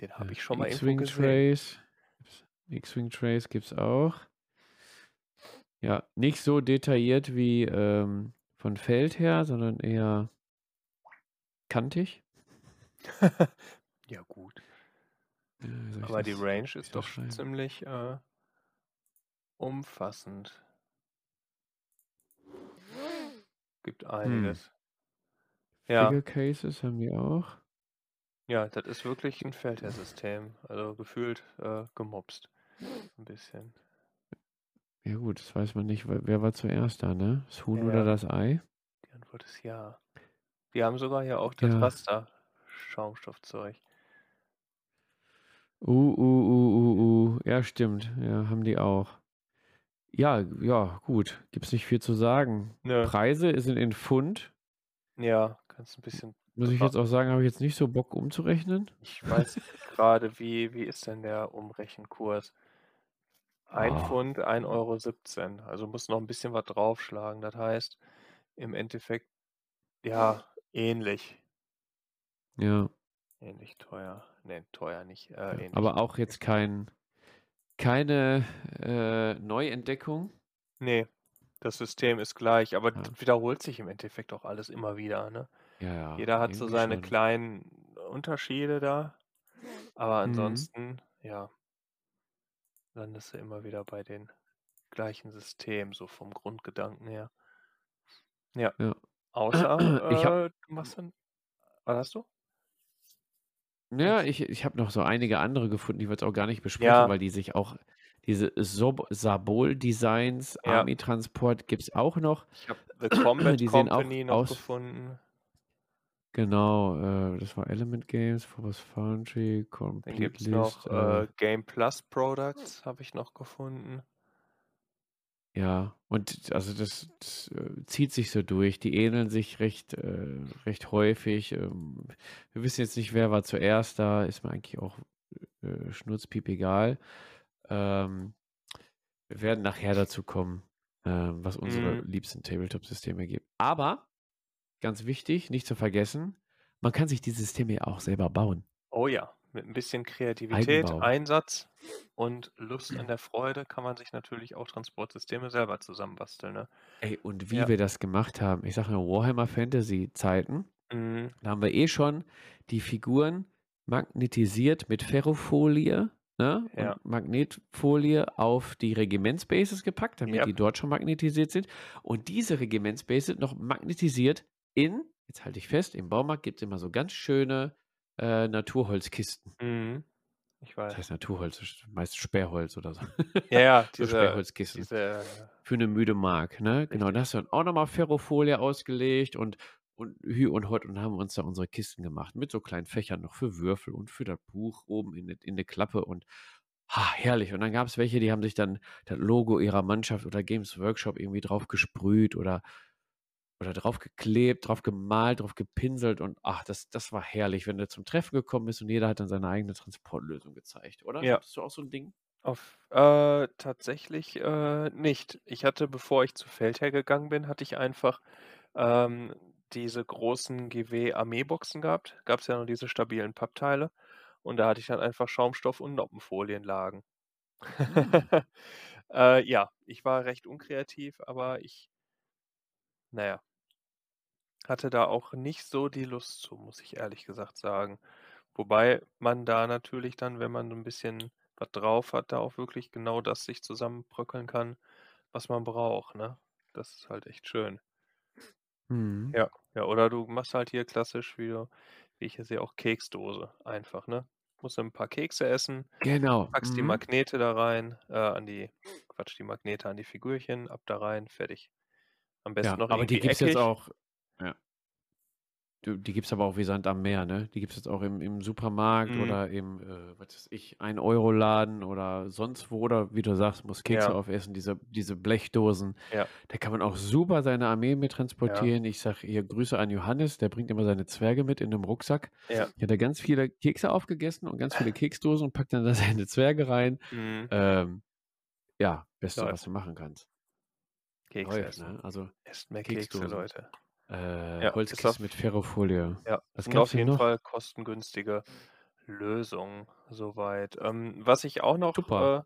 S2: Hm, den habe ich schon mal irgendwo
S1: X-Wing
S2: gesehen.
S1: X-Wing Trays gibt's auch. Ja, nicht so detailliert wie, ähm, von Feldherr, sondern eher kantig.
S2: Ja gut.
S1: Ja,
S2: Aber die Range ist doch schon ziemlich, äh umfassend. Gibt
S1: Hm.
S2: einiges. Ja.
S1: Figure Cases haben die auch.
S2: Ja, das ist wirklich 'n Feldherr-System. Also, gefühlt, äh, gemopst. 'N bisschen.
S1: Ja gut, das weiß man nicht. Wer war zuerst da, ne? Das Huhn
S2: Ja,
S1: oder das Ei?
S2: Die Antwort ist ja. Die haben sogar hier auch das
S1: Ja.
S2: Raster-Schaumstoffzeug.
S1: Uh, uh, uh, uh, uh. Ja, stimmt. Ja, haben die auch. Ja, ja, gut. Gibt's nicht viel zu sagen.
S2: Nö.
S1: Preise sind in Pfund.
S2: Ja, kannst 'n bisschen
S1: Muss ich jetzt auch sagen, habe ich jetzt nicht so Bock umzurechnen.
S2: Ich weiß grade, wie wie ist denn der Umrechenkurs? 1
S1: Ah.
S2: Pfund, 1,17 €. Also, musst noch 'n bisschen was draufschlagen. Das heißt, im Endeffekt, ja, ähnlich.
S1: Ja.
S2: Ähnlich teuer. Ne, teuer nicht, äh,
S1: Ja,
S2: ähnlich
S1: aber auch jetzt kein keine, äh, Neuentdeckung.
S2: Ne, das System ist gleich, aber
S1: Ja.
S2: das wiederholt sich im Endeffekt auch alles immer wieder, ne?
S1: Ja, ja,
S2: Jeder hat so seine
S1: schon.
S2: kleinen Unterschiede da, aber
S1: Mhm.
S2: ansonsten, ja landest du immer wieder bei den gleichen Systemen, so vom Grundgedanken her. Ja.
S1: Ja.
S2: Außer,
S1: Ich habe
S2: äh, du machst dann was hast du?
S1: Ja, ich ich habe noch so einige andere gefunden, die wir jetzt auch gar nicht besprechen,
S2: Ja.
S1: weil die sich auch diese Sob Sabol-Designs,
S2: Ja.
S1: Army-Transport gibt's auch noch.
S2: Ich habe The Combat
S1: Die
S2: Company noch
S1: aus
S2: gefunden.
S1: Genau, äh, das war Element Games, Phobos Foundry,
S2: Dann
S1: Complete
S2: gibt's
S1: List,
S2: noch,
S1: äh
S2: äh, Game Plus Products habe ich noch gefunden.
S1: Ja, und also das das, äh, zieht sich so durch. Die ähneln sich recht äh, recht häufig. Ähm, wir wissen jetzt nicht, wer war zuerst da, ist mir eigentlich auch, äh, schnurzpiep egal. Ähm, wir werden nachher dazu kommen, ähm, was unsere
S2: Mhm.
S1: liebsten Tabletop-Systeme gibt. Aber ganz wichtig, nicht zu vergessen, man kann sich die Systeme ja auch selber bauen.
S2: Oh ja, mit 'n bisschen Kreativität,
S1: Eigenbau.
S2: Einsatz und Lust an der Freude kann man sich natürlich auch Transportsysteme selber zusammenbasteln, ne?
S1: Ey, und wie
S2: Ja.
S1: wir das gemacht haben. Ich sage nur Warhammer Fantasy Zeiten.
S2: Mhm.
S1: Da haben wir eh schon die Figuren magnetisiert mit Ferrofolie, ne,
S2: Ja.
S1: und Magnetfolie auf die Regimentsbases gepackt, damit die
S2: Jap.
S1: dort schon magnetisiert sind. Und diese Regimentsbases noch magnetisiert in jetzt halte ich fest, im Baumarkt gibt's immer so ganz schöne, äh, Naturholzkisten.
S2: Mhm. Ich weiß.
S1: heißt Naturholz? Das ist meist Sperrholz oder so.
S2: Ja, ja,
S1: So
S2: diese
S1: Sperrholzkisten.
S2: diese
S1: Für 'ne müde Mark, ne? Genau,
S2: Richtig.
S1: da hast du dann auch noch mal Ferrofolie ausgelegt und und Hü und Hott und haben uns da unsere Kisten gemacht mit so kleinen Fächern noch für Würfel und für das Buch oben in in 'ne Klappe und, ha, herrlich. Und dann gab's welche, die haben sich dann das Logo ihrer Mannschaft oder Games Workshop irgendwie drauf gesprüht oder oder drauf geklebt, drauf gemalt, drauf gepinselt und ach, das das war herrlich, wenn du zum Treffen gekommen bist und jeder hat dann seine eigene Transportlösung gezeigt, oder?
S2: Ja.
S1: Hattest du auch so 'n Ding?
S2: Auf äh, tatsächlich, äh, nicht. Ich hatte, bevor ich zu Feldherr gegangen bin, hatte ich einfach, ähm, diese großen GW Armeeboxen gehabt. Gab's ja noch diese stabilen Pappteile und da hatte ich dann einfach Schaumstoff und Noppenfolienlagen.
S1: Hm.
S2: Äh, ja, ich war recht unkreativ, aber ich na ja hatte da auch nicht so die Lust zu, muss ich ehrlich gesagt sagen. Wobei man da natürlich dann, wenn man so 'n bisschen was drauf hat, da auch wirklich genau das sich zusammenbröckeln kann, was man braucht, ne? Das ist halt echt schön.
S1: Mhm.
S2: Ja, ja, oder du machst halt hier klassisch, wie du wie ich hier sehe, auch Keksdose einfach, ne? Musst du 'n paar Kekse essen,
S1: Genau,
S2: packst die
S1: mhm.
S2: Magnete da rein, äh, an die Quatsch, die Magnete an die Figürchen, ab da rein, fertig. Am besten
S1: Ja,
S2: noch
S1: aber die
S2: irgendwie
S1: gibt's jetzt auch ja. Du, die gibt's aber auch wie Sand am Meer, ne? Die gibt's jetzt auch im im Supermarkt
S2: Mhm.
S1: oder im, äh, was weiß ich, Ein-Euro-Laden oder sonst wo oder wie du sagst, musst Kekse
S2: Ja.
S1: aufessen, diese diese Blechdosen.
S2: Ja.
S1: Da kann man auch super seine Armee mit
S2: Ja.
S1: transportieren. Ich sage hier Grüße an Johannes, der bringt immer seine Zwerge mit in 'nem Rucksack.
S2: Ja.
S1: Der hat da ganz viele Kekse aufgegessen und ganz viele Keksdosen und packt dann da seine Zwerge rein.
S2: Mhm.
S1: Ähm, ja, Beste, was du machen kannst.
S2: Kekse
S1: Läuft, ne? Also,
S2: Esst mehr Kekse. Leute.
S1: Äh,
S2: Ja, ist
S1: Holzkisten mit
S2: auf
S1: Ferrofolie.
S2: ja,
S1: Was
S2: sind
S1: gab's
S2: auf
S1: denn
S2: jeden
S1: noch?
S2: Fall kostengünstige Lösungen so weit. Ähm, was ich auch noch,
S1: Tupper.
S2: äh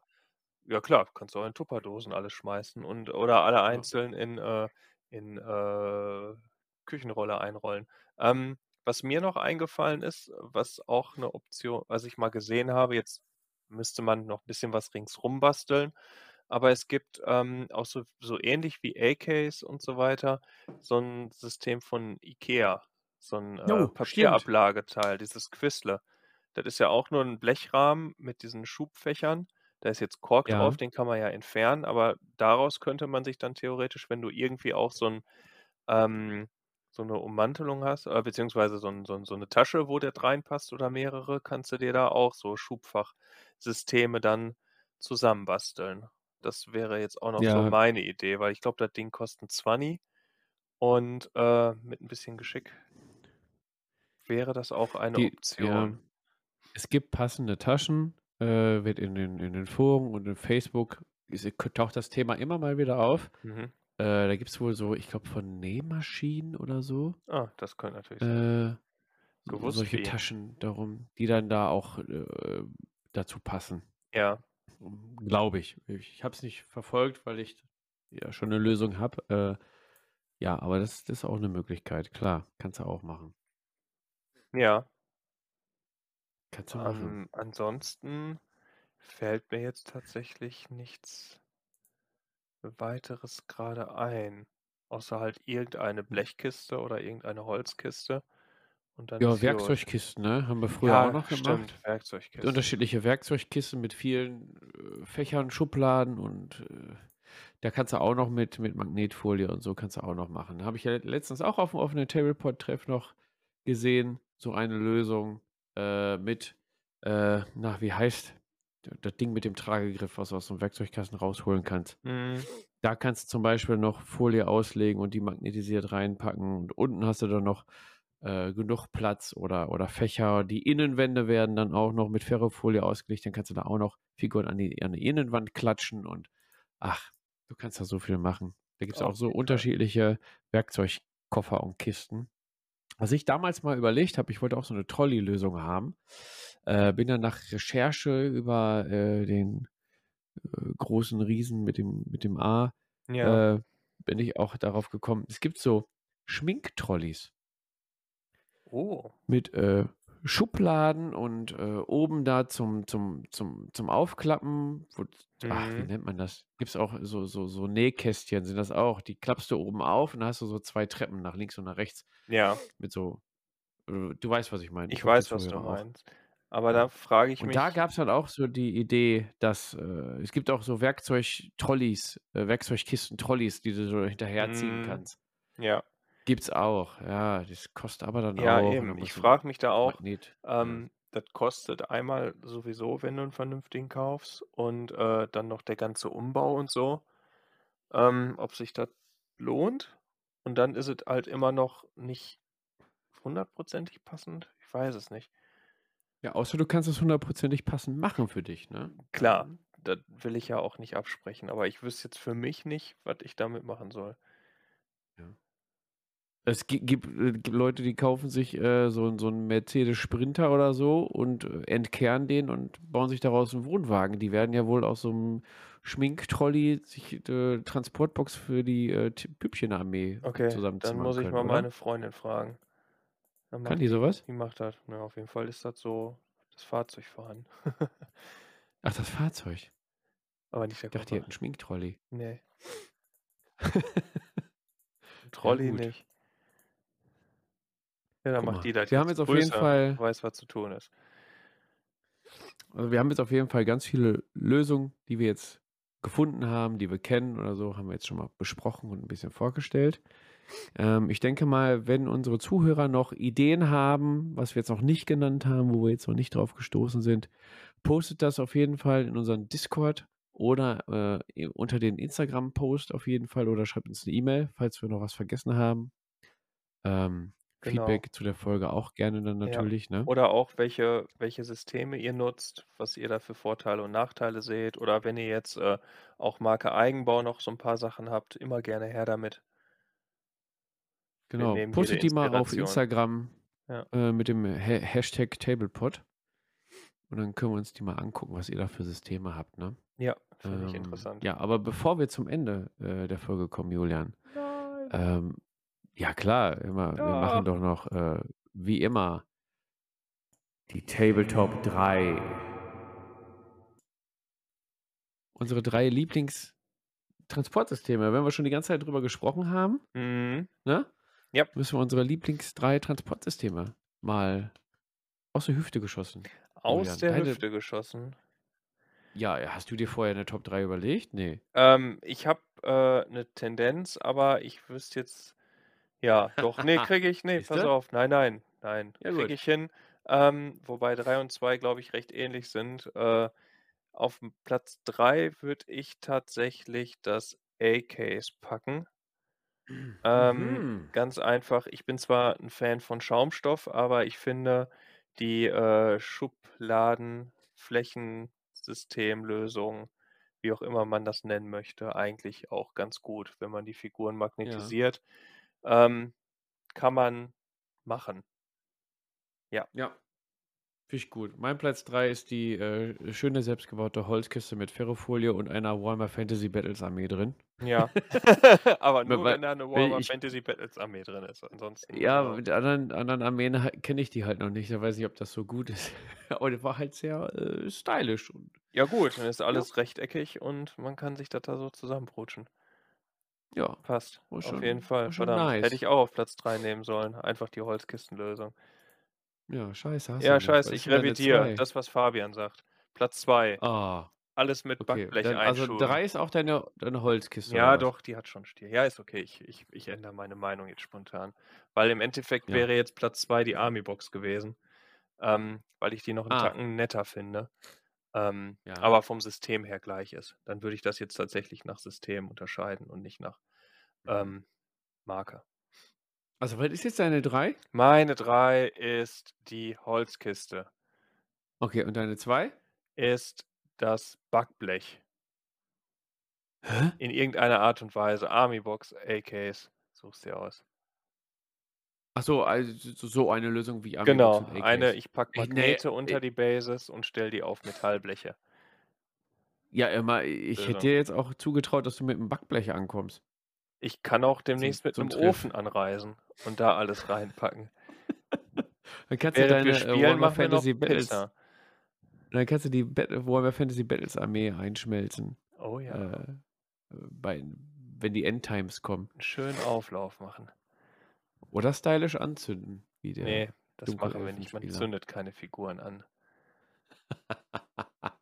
S2: ja klar, kannst du auch in Tupperdosen alles schmeißen und oder alle
S1: Ja.
S2: einzeln in, äh in, äh, Küchenrolle einrollen. Ähm, was mir noch eingefallen ist, was auch 'ne Optio was ich mal gesehen habe, jetzt müsste man noch bisschen was ringsrum basteln, aber es gibt, ähm, auch so so ähnlich wie A-Case und so weiter, so 'n System von IKEA, so 'n, äh,
S1: stimmt.
S2: Papierablageteil, dieses Quisle. Das ist ja auch nur 'n Blechrahmen mit diesen Schubfächern. Da ist jetzt Kork drauf,
S1: Ja.
S2: den kann man ja entfernen, aber daraus könnte man sich dann theoretisch, wenn du irgendwie auch so 'n ähm, so 'ne Ummantelung hast, äh, beziehungsweise so 'n so 'n so 'ne Tasche, wo das reinpasst oder mehrere, kannst du dir da auch so Schubfachsysteme dann zusammenbasteln. Das wäre jetzt auch noch so
S1: Ja.
S2: meine Idee, weil ich glaube, das Ding kostet 'n Zwanni und, äh, mit 'n bisschen Geschick wäre das auch eine
S1: Die ja.
S2: Option.
S1: Es gibt passende Taschen, äh, wird in den in den Foren und in Facebook ist taucht das Thema immer mal wieder auf.
S2: Mhm.
S1: Äh, da gibt's wohl so, ich glaube, von Nähmaschinen oder so
S2: Ah, das könnte natürlich sein.
S1: äh, so
S2: Gewusst
S1: solche
S2: wie.
S1: Taschen darum, die dann da auch, äh, dazu passen.
S2: Ja.
S1: Glaube ich. Ich habe es nicht verfolgt, weil ich ja schon 'ne Lösung habe. Äh, ja, aber das das ist auch 'ne Möglichkeit. Klar, kannst du auch machen.
S2: Ja.
S1: Kannst du machen.
S2: Ähm, ansonsten fällt mir jetzt tatsächlich nichts Weiteres grade ein, außer halt irgendeine
S1: Hm.
S2: Blechkiste oder irgendeine Holzkiste
S1: Ja. Werkzeugkisten, ne, haben wir früher auch
S2: Ja,
S1: noch gemacht.
S2: stimmt, Werkzeugkiste.
S1: Unterschiedliche Werkzeugkisten mit vielen, äh, Fächern, Schubladen und, äh, da kannst du auch noch mit mit Magnetfolie und so kannst du auch noch machen. Habe ich ja letztens auch auf'm offenen Tableport-Treff noch gesehen, so eine Lösung, äh, mit, äh na, wie heißt das Ding mit dem Tragegriff, was du aus 'nem Werkzeugkasten rausholen kannst.
S2: Mhm.
S1: Da kannst du zum Beispiel noch Folie auslegen und die magnetisiert reinpacken und unten hast du dann noch, äh, genug Platz oder oder Fächer. Die Innenwände werden dann auch noch mit Ferrofolie ausgelegt, dann kannst du da auch noch Figuren an die an die Innenwand klatschen und ach, du kannst da so viel machen. Da gibt's auch
S2: Auf
S1: so unterschiedliche Werkzeugkoffer und Kisten. Was ich damals mal überlegt habe, ich wollte auch so 'ne Trolley-Lösung haben, äh, bin dann nach Recherche über, äh, den, äh, großen Riesen mit dem mit dem A,
S2: Ja.
S1: äh, bin ich auch darauf gekommen. Es gibt so Schminktrolleys.
S2: Oh.
S1: Mit, äh, Schubladen und, äh, oben da zum zum zum zum Aufklappen, wo ach, wie
S2: Mhm.
S1: nennt man das? Gibt's auch so so so Nähkästchen sind das auch. Die klappst du oben auf und dann hast du so 2 Treppen nach links und nach rechts
S2: Ja.
S1: mit so äh, du weißt, was ich meine. Ich
S2: Ich weiß, was du
S1: Zuhörer auch.
S2: meinst. Aber da frage ich
S1: Und da
S2: mich
S1: gab's dann auch so die Idee, dass, äh es gibt auch so Werkzeugtrolleys, äh, Werkzeugkisten-Trolleys, die du so hinterherziehen
S2: Mhm.
S1: kannst.
S2: Ja.
S1: Gibt's auch. Ja, das kostet aber dann
S2: Ja,
S1: auch und
S2: eben.
S1: dann
S2: Ich
S1: musst du 'n
S2: frage mich da auch,
S1: Magnet
S2: ähm, das kostet einmal sowieso, wenn du 'n vernünftigen kaufst und, äh, dann noch der ganze Umbau und so, ähm, ob sich das lohnt. Und dann ist es halt immer noch nicht hundertprozentig passend. Ich weiß es nicht.
S1: Ja, außer du kannst es hundertprozentig passend machen für dich, ne?
S2: Klar,
S1: Dann
S2: das will ich ja auch nicht absprechen, aber ich wüsste jetzt für mich nicht, was ich damit machen soll.
S1: Es gi gibt, äh, Leute, die kaufen sich, äh, so so 'n Mercedes Sprinter oder so und, äh, entkernen den und bauen sich daraus 'n Wohnwagen. Die werden ja wohl aus so 'nem Schminktrolley sich, äh, Transportbox für die, äh, Püppchenarmee
S2: Okay, dann
S1: zusammenzimmern
S2: muss ich
S1: können,
S2: mal
S1: oder?
S2: meine Freundin fragen. Dann
S1: Kann die sowas?
S2: die macht das. Ja, auf jeden Fall ist das so das Fahrzeug vorhanden.
S1: Ach, das Fahrzeug.
S2: Aber nicht der
S1: Ich dachte, die hätten 'n Schminktrolley.
S2: Ne. 'N
S1: Ja,
S2: nicht. Ja, dann macht die das
S1: wir haben
S2: jetzt
S1: jetzt auf jeden Fall
S2: weiß, was zu tun ist.
S1: Also, wir haben jetzt auf jeden Fall ganz viele Lösungen, die wir jetzt gefunden haben, die wir kennen oder so, haben wir jetzt schon mal besprochen und 'n bisschen vorgestellt. Ähm, ich denke mal, wenn unsere Zuhörer noch Ideen haben, was wir jetzt noch nicht genannt haben, wo wir jetzt noch nicht drauf gestoßen sind, postet das auf jeden Fall in unseren Discord oder, äh, unter den Instagram-Post auf jeden Fall oder schreibt uns 'ne E-Mail, falls wir noch was vergessen haben. Ähm,
S2: Genau.
S1: Feedback zu der Folge auch gerne dann
S2: Ja.
S1: natürlich, ne?
S2: Oder auch welche welche Systeme ihr nutzt, was ihr da für Vorteile und Nachteile seht oder wenn ihr jetzt, äh, auch Marke Eigenbau noch so 'n paar Sachen habt, immer gerne her damit.
S1: Genau, postet die mal auf. Instagram,
S2: Ja.
S1: äh, mit dem Ha Hashtag Tablepod. Und dann können wir uns die mal angucken, was ihr da für Systeme habt, ne?
S2: Ja, finde ich
S1: Ähm,
S2: interessant.
S1: ja, aber bevor wir zum Ende, äh, der Folge kommen, Julian, ähm, ja klar, immer wir
S2: Ja.
S1: machen doch noch, äh, wie immer die Tabletop 3. Unsere 3 Lieblingstransportsysteme. Wenn wir schon die ganze Zeit drüber gesprochen haben,
S2: Mhm.
S1: ne,
S2: Ja.
S1: müssen wir unsere Lieblings 3 Transportsysteme mal aus der Hüfte geschossen.
S2: Aus
S1: Julian,
S2: der
S1: deine
S2: Hüfte geschossen.
S1: Ja, hast du dir vorher 'ne Top 3 überlegt? Ne.
S2: Ähm, ich habe, äh, 'ne Tendenz, aber ich wüsste jetzt ja, doch, ne, kriege ich ne, pass auf. Nein, nein, nein,
S1: Ja,
S2: kriege ich hin. Ähm, wobei 3 und 2, glaube ich, recht ähnlich sind. Äh, aufm Platz 3 würde ich tatsächlich das A-Case packen. Ähm,
S1: Mhm.
S2: ganz einfach, ich bin zwar 'n Fan von Schaumstoff, aber ich finde die, äh, Schubladenflächensystemlösung, wie auch immer man das nennen möchte, eigentlich auch ganz gut, wenn man die Figuren
S1: Ja.
S2: Ähm, kann man machen. Ja.
S1: Ja. Finde ich gut. Mein Platz 3 ist die, äh, schöne selbstgebaute Holzkiste mit Ferrofolie und einer Warhammer Fantasy Battles Armee drin.
S2: Ja. Aber nur,
S1: weil
S2: wenn da 'ne
S1: weil
S2: Warhammer
S1: ich
S2: Fantasy Battles Armee drin ist. Ansonsten,
S1: Ja,
S2: also
S1: mit anderen anderen Armeen kenne ich die halt noch nicht. Da weiß ich, ob das so gut ist. Aber die war halt sehr, äh, stylisch und
S2: Ja gut, dann ist
S1: ja.
S2: alles rechteckig und man kann sich das da so zusammenprutschen.
S1: Ja,
S2: Passt,
S1: war
S2: auf jeden
S1: schon
S2: Fall.
S1: schon
S2: Verdammt, hätte
S1: nice.
S2: ich auch auf Platz 3 nehmen sollen. Einfach die Holzkistenlösung.
S1: Ja, scheiße,
S2: Ja, scheiße, ich revidiere.
S1: 2?
S2: Das, was Fabian sagt. Platz 2.
S1: Ah.
S2: Alles mit
S1: Okay,
S2: Backblech
S1: dann also
S2: einschuben.
S1: 3 ist auch deine deine Holzkiste
S2: Ja, doch, die hat schon Stil. Ja, ist okay. Ich ich ich ändere meine Meinung jetzt spontan. Weil im Endeffekt
S1: Ja.
S2: wäre jetzt Platz 2 die Army-Box gewesen, ähm, weil ich die noch 'n
S1: Ah.
S2: Tacken netter finde, ähm,
S1: Ja.
S2: aber vom System her gleich ist. Dann würde ich das jetzt tatsächlich nach System unterscheiden und nicht nach. Ähm, Marke.
S1: Also, was ist jetzt deine 3?
S2: Meine 3 ist die Holzkiste.
S1: Okay, und deine 2?
S2: Ist das Backblech.
S1: Hä?
S2: In irgendeiner Art und Weise. Army-Box, A-Case, such's dir aus.
S1: Ach so, also so eine Lösung wie Army-Box
S2: Genau,
S1: und
S2: eine
S1: A-Case.
S2: ich packe
S1: ne,
S2: Magnete unter
S1: ey
S2: die Bases und stelle die auf Metallbleche.
S1: Ja, immer ich hätte
S2: Lösung.
S1: dir jetzt auch zugetraut, dass du mit 'm Backblech ankommst.
S2: Ich kann auch
S1: Zum
S2: demnächst mit
S1: zum
S2: 'nem
S1: Treff.
S2: Ofen anreisen und da alles reinpacken.
S1: Dann kannst du deine,
S2: wir
S1: äh,
S2: spielen,
S1: Warhammer Fantasy Battles
S2: Pizza.
S1: dann kannst du die Bat Warhammer Fantasy Battles Armee einschmelzen.
S2: Oh ja.
S1: Äh, bei wenn die Endtimes kommen.
S2: 'N schönen Auflauf machen.
S1: Oder stylisch anzünden, wie der
S2: Ne, das machen wir nicht. Man zündet keine Figuren an.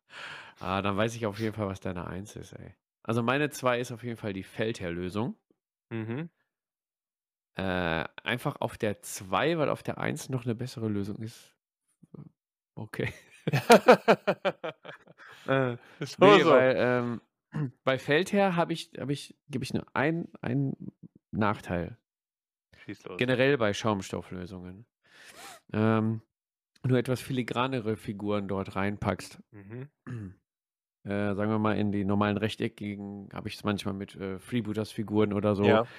S1: Ah, dann weiß ich auf jeden Fall, was deine 1 ist, ey. Also, meine 2 ist auf jeden Fall die Feldherrlösung.
S2: Mhm.
S1: Äh, einfach auf der 2, weil auf der 1 noch 'ne bessere Lösung ist. Okay. Äh,
S2: So,
S1: ne,
S2: so.
S1: weil, ähm, bei Feldherr habe ich habe ich gebe ich nur ein einen Nachteil. Generell bei Schaumstofflösungen. Ähm, du etwas filigranere Figuren dort reinpackst,
S2: Mhm.
S1: äh, sagen wir mal, in die normalen rechteckigen habe ich es manchmal mit, äh, Freebooters-Figuren oder so.
S2: Ja.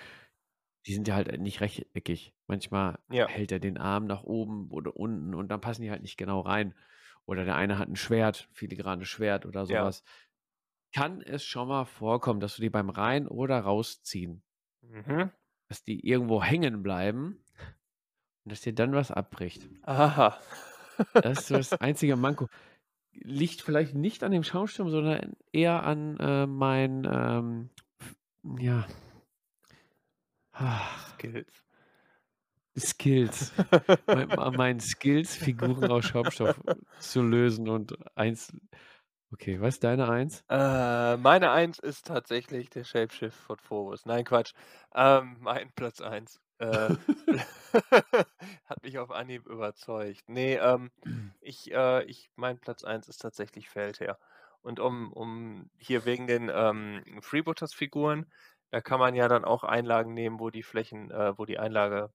S1: Die sind ja halt nicht rechteckig. Manchmal
S2: Ja.
S1: hält er den Arm nach oben oder unten und dann passen die halt nicht genau rein. Oder der eine hat 'n Schwert, filigranes Schwert oder so
S2: Ja.
S1: Kann es schon mal vorkommen, dass du die beim Rein oder Rausziehen
S2: Mhm.
S1: dass die irgendwo hängen bleiben und dass dir dann was abbricht.
S2: Aha.
S1: Das ist das einzige Manko. Liegt vielleicht nicht an dem Schaumsturm, sondern eher an, äh, meinen, ähm, ja
S2: Skills.
S1: Skills. Mei an meinen Skills, Figuren aus Schaumstoff zu lösen und eins okay, was ist deine 1?
S2: Äh, meine 1 ist tatsächlich der Shapeshift von Phobos. Nein, Quatsch. Ähm, mein Platz 1. Äh, hat mich auf Anhieb überzeugt. Ne, ähm, ich äh, ich mein Platz 1 ist tatsächlich Feldherr. Und um um hier wegen den, ähm, Freebooters-Figuren, da kann man ja dann auch Einlagen nehmen, wo die Flächen äh, wo die Einlagemaße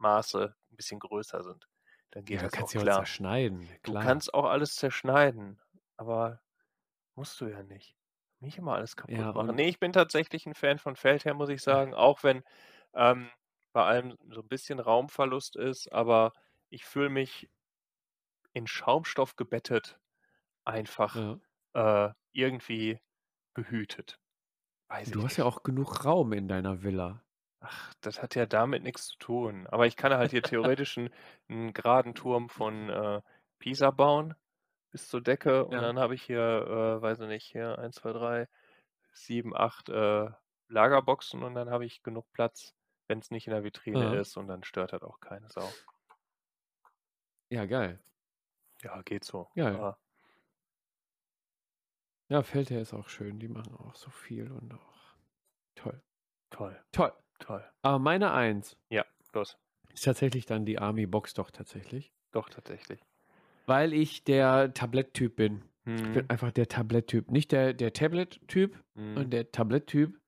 S2: 'n bisschen größer sind. Dann
S1: Ja,
S2: geht
S1: du
S2: das
S1: kannst ja auch
S2: klar.
S1: zerschneiden,
S2: Du
S1: klar.
S2: kannst auch alles zerschneiden, aber musst du ja nicht. Nicht immer alles kaputt
S1: Ja,
S2: machen.
S1: und
S2: Ne, ich bin tatsächlich 'n Fan von Feldherr, muss ich sagen, auch wenn, ähm, bei allem so 'n bisschen Raumverlust ist, aber ich fühle mich in Schaumstoff gebettet einfach,
S1: Ja.
S2: äh, irgendwie behütet. Weiß
S1: Du hast ja
S2: nicht.
S1: auch genug Raum in deiner Villa.
S2: Ach, das hat ja damit nix zu tun. Aber ich kann halt hier theoretisch 'n 'n geraden Turm von, äh, Pisa bauen bis zur Decke und
S1: Ja.
S2: dann habe ich hier, äh, weiß ich nicht, hier 1, 2, 3, 7, 8, äh, Lagerboxen und dann habe ich genug Platz, wenn's nicht in der Vitrine
S1: Aha.
S2: ist und dann stört das auch keine Sau.
S1: Ja, geil.
S2: Ja, geht so,
S1: Geil.
S2: aber
S1: Ja, Feldherr ist auch schön. Die machen auch so viel und auch toll.
S2: Toll.
S1: Toll.
S2: Toll.
S1: Aber meine 1
S2: Ja, los.
S1: ist tatsächlich dann die Army-Box doch tatsächlich.
S2: Doch, tatsächlich.
S1: Weil ich der Tabletttyp bin. Ich bin
S2: Mhm.
S1: einfach der Tabletttyp. Nicht der der Tablet-Typ, sondern
S2: Mhm.
S1: der Tabletttyp,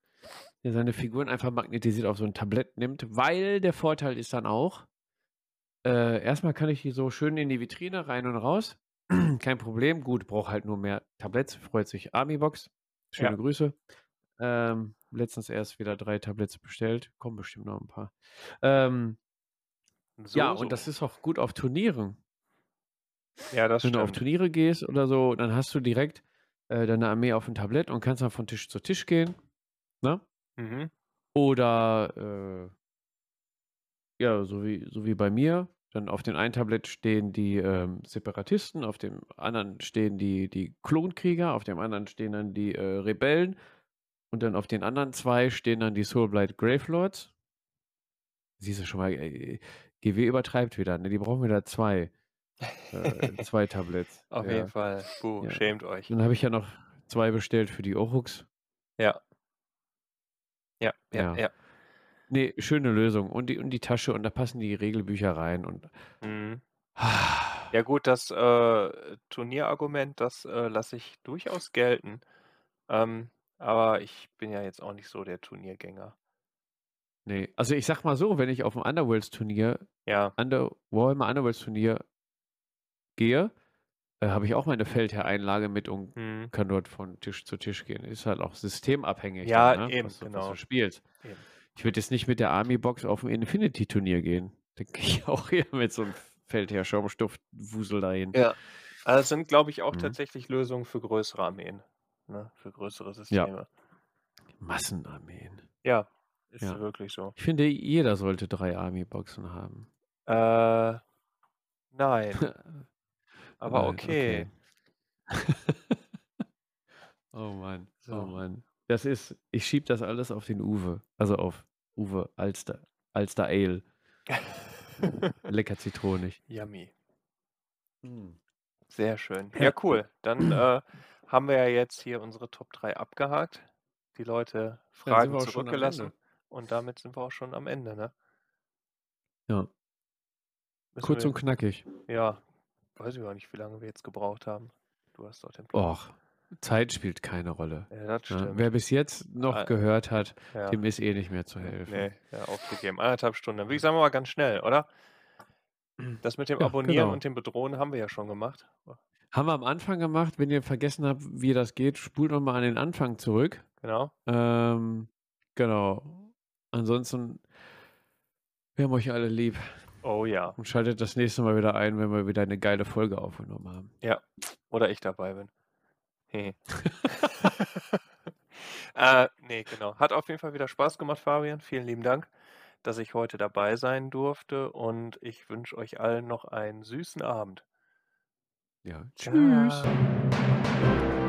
S1: der seine Figuren einfach magnetisiert auf so 'n Tablett nimmt, weil der Vorteil ist dann auch äh, erst mal kann ich die so schön in die Vitrine rein und raus. Kein Problem. Gut, brauche halt nur mehr Tabletts. Freut sich Army-Box. Schöne
S2: Ja.
S1: Grüße. Ähm, letztens erst wieder 3 Tabletts bestellt. Kommen bestimmt noch 'n paar. Ähm
S2: So,
S1: ja, und
S2: so.
S1: das ist auch gut auf Turnieren.
S2: Ja, das
S1: Wenn du auf
S2: stimmt.
S1: Turniere gehst oder so, dann hast du direkt, äh, deine Armee auf'm Tablett und kannst dann von Tisch zu Tisch gehen, ne?
S2: Mhm.
S1: Oder, äh ja, so wie so wie bei mir. Dann auf dem einen Tablett stehen die, ähm, Separatisten, auf dem anderen stehen die die Klonkrieger, auf dem anderen stehen dann die, äh, Rebellen und dann auf den anderen 2 stehen dann die Soulblight Gravelords. Siehst du schon mal, äh, GW übertreibt wieder, ne? Die brauchen wieder 2 äh, 2 Tabletts.
S2: Auf
S1: Ja.
S2: jeden Fall. Puh,
S1: Ja.
S2: schämt euch.
S1: Dann habe ich ja noch 2 bestellt für die Oruks.
S2: Ja. Ja, ja,
S1: Ja.
S2: ja.
S1: Ne, schöne Lösung. Und die und die Tasche und da passen die Regelbücher rein und
S2: Mhm. Ja gut, das, äh, Turnierargument, das, äh, lasse ich durchaus gelten. Ähm, aber ich bin ja jetzt auch nicht so der Turniergänger.
S1: Ne, also ich sage mal so, wenn ich auf 'n Underworlds-Turnier
S2: Ja.
S1: Under Warhammer Underworlds-Turnier gehe, äh, habe ich auch meine Feldherr-Einlage mit und
S2: Mhm.
S1: kann dort von Tisch zu Tisch gehen. Ist halt auch systemabhängig
S2: Ja,
S1: dann, ne,
S2: eben,
S1: was du was
S2: genau.
S1: du spielst.
S2: Eben.
S1: Ich würde jetzt nicht mit der Army-Box auf 'n Infinity-Turnier gehen. Da gehe ich auch eher mit so 'nem Feldherr-Schaumstoff-Wusel dahin.
S2: Ja. Also, das sind, glaube ich, auch
S1: Mhm.
S2: tatsächlich Lösungen für größere Armeen, ne, für größere
S1: Ja.
S2: Systeme.
S1: Massenarmeen.
S2: Ja, ist
S1: Ja.
S2: wirklich so.
S1: Ich finde, jeder sollte 3 Army-Boxen haben.
S2: Äh, nein. Aber
S1: Nein,
S2: okay.
S1: Oh Mann, oh
S2: So.
S1: Mann. Das ist ich schiebe das alles auf den Uwe. Also auf Uwe Alster Alster Ale. Lecker zitronig.
S2: Yummy.
S1: Mhm.
S2: Sehr schön.
S1: Ja.
S2: Cool. Dann, äh, haben wir ja jetzt hier unsere Top 3 abgehakt. Die Leute Fragen zurückgelassen und damit sind wir auch schon am Ende, ne?
S1: Ja.
S2: Müssen
S1: Kurz
S2: wir
S1: und knackig.
S2: ja, weiß ich auch nicht, wie lange wir jetzt gebraucht haben. Du hast doch den Plan.
S1: Och, Zeit spielt keine Rolle,
S2: Ja, das stimmt.
S1: Wer bis jetzt noch
S2: Ah,
S1: gehört hat,
S2: ja.
S1: dem ist eh nicht mehr zu helfen.
S2: Ne, ja, aufgegeben. 1,5 Stunden. Dann würde ich sagen, wir mal ganz schnell, oder? Das mit dem
S1: Ja,
S2: Abonnieren
S1: genau.
S2: und dem Bedrohen haben wir ja schon gemacht.
S1: Haben wir am Anfang gemacht. Wenn ihr vergessen habt, wie das geht, spult noch mal an den Anfang zurück.
S2: Genau.
S1: Ähm, genau. Ansonsten wir haben euch alle lieb.
S2: Oh ja.
S1: Und schaltet das nächste Mal wieder ein, wenn wir wieder eine geile Folge aufgenommen haben.
S2: Ja. Oder ich dabei bin. He. äh, ne, genau. Hat auf jeden Fall wieder Spaß gemacht, Fabian. Vielen lieben Dank. dass ich heute dabei sein durfte und ich wünsche euch allen noch einen süßen Abend.
S1: Ja, tschüss.
S2: Tschau.